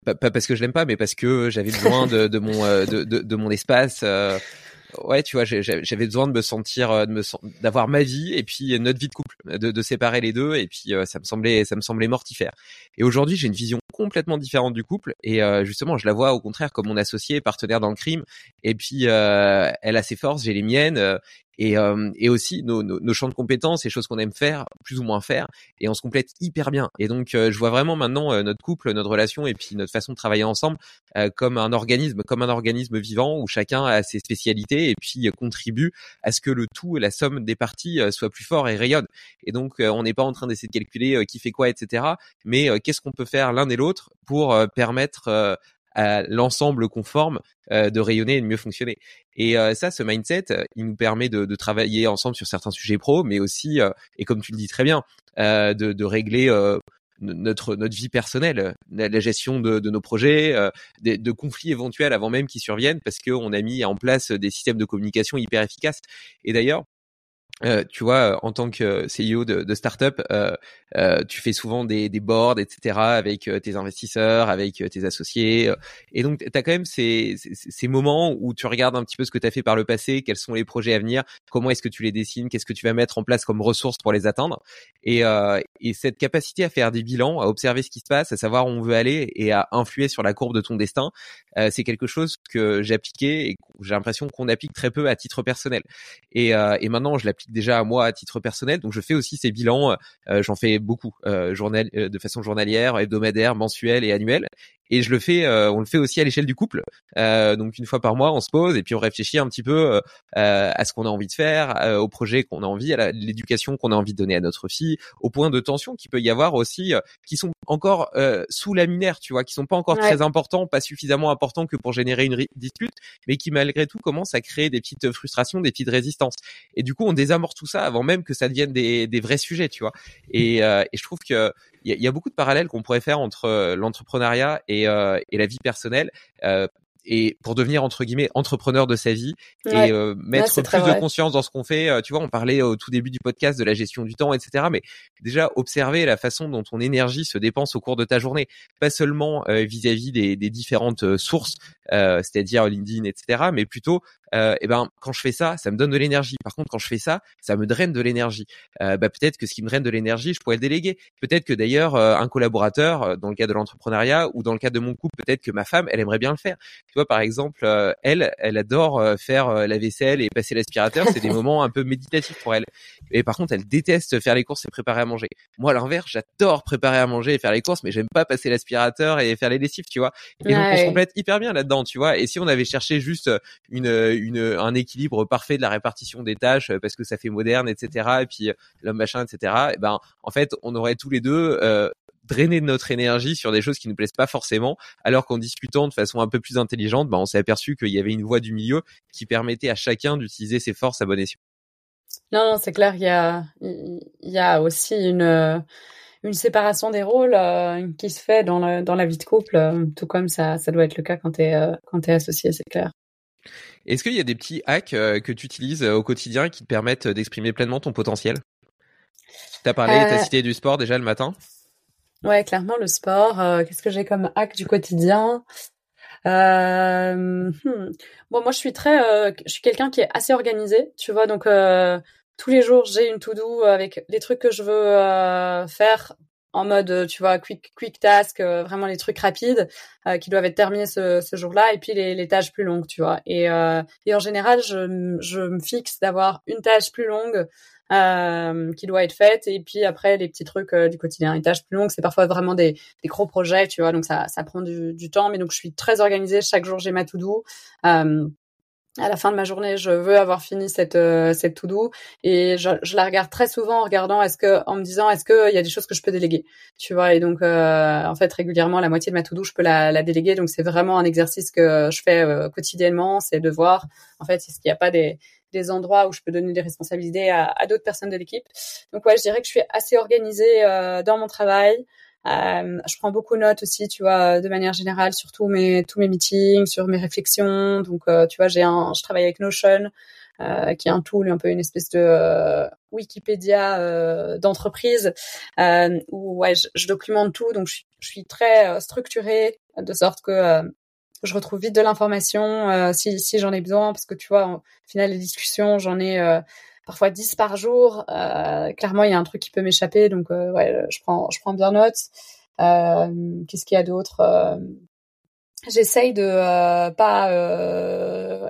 pas, pas, parce que je l'aime pas, mais parce que j'avais besoin de, de mon de, de, de, mon espace ouais, tu vois, j'avais besoin de me sentir, euh, de me d'avoir ma vie et puis notre vie de couple, de, de séparer les deux et puis euh, ça me semblait, ça me semblait mortifère. Et aujourd'hui, j'ai une vision complètement différente du couple et euh, justement, je la vois au contraire comme mon associé, partenaire dans le crime. Et puis, elle a ses forces, j'ai les miennes. Et, et aussi nos, nos, nos, champs de compétences, les choses qu'on aime faire, plus ou moins faire, et on se complète hyper bien. Et donc je vois vraiment maintenant notre couple, notre relation et puis notre façon de travailler ensemble comme un organisme, comme un organisme vivant où chacun a ses spécialités et puis contribue à ce que le tout et la somme des parties soit plus fort et rayonne. Et donc on n'est pas en train d'essayer de calculer qui fait quoi, etc. Mais qu'est-ce qu'on peut faire l'un et l'autre pour permettre à l'ensemble conforme de rayonner et de mieux fonctionner. Et ça, ce mindset, il nous permet de, de, travailler ensemble sur certains sujets pro, mais aussi, et comme tu le dis très bien, de, de, régler notre notre vie personnelle, la, gestion de, de, nos projets, de, de, conflits éventuels avant même qu'ils surviennent, parce qu'on a mis en place des systèmes de communication hyper efficaces. Et d'ailleurs, euh, tu vois, en tant que CEO de, de startup, euh, euh, tu fais souvent des, des boards, etc., avec tes investisseurs, avec tes associés. et donc, tu as quand même ces, ces, moments où tu regardes un petit peu ce que tu as fait par le passé, quels sont les projets à venir, comment est-ce que tu les dessines, qu'est-ce que tu vas mettre en place comme ressources pour les atteindre. Et, et cette capacité à faire des bilans, à observer ce qui se passe, à savoir où on veut aller et à influer sur la courbe de ton destin, c'est quelque chose que j'ai appliqué et j'ai l'impression qu'on applique très peu à titre personnel. Et, et maintenant, je l'applique déjà à moi à titre personnel. Donc je fais aussi ces bilans, euh, j'en fais beaucoup, euh, journal, euh, de façon journalière, hebdomadaire, mensuelle et annuelle. Et je le fais, euh, on le fait aussi à l'échelle du couple. Euh, donc une fois par mois, on se pose et puis on réfléchit un petit peu euh, à ce qu'on a envie de faire, au projet qu'on a envie, à l'éducation qu'on a envie de donner à notre fille, au point de tension qu'il peut y avoir aussi, qui sont encore sous laminaire, tu vois, qui sont pas encore très importants, pas suffisamment importants que pour générer une dispute, mais qui malgré tout commencent à créer des petites frustrations, des petites résistances. Et du coup, on désamorce tout ça avant même que ça devienne des, des vrais sujets, tu vois. Et, et je trouve que il y, y, a beaucoup de parallèles qu'on pourrait faire entre l'entrepreneuriat et, euh, et, la vie personnelle. Euh, et pour devenir entre guillemets entrepreneur de sa vie et euh, mettre plus de conscience dans ce qu'on fait. Euh, tu vois, on parlait au tout début du podcast de la gestion du temps, etc. Mais déjà observer la façon dont ton énergie se dépense au cours de ta journée, pas seulement vis-à-vis des, des, différentes sources, c'est-à-dire LinkedIn, etc. Mais plutôt euh, et ben quand je fais ça, ça me donne de l'énergie. Par contre, quand je fais ça, ça me draine de l'énergie. Euh, bah, peut-être que ce qui me draine de l'énergie, je pourrais le déléguer. Peut-être que d'ailleurs euh, un collaborateur, euh, dans le cas de l'entrepreneuriat ou dans le cas de mon couple, peut-être que ma femme, elle aimerait bien le faire. Tu vois, par exemple, elle, elle adore faire la vaisselle et passer l'aspirateur. C'est des moments un peu méditatifs pour elle. Et par contre, elle déteste faire les courses et préparer à manger. Moi, à l'inverse, j'adore préparer à manger et faire les courses, mais j'aime pas passer l'aspirateur et faire les lessives, tu vois. Et donc, on se complète hyper bien là-dedans, tu vois. Et si on avait cherché juste une une, un équilibre parfait de la répartition des tâches euh, parce que ça fait moderne, etc. Et puis euh, l'homme machin, etc. Et ben, en fait, on aurait tous les deux euh, de notre énergie sur des choses qui nous plaisent pas forcément, alors qu'en discutant de façon un peu plus intelligente, ben, on s'est aperçu qu'il y avait une voie du milieu qui permettait à chacun d'utiliser ses forces à bon escient. Non, c'est clair, il y a, il y a aussi une, une séparation des rôles qui se fait dans, la, dans la vie de couple, tout comme ça, ça doit être le cas quand tu es associé, c'est clair. Est-ce qu'il y a des petits hacks euh, que tu utilises euh, au quotidien qui te permettent d'exprimer pleinement ton potentiel? Tu as parlé, tu as euh, cité du sport déjà le matin? Ouais, clairement le sport. Qu'est-ce que j'ai comme hack du quotidien? Hmm. Bon, moi je suis très, je suis quelqu'un qui est assez organisé, tu vois. Donc tous les jours j'ai une to-do avec les trucs que je veux faire en mode, euh, tu vois, quick, quick task, euh, vraiment les trucs rapides euh, qui doivent être terminés ce, ce jour-là, et puis les, les, tâches plus longues, tu vois. Et, et en général, je, je me fixe d'avoir une tâche plus longue qui doit être faite, et puis après les petits trucs du quotidien. Les tâches plus longues, c'est parfois vraiment des, des, gros projets, tu vois, donc ça, ça prend du, du, temps, mais donc je suis très organisée. Chaque jour, j'ai ma to-do à la fin de ma journée, je veux avoir fini cette euh, cette to do et je, je, la regarde très souvent en regardant est-ce que en me disant est-ce que il y a des choses que je peux déléguer, tu vois? Et donc euh, en fait régulièrement la moitié de ma to do je peux la, la déléguer donc c'est vraiment un exercice que je fais euh, quotidiennement, c'est de voir en fait est-ce qu'il n'y a pas des des endroits où je peux donner des responsabilités à, à d'autres personnes de l'équipe. Donc ouais, je dirais que je suis assez organisée dans mon travail. Euh, je prends beaucoup de notes aussi, tu vois, de manière générale sur tous mes tous mes meetings, sur mes réflexions. Donc, euh, tu vois, j'ai un, je travaille avec Notion, euh, qui est un tool, un peu une espèce de euh, Wikipédia d'entreprise, où ouais, je, je, documente tout. Donc, je, suis, je suis très structurée de sorte que je retrouve vite de l'information si si j'en ai besoin, parce que tu vois, au final, les discussions, j'en ai parfois 10 par jour. Euh, clairement, il y a un truc qui peut m'échapper, donc euh, ouais, je prends, je prends bien note. Euh, Qu'est-ce qu'il y a d'autre euh, J'essaye de pas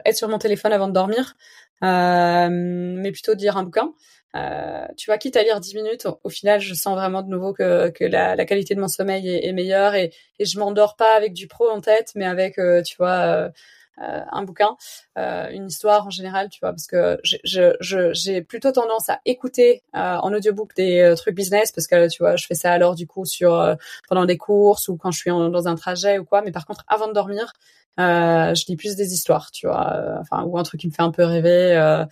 être sur mon téléphone avant de dormir. mais plutôt de lire un bouquin. Euh, tu vois, quitte à lire 10 minutes, au, final, je sens vraiment de nouveau que, que la, qualité de mon sommeil est, meilleure et, et je m'endors pas avec du pro en tête, mais avec, euh, tu vois, euh, euh un bouquin, euh, une histoire en général, tu vois, parce que j'ai plutôt tendance à écouter en audiobook des trucs business, parce que, tu vois, je fais ça alors du coup sur pendant des courses ou quand je suis dans un trajet ou quoi, mais par contre, avant de dormir, je lis plus des histoires, tu vois, enfin, ou un truc qui me fait un peu rêver. Euh,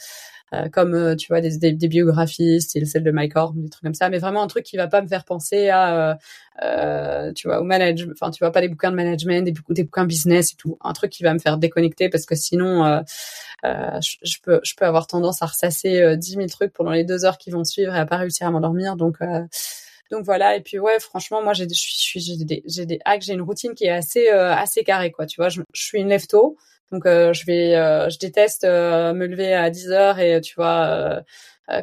comme euh, tu vois des, des, des, biographies, style celle de Mike Horn, des trucs comme ça, mais vraiment un truc qui va pas me faire penser à, euh, euh tu vois, au management, enfin tu vois pas des bouquins de management, des, des bouquins business et tout, un truc qui va me faire déconnecter parce que sinon euh, je, je, peux je peux avoir tendance à ressasser 10 000 trucs pendant les deux heures qui vont suivre et à pas réussir à m'endormir, donc donc voilà. Et puis ouais franchement moi j'ai j'ai des j'ai des hacks j'ai une routine qui est assez assez carrée quoi. Tu vois je, je suis une lève tôt donc euh, je vais, euh, je déteste euh, me lever à 10 heures et tu vois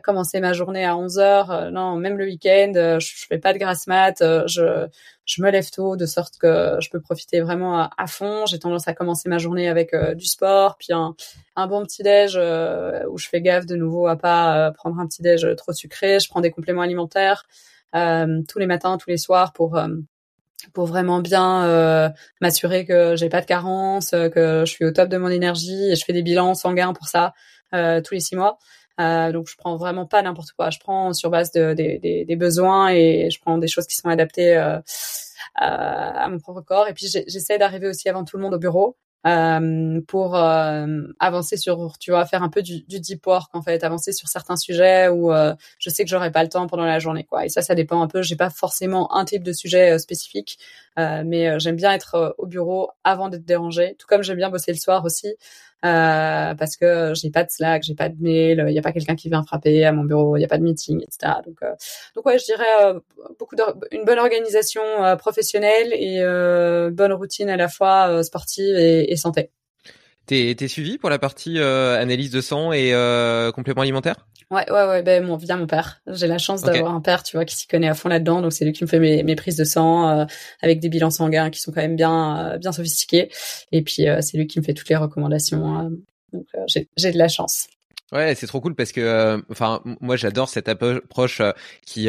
commencer ma journée à 11 heures. non, même le week-end, je, je, fais pas de grasse mat. je me lève tôt de sorte que je peux profiter vraiment à, fond. J'ai tendance à commencer ma journée avec du sport, puis un, un bon petit déj où je fais gaffe de nouveau à pas prendre un petit déj trop sucré. Je prends des compléments alimentaires tous les matins, tous les soirs pour pour vraiment bien euh, m'assurer que j'ai pas de carence, euh, que je suis au top de mon énergie et je fais des bilans sanguins pour ça euh, tous les six mois. Euh, donc je prends vraiment pas n'importe quoi. Je prends sur base de, des, des besoins et je prends des choses qui sont adaptées euh, à mon propre corps. Et puis j'essaie d'arriver aussi avant tout le monde au bureau euh, pour euh, avancer sur, tu vois, faire un peu du, du, deep work en fait, avancer sur certains sujets où euh, je sais que j'aurai pas le temps pendant la journée, quoi. Et ça, ça dépend un peu. J'ai pas forcément un type de sujet spécifique, mais j'aime bien être au bureau avant d'être dérangé, tout comme j'aime bien bosser le soir aussi. Euh, parce que j'ai pas de Slack, j'ai pas de mail, il y a pas quelqu'un qui vient frapper à mon bureau, il y a pas de meeting, etc. Donc, euh, donc ouais, je dirais euh, beaucoup de, une bonne organisation professionnelle et bonne routine à la fois sportive et, et santé. T'es es suivi pour la partie analyse de sang et complément alimentaire? Ouais, ouais, ouais, ben mon, via mon père. J'ai la chance d'avoir un père, tu vois, qui s'y connaît à fond là-dedans. Donc c'est lui qui me fait mes, mes prises de sang euh, avec des bilans sanguins qui sont quand même bien, euh, bien sophistiqués. Et puis euh, c'est lui qui me fait toutes les recommandations. donc j'ai de la chance. Ouais, c'est trop cool parce que, enfin, moi j'adore cette approche qui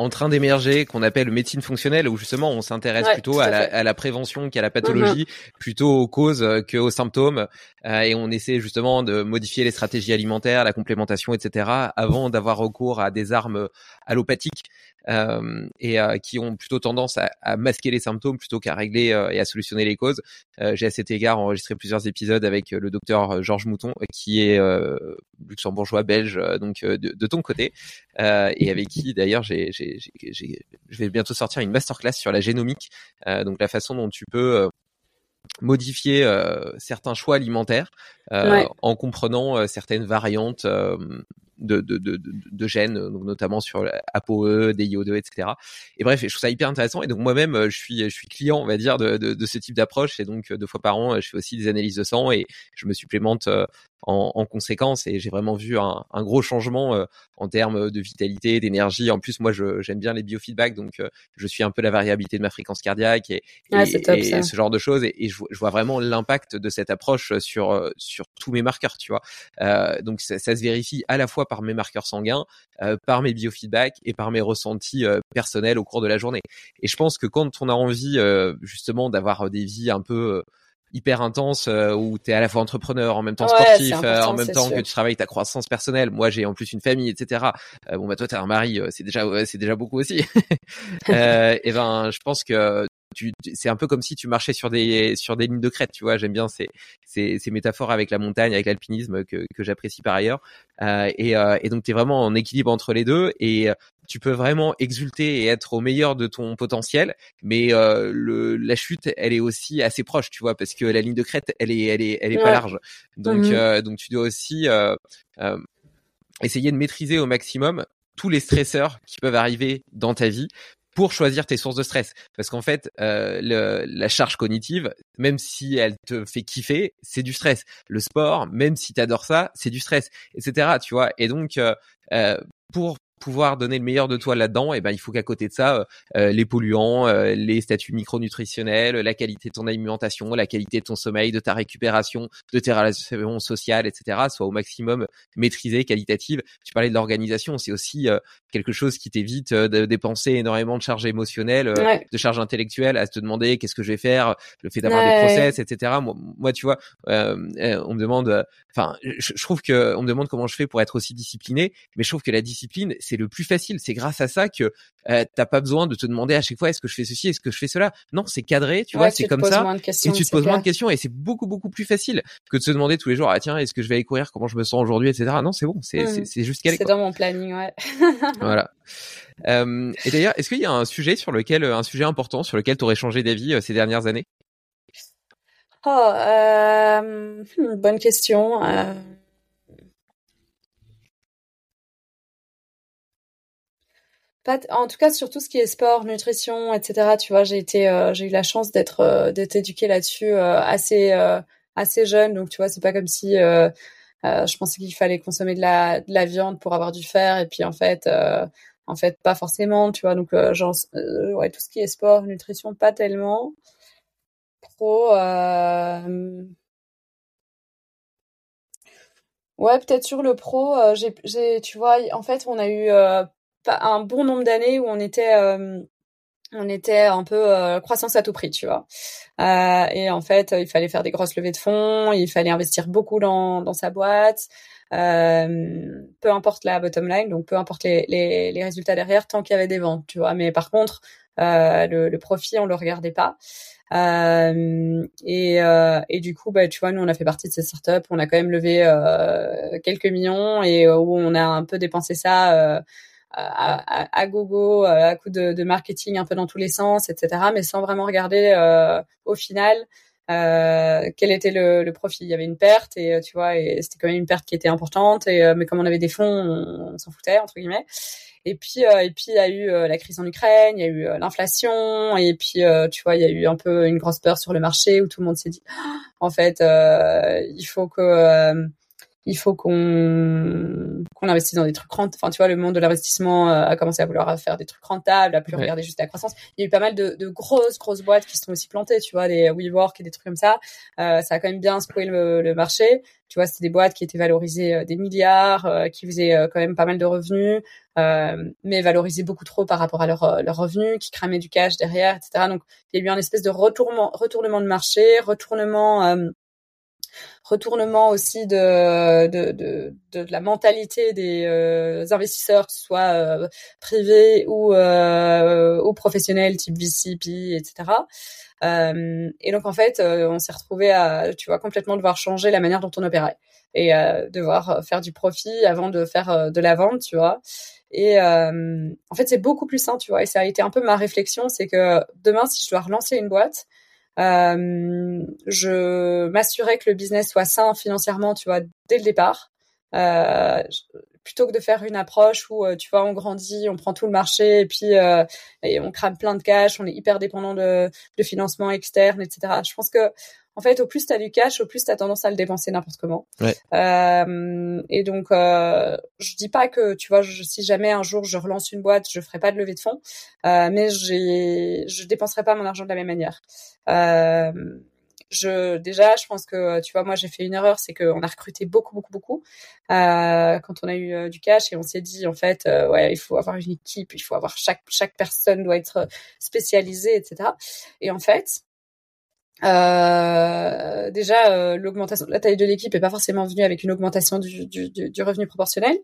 en train d'émerger qu'on appelle médecine fonctionnelle où justement on s'intéresse plutôt à, la, à la, prévention qu'à la pathologie, mm-hmm. plutôt aux causes qu'aux symptômes euh, et on essaie justement de modifier les stratégies alimentaires, la complémentation, etc. avant d'avoir recours à des armes allopathiques euh, et qui ont plutôt tendance à, à, masquer les symptômes plutôt qu'à régler et à solutionner les causes. J'ai à cet égard enregistré plusieurs épisodes avec le docteur Georges Mouton, qui est luxembourgeois belge, donc de, de, ton côté, et avec qui d'ailleurs j'ai, j'ai, j'ai, je vais bientôt sortir une masterclass sur la génomique, donc la façon dont tu peux modifier euh, certains choix alimentaires euh, en comprenant certaines variantes de, de, de, de, gènes, donc notamment sur ApoE, DIO2, etc. Et bref, je trouve ça hyper intéressant. Et donc moi-même, je suis, je suis client, on va dire, de, ce type d'approche. Et donc deux fois par an, je fais aussi des analyses de sang et je me supplémente en, en conséquence. Et j'ai vraiment vu un, un gros changement euh, en termes de vitalité, d'énergie. En plus, moi, j'aime bien les biofeedbacks, donc euh, je suis un peu la variabilité de ma fréquence cardiaque et, ah, et, ce genre de choses. Et, je, je, vois vraiment l'impact de cette approche sur euh, sur tous mes marqueurs, tu vois. Euh, donc ça, ça, se vérifie à la fois par mes marqueurs sanguins, par mes biofeedbacks et par mes ressentis personnels au cours de la journée. Et je pense que quand on a envie justement d'avoir des vies un peu hyper intense euh, où tu es à la fois entrepreneur, en même temps sportif, euh, en même temps que tu travailles ta croissance personnelle. Moi, j'ai en plus une famille, etc. Euh, bon bah toi, t'as un mari, c'est déjà c'est déjà beaucoup aussi. et ben, je pense que c'est un peu comme si tu marchais sur des sur des lignes de crête, tu vois. J'aime bien ces, ces, ces métaphores avec la montagne, avec l'alpinisme que, que j'apprécie par ailleurs. Euh, et, euh, et donc tu es vraiment en équilibre entre les deux et euh, tu peux vraiment exulter et être au meilleur de ton potentiel, mais euh, le, la chute, elle est aussi assez proche, tu vois, parce que la ligne de crête, elle est elle est elle est pas large. Donc mmh donc tu dois aussi essayer de maîtriser au maximum tous les stresseurs qui peuvent arriver dans ta vie pour choisir tes sources de stress. Parce qu'en fait, euh, le, la charge cognitive, même si elle te fait kiffer, c'est du stress. Le sport, même si tu adores ça, c'est du stress, etc. Tu vois. Et donc, euh, euh, pour pouvoir donner le meilleur de toi là-dedans, et eh ben il faut qu'à côté de ça, les polluants, les statuts micronutritionnels, la qualité de ton alimentation, la qualité de ton sommeil, de ta récupération, de tes relations sociales, etc., soient au maximum maîtrisées, qualitatives. Tu parlais de l'organisation, c'est aussi quelque chose qui t'évite de dépenser énormément de charges émotionnelles, de charges intellectuelles, à te demander qu'est-ce que je vais faire, le fait d'avoir des process, etc. Moi, moi, tu vois, on me demande, enfin, je, je trouve que on me demande comment je fais pour être aussi discipliné, mais je trouve que la discipline, c'est le plus facile. C'est grâce à ça que euh, t'as pas besoin de te demander à chaque fois est-ce que je fais ceci, est-ce que je fais cela? Non, c'est cadré, tu vois, c'est comme ça. et tu te poses moins de questions et c'est beaucoup beaucoup plus facile que de se demander tous les jours ah tiens est-ce que je vais aller courir, comment je me sens aujourd'hui, etc. Non, c'est bon, c'est mmh. c'est juste calé. C'est dans mon planning, ouais. voilà. Euh, et d'ailleurs, est-ce qu'il y a un sujet sur lequel, un sujet important sur lequel tu aurais changé d'avis euh, ces dernières années? Oh, euh, bonne question. En tout cas, sur tout ce qui est sport, nutrition, etc. Tu vois, j'ai été, euh, j'ai eu la chance d'être, euh, d'être éduquée là-dessus euh, assez, assez jeune. Donc, tu vois, c'est pas comme si je pensais qu'il fallait consommer de la, de la viande pour avoir du fer. Et puis, en fait, en fait, pas forcément. Tu vois, donc, genre, ouais, tout ce qui est sport, nutrition, pas tellement. Pro. Ouais, peut-être sur le pro, j'ai, tu vois, en fait, on a eu un bon nombre d'années où on était euh, on était un peu euh, croissance à tout prix, tu vois. Euh, et en fait, il fallait faire des grosses levées de fonds, il fallait investir beaucoup dans, dans sa boîte, euh, peu importe la bottom line, donc peu importe les, les, les résultats derrière, tant qu'il y avait des ventes, tu vois. Mais par contre, euh, le, le, profit, on le regardait pas. Euh, et, euh, et du coup, bah, tu vois, nous, on a fait partie de cette startup. On a quand même levé quelques millions et où on a un peu dépensé ça à, à, gogo, euh, à coup de, de, marketing un peu dans tous les sens, etc. Mais sans vraiment regarder euh, au final euh, quel était le, le, profit. Il y avait une perte et euh, tu vois, et c'était quand même une perte qui était importante. Et mais comme on avait des fonds, on, s'en foutait entre guillemets. Et puis et puis il y a eu la crise en Ukraine, il y a eu l'inflation et puis tu vois, il y a eu un peu une grosse peur sur le marché où tout le monde s'est dit en fait il faut que il faut qu'on qu'on investisse dans des trucs rentables. Enfin, tu vois, le monde de l'investissement euh, a commencé à vouloir faire des trucs rentables, à plus regarder juste la croissance. Il y a eu pas mal de, de, grosses, grosses boîtes qui se sont aussi plantées, tu vois, des WeWork et des trucs comme ça. Euh, ça a quand même bien secoué le, le marché. Tu vois, c'était des boîtes qui étaient valorisées euh, des milliards, euh, qui faisaient quand même pas mal de revenus, mais valorisées beaucoup trop par rapport à leurs leur revenus, qui cramaient du cash derrière, etc. Donc, il y a eu un espèce de retournement, retournement de marché, retournement retournement aussi de, de, de, de la mentalité des euh, investisseurs, que ce soit euh, privés ou, euh, ou professionnels, type VCP, etc. Et donc en fait, on s'est retrouvé à, tu vois, complètement devoir changer la manière dont on opérait et devoir faire du profit avant de faire de la vente, tu vois. Et en fait, c'est beaucoup plus sain, tu vois. Et ça a été un peu ma réflexion, c'est que demain, si je dois relancer une boîte, je m'assurais que le business soit sain financièrement, tu vois, dès le départ. Euh, plutôt que de faire une approche où euh, tu vois on grandit, on prend tout le marché et puis euh, et on crame plein de cash, on est hyper dépendant de, de financement externe, etc. Je pense que en fait, au plus tu as du cash, au plus tu as tendance à le dépenser n'importe comment. Ouais. Euh, et donc, euh, je dis pas que, tu vois, je, si jamais un jour je relance une boîte, je ferai pas de levée de fonds, euh, mais je dépenserai pas mon argent de la même manière. Euh, je déjà je pense que tu vois moi j'ai fait une erreur c'est qu'on a recruté beaucoup beaucoup beaucoup euh, quand on a eu euh, du cash et on s'est dit en fait euh, ouais il faut avoir une équipe il faut avoir chaque chaque personne doit être spécialisée etc et en fait euh, déjà, euh, l'augmentation la taille de l'équipe est pas forcément venue avec une augmentation du, du, du revenu proportionnel.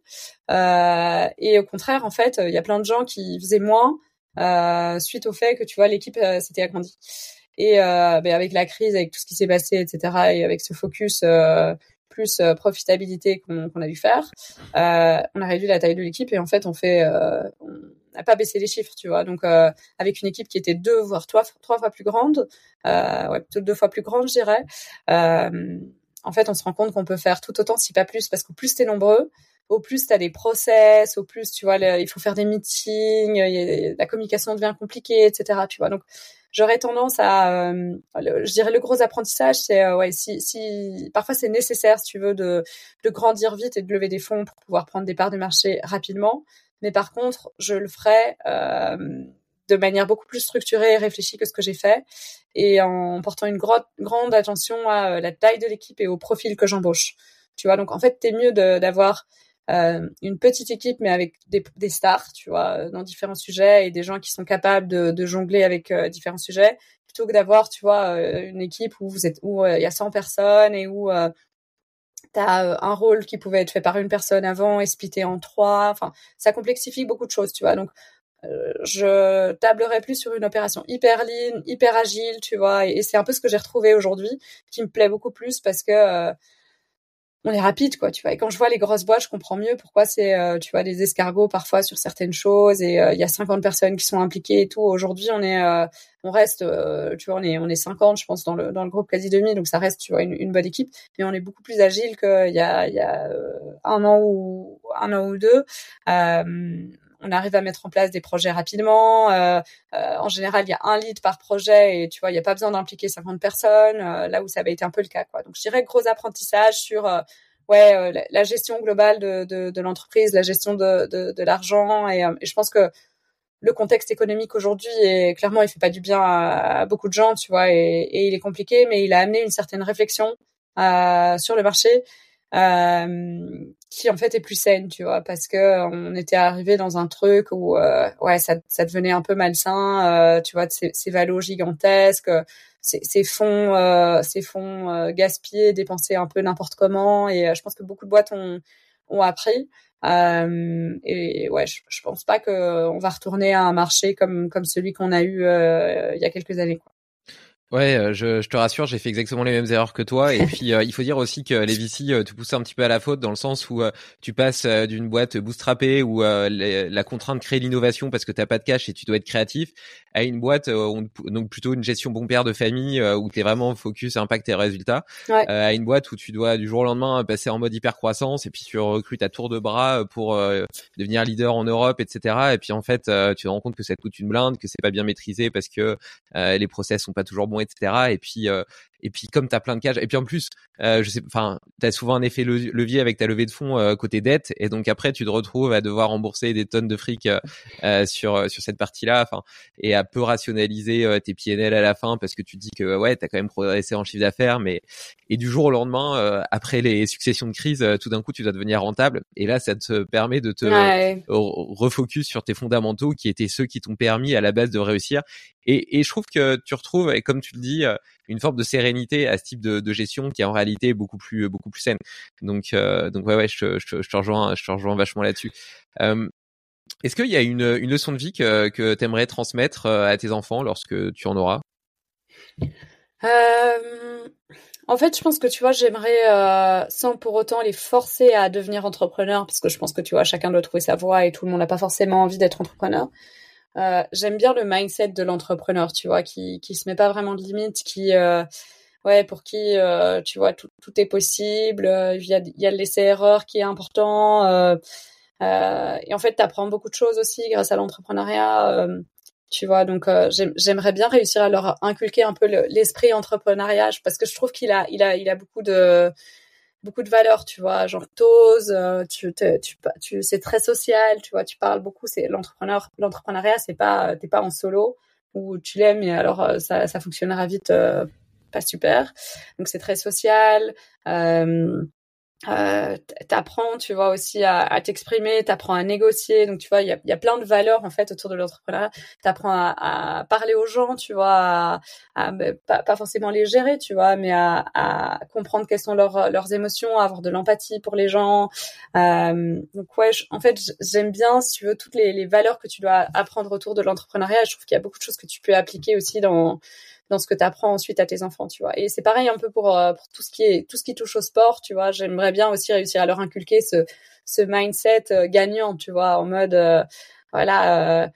Euh, et au contraire, en fait, il y a plein de gens qui faisaient moins euh, suite au fait que tu vois l'équipe euh, s'était agrandie. Et ben avec la crise, avec tout ce qui s'est passé, etc., et avec ce focus plus profitabilité qu'on a dû faire, on a réduit la taille de l'équipe et en fait, on fait on, pas baissé les chiffres, tu vois. Donc euh, avec une équipe qui était deux voire trois, trois fois plus grande, euh, ouais, plutôt deux fois plus grande, je dirais. Euh, en fait, on se rend compte qu'on peut faire tout autant, si pas plus, parce qu'au plus t'es nombreux, au plus t'as des process, au plus tu vois, il faut faire des meetings, la communication devient compliquée, etc. Tu vois. Donc j'aurais tendance à, euh, je dirais le gros apprentissage, c'est ouais, si, si parfois c'est nécessaire, si tu veux, de, de grandir vite et de lever des fonds pour pouvoir prendre des parts de marché rapidement. Mais par contre, je le ferai de manière beaucoup plus structurée et réfléchie que ce que j'ai fait, et en portant une grande attention à la taille de l'équipe et au profil que j'embauche. Tu vois, donc en fait, t'es mieux d'avoir euh, une petite équipe mais avec des, stars, tu vois, dans différents sujets et des gens qui sont capables de, jongler avec euh, différents sujets, plutôt que d'avoir, tu vois, euh, une équipe où vous êtes où il y a 100 personnes et où as un rôle qui pouvait être fait par une personne avant et splitté en trois. Enfin, ça complexifie beaucoup de choses, tu vois. Donc je tablerai plus sur une opération hyper lean, hyper agile, tu vois, et, c'est un peu ce que j'ai retrouvé aujourd'hui, qui me plaît beaucoup plus parce que on est rapide quoi tu vois. Et quand je vois les grosses boîtes je comprends mieux pourquoi c'est euh, tu vois des escargots parfois sur certaines choses et euh, il y a 50 personnes qui sont impliquées et tout. Aujourd'hui on est euh, on reste tu vois on est on est 50 je pense dans le dans le groupe quasi demi. Donc ça reste tu vois une, une bonne équipe. Mais on est beaucoup plus agile qu'il y a il y a un an ou un an ou deux on arrive à mettre en place des projets rapidement. Euh, euh, en général, il y a un lead par projet et tu vois, il n'y a pas besoin d'impliquer 50 personnes, euh, là où ça avait été un peu le cas. Donc, je dirais gros apprentissage sur ouais la, gestion globale de, l'entreprise, la gestion de, l'argent et, je pense que le contexte économique aujourd'hui est clairement il fait pas du bien à, beaucoup de gens, tu vois, et, il est compliqué, mais il a amené une certaine réflexion sur le marché qui en fait est plus saine, tu vois, parce que on était arrivé dans un truc où euh, ouais ça, ça devenait un peu malsain, euh, tu vois, ces, valos gigantesques, ces, ces fonds, euh, ces fonds euh, gaspillés, dépensés un peu n'importe comment, et je pense que beaucoup de boîtes ont ont appris. et ouais, je, je pense pas que on va retourner à un marché comme comme celui qu'on a eu il y a quelques années. Quoi. Ouais, euh, je, je, te rassure, j'ai fait exactement les mêmes erreurs que toi. Et puis, euh, il faut dire aussi que les VC euh, te poussent un petit peu à la faute dans le sens où tu passes d'une boîte bootstrappée où la contrainte crée l'innovation parce que t'as pas de cash et tu dois être créatif, à une boîte donc plutôt une gestion bon père de famille où t'es vraiment focus impact et résultats, à une boîte où tu dois du jour au lendemain passer en mode hyper croissance et puis tu recrutes à tour de bras pour devenir leader en Europe, etc. Et puis en fait, tu te rends compte que ça te coûte une blinde, que c'est pas bien maîtrisé parce que les process sont pas toujours bons etc. Et puis euh, et puis comme tu as plein de cash, et puis en plus, euh, je sais, enfin, tu as souvent un effet levier avec ta levée de fonds euh, côté dette, et donc après tu te retrouves à devoir rembourser des tonnes de fric sur sur cette partie-là, enfin, et à peu rationaliser tes PNL à la fin parce que tu dis que ouais, t'as quand même progressé en chiffre d'affaires, mais et du jour au lendemain, après les successions de crises, tout d'un coup tu dois devenir rentable, et là ça te permet de te refocus sur tes fondamentaux qui étaient ceux qui t'ont permis à la base de réussir, et, et je trouve que tu retrouves, et comme tu le dis, une forme de sérénité à ce type de, gestion qui est en réalité beaucoup plus beaucoup plus saine. Donc euh, donc ouais ouais je, je, je, te rejoins je te rejoins vachement là-dessus. Euh, est-ce qu'il y a une, une leçon de vie que, que tu aimerais transmettre euh, à tes enfants lorsque tu en auras? Euh, En fait, je pense que tu vois, j'aimerais, euh, sans pour autant les forcer à devenir entrepreneur, parce que je pense que tu vois, chacun doit trouver sa voie et tout le monde n'a pas forcément envie d'être entrepreneur. Euh, j'aime bien le mindset de l'entrepreneur, tu vois, qui qui se met pas vraiment de limites, qui euh, ouais pour qui euh, tu vois tout, tout est possible. Il y a il y a le laisser erreur qui est important. et en fait, tu apprends beaucoup de choses aussi grâce à l'entrepreneuriat. tu vois, donc j'aimerais bien réussir à leur inculquer un peu l'esprit entrepreneuriat parce que je trouve qu'il a il a il a beaucoup de beaucoup de valeurs, tu vois, genre t'oses, euh, tu, tu, tu, c'est très social, tu vois, tu parles beaucoup, c'est l'entrepreneur, l'entrepreneuriat, c'est pas, t'es pas en solo où tu l'aimes et alors euh, ça, ça fonctionnera vite, euh, pas super. Donc c'est très social. Euh, euh, t'apprends, tu vois, aussi à, à t'exprimer, t'apprends à négocier. Donc, tu vois, il y a, y a, plein de valeurs, en fait, autour de l'entrepreneuriat. T'apprends à, à, parler aux gens, tu vois, à, ben, pas, pas, forcément les gérer, tu vois, mais à, à comprendre quelles sont leurs, leurs émotions, à avoir de l'empathie pour les gens. Euh, donc, ouais, en fait, j'aime bien, si tu veux, toutes les, les valeurs que tu dois apprendre autour de l'entrepreneuriat. Je trouve qu'il y a beaucoup de choses que tu peux appliquer aussi dans dans ce que tu apprends ensuite à tes enfants, tu vois. Et c'est pareil un peu pour, euh, pour tout ce qui est tout ce qui touche au sport, tu vois. J'aimerais bien aussi réussir à leur inculquer ce ce mindset euh, gagnant, tu vois, en mode euh, voilà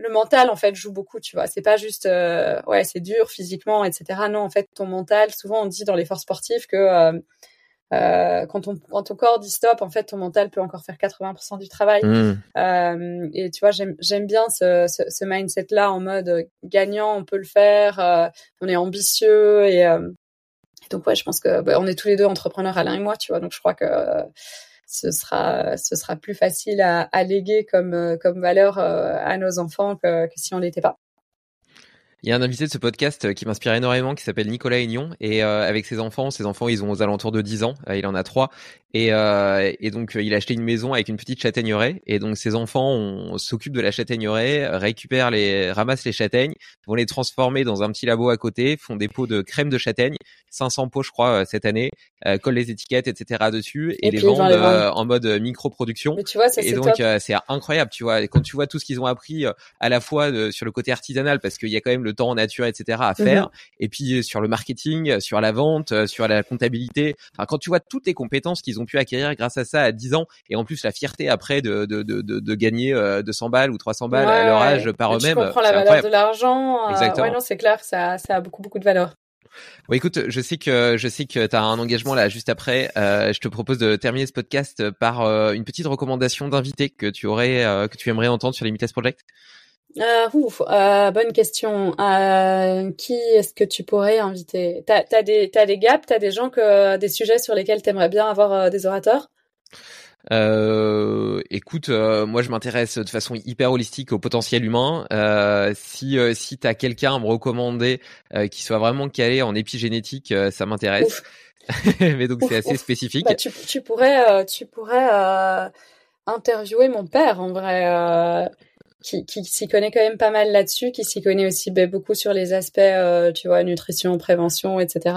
le mental en fait joue beaucoup, tu vois. C'est pas juste ouais, c'est dur physiquement, etc. Non, en fait, ton mental, souvent on dit dans les forces sportives que euh, quand, ton, quand ton corps dit stop, en fait, ton mental peut encore faire 80% du travail. Mmh. Euh, et tu vois, j'aime bien ce, ce, ce mindset-là en mode gagnant, on peut le faire, euh, on est ambitieux et, euh, donc ouais, je pense que bah, on est tous les deux entrepreneurs, Alain et moi, tu vois. Donc je crois que ce sera ce sera plus facile à, à léguer comme comme valeur à nos enfants que, que si on l'était pas. Il y a un invité de ce podcast euh, qui m'inspire énormément qui s'appelle Nicolas Aignon et euh, avec ses enfants, ses enfants ils ont aux alentours de 10 ans, euh, il en a trois et, euh, et donc il a acheté une maison avec une petite châtaigneraie et donc ses enfants s'occupent de la châtaigneraie, récupèrent les ramassent les châtaignes, vont les transformer dans un petit labo à côté, font des pots de crème de châtaigne, 500 pots je crois cette année, collent les étiquettes etc dessus et, les, vendent, en mode micro production. tu vois, ça, et donc c'est incroyable, tu vois, et quand tu vois tout ce qu'ils ont appris à la fois sur le côté artisanal parce qu'il y a quand même le temps en nature, etc. à faire. Mhm. Et puis sur le marketing, sur la vente, sur la comptabilité. Enfin, quand tu vois toutes les compétences qu'ils ont pu acquérir grâce à ça à 10 ans, et en plus la fierté après de, de, de, de, gagner 200 euh, balles ou 300 balles à leur âge par eux-mêmes. Tu comprends la valeur de l'argent. Euh, Exactement. ouais, non, c'est clair, ça, ça a beaucoup, beaucoup de valeur. Bon, écoute, je sais que je sais que tu as un engagement là juste après. Euh, je te propose de terminer ce podcast par euh, une petite recommandation d'invité que tu aurais euh, que tu aimerais entendre sur les Project. Euh, ouf, euh, bonne question. Euh, qui est-ce que tu pourrais inviter? T'as as des t'as des gaps, t'as des gens que des sujets sur lesquels t'aimerais bien avoir euh, des orateurs? Euh, écoute, moi je m'intéresse de façon hyper holistique au potentiel humain. si si t'as quelqu'un à me recommander qui soit vraiment calé en épigénétique, ça m'intéresse. Mais donc c'est assez spécifique. Bah, tu, tu pourrais tu pourrais interviewer mon père en vrai qui, qui s'y connaît quand même pas mal là-dessus, qui s'y connaît aussi ben, beaucoup sur les aspects, euh, tu vois, nutrition, prévention, etc.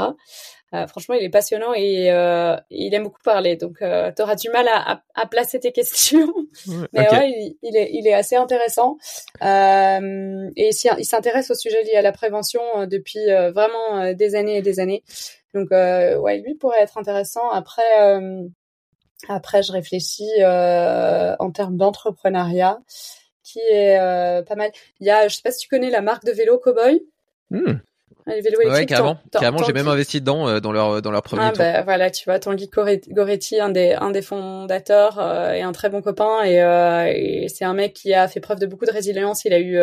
Euh, franchement, il est passionnant et euh, il aime beaucoup parler. Donc, euh, tu auras du mal à, à, placer tes questions. Mais ouais, il, il, est, il est assez intéressant. Euh, et il s'intéresse au sujet lié à la prévention depuis vraiment des années et des années. Donc, ouais, lui pourrait être intéressant. Après, après je réfléchis en termes d'entrepreneuriat qui est euh, pas mal. Il y a, je sais pas si tu connais la marque de vélo Cowboy. Hmm. Les vélos électriques. Ouais, carrément. j'ai même investi dedans euh, dans leur dans leur premier ah, bah, voilà, tu vois, Tanguy Goretti, un des un des fondateurs euh, et un très bon copain et, et c'est un mec qui a fait preuve de beaucoup de résilience. Il a eu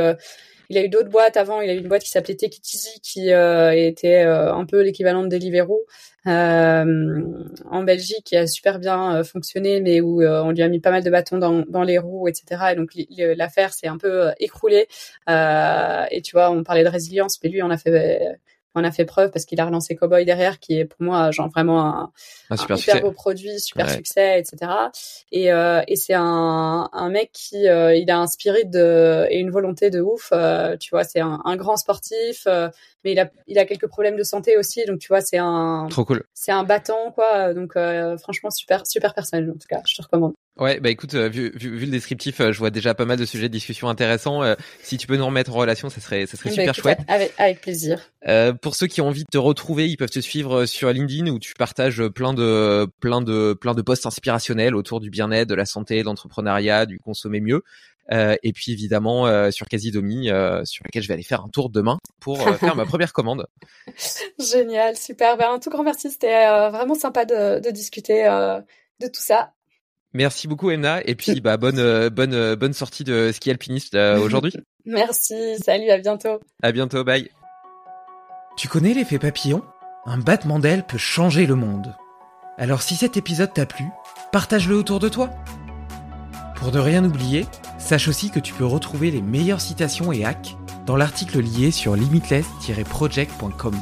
il a eu d'autres boîtes avant. Il a eu une boîte qui s'appelait Take qui euh, était euh, un peu l'équivalent de Deliveroo euh, en Belgique, qui a super bien fonctionné, mais où on lui a mis pas mal de bâtons dans, dans les roues, etc. Et donc l'affaire s'est un peu écroulée. et tu vois, on parlait de résilience, mais lui, on a fait on a fait preuve parce qu'il a relancé Cowboy derrière, qui est pour moi genre vraiment un, un super, beau produit, super succès, etc. Et, euh, et c'est un, un mec qui euh, il a un spirit de, et une volonté de ouf. Euh, tu vois, c'est un, grand sportif, mais il a il a quelques problèmes de santé aussi, donc tu vois, c'est un trop cool. C'est un battant quoi, donc franchement super super personnel en tout cas, je te recommande. Ouais, bah écoute, euh, vu, vu, vu, le descriptif, je vois déjà pas mal de sujets de discussion intéressants. si tu peux nous remettre en relation, ça serait, ça serait bah, super chouette. Avec, avec plaisir. Euh, pour ceux qui ont envie de te retrouver, ils peuvent te suivre sur LinkedIn où tu partages plein de plein de plein de posts inspirationnels autour du bien-être, de la santé, de l'entrepreneuriat, du consommer mieux. Euh, et puis évidemment euh, sur Casidomi, euh, sur laquelle je vais aller faire un tour demain pour euh, faire ma première commande. Génial, super. Ben, un tout grand merci, c'était vraiment sympa de, de discuter de tout ça. Merci beaucoup Emna et puis bah bonne bonne bonne sortie de ski alpiniste aujourd'hui. merci, salut, à bientôt. À bientôt, bye. Tu connais l'effet papillon? Un battement d'aile peut changer le monde. Alors si cet épisode t'a plu, partage-le autour de toi. Pour ne rien oublier, sache aussi que tu peux retrouver les meilleures citations et hacks dans l'article lié sur limitless-project.com.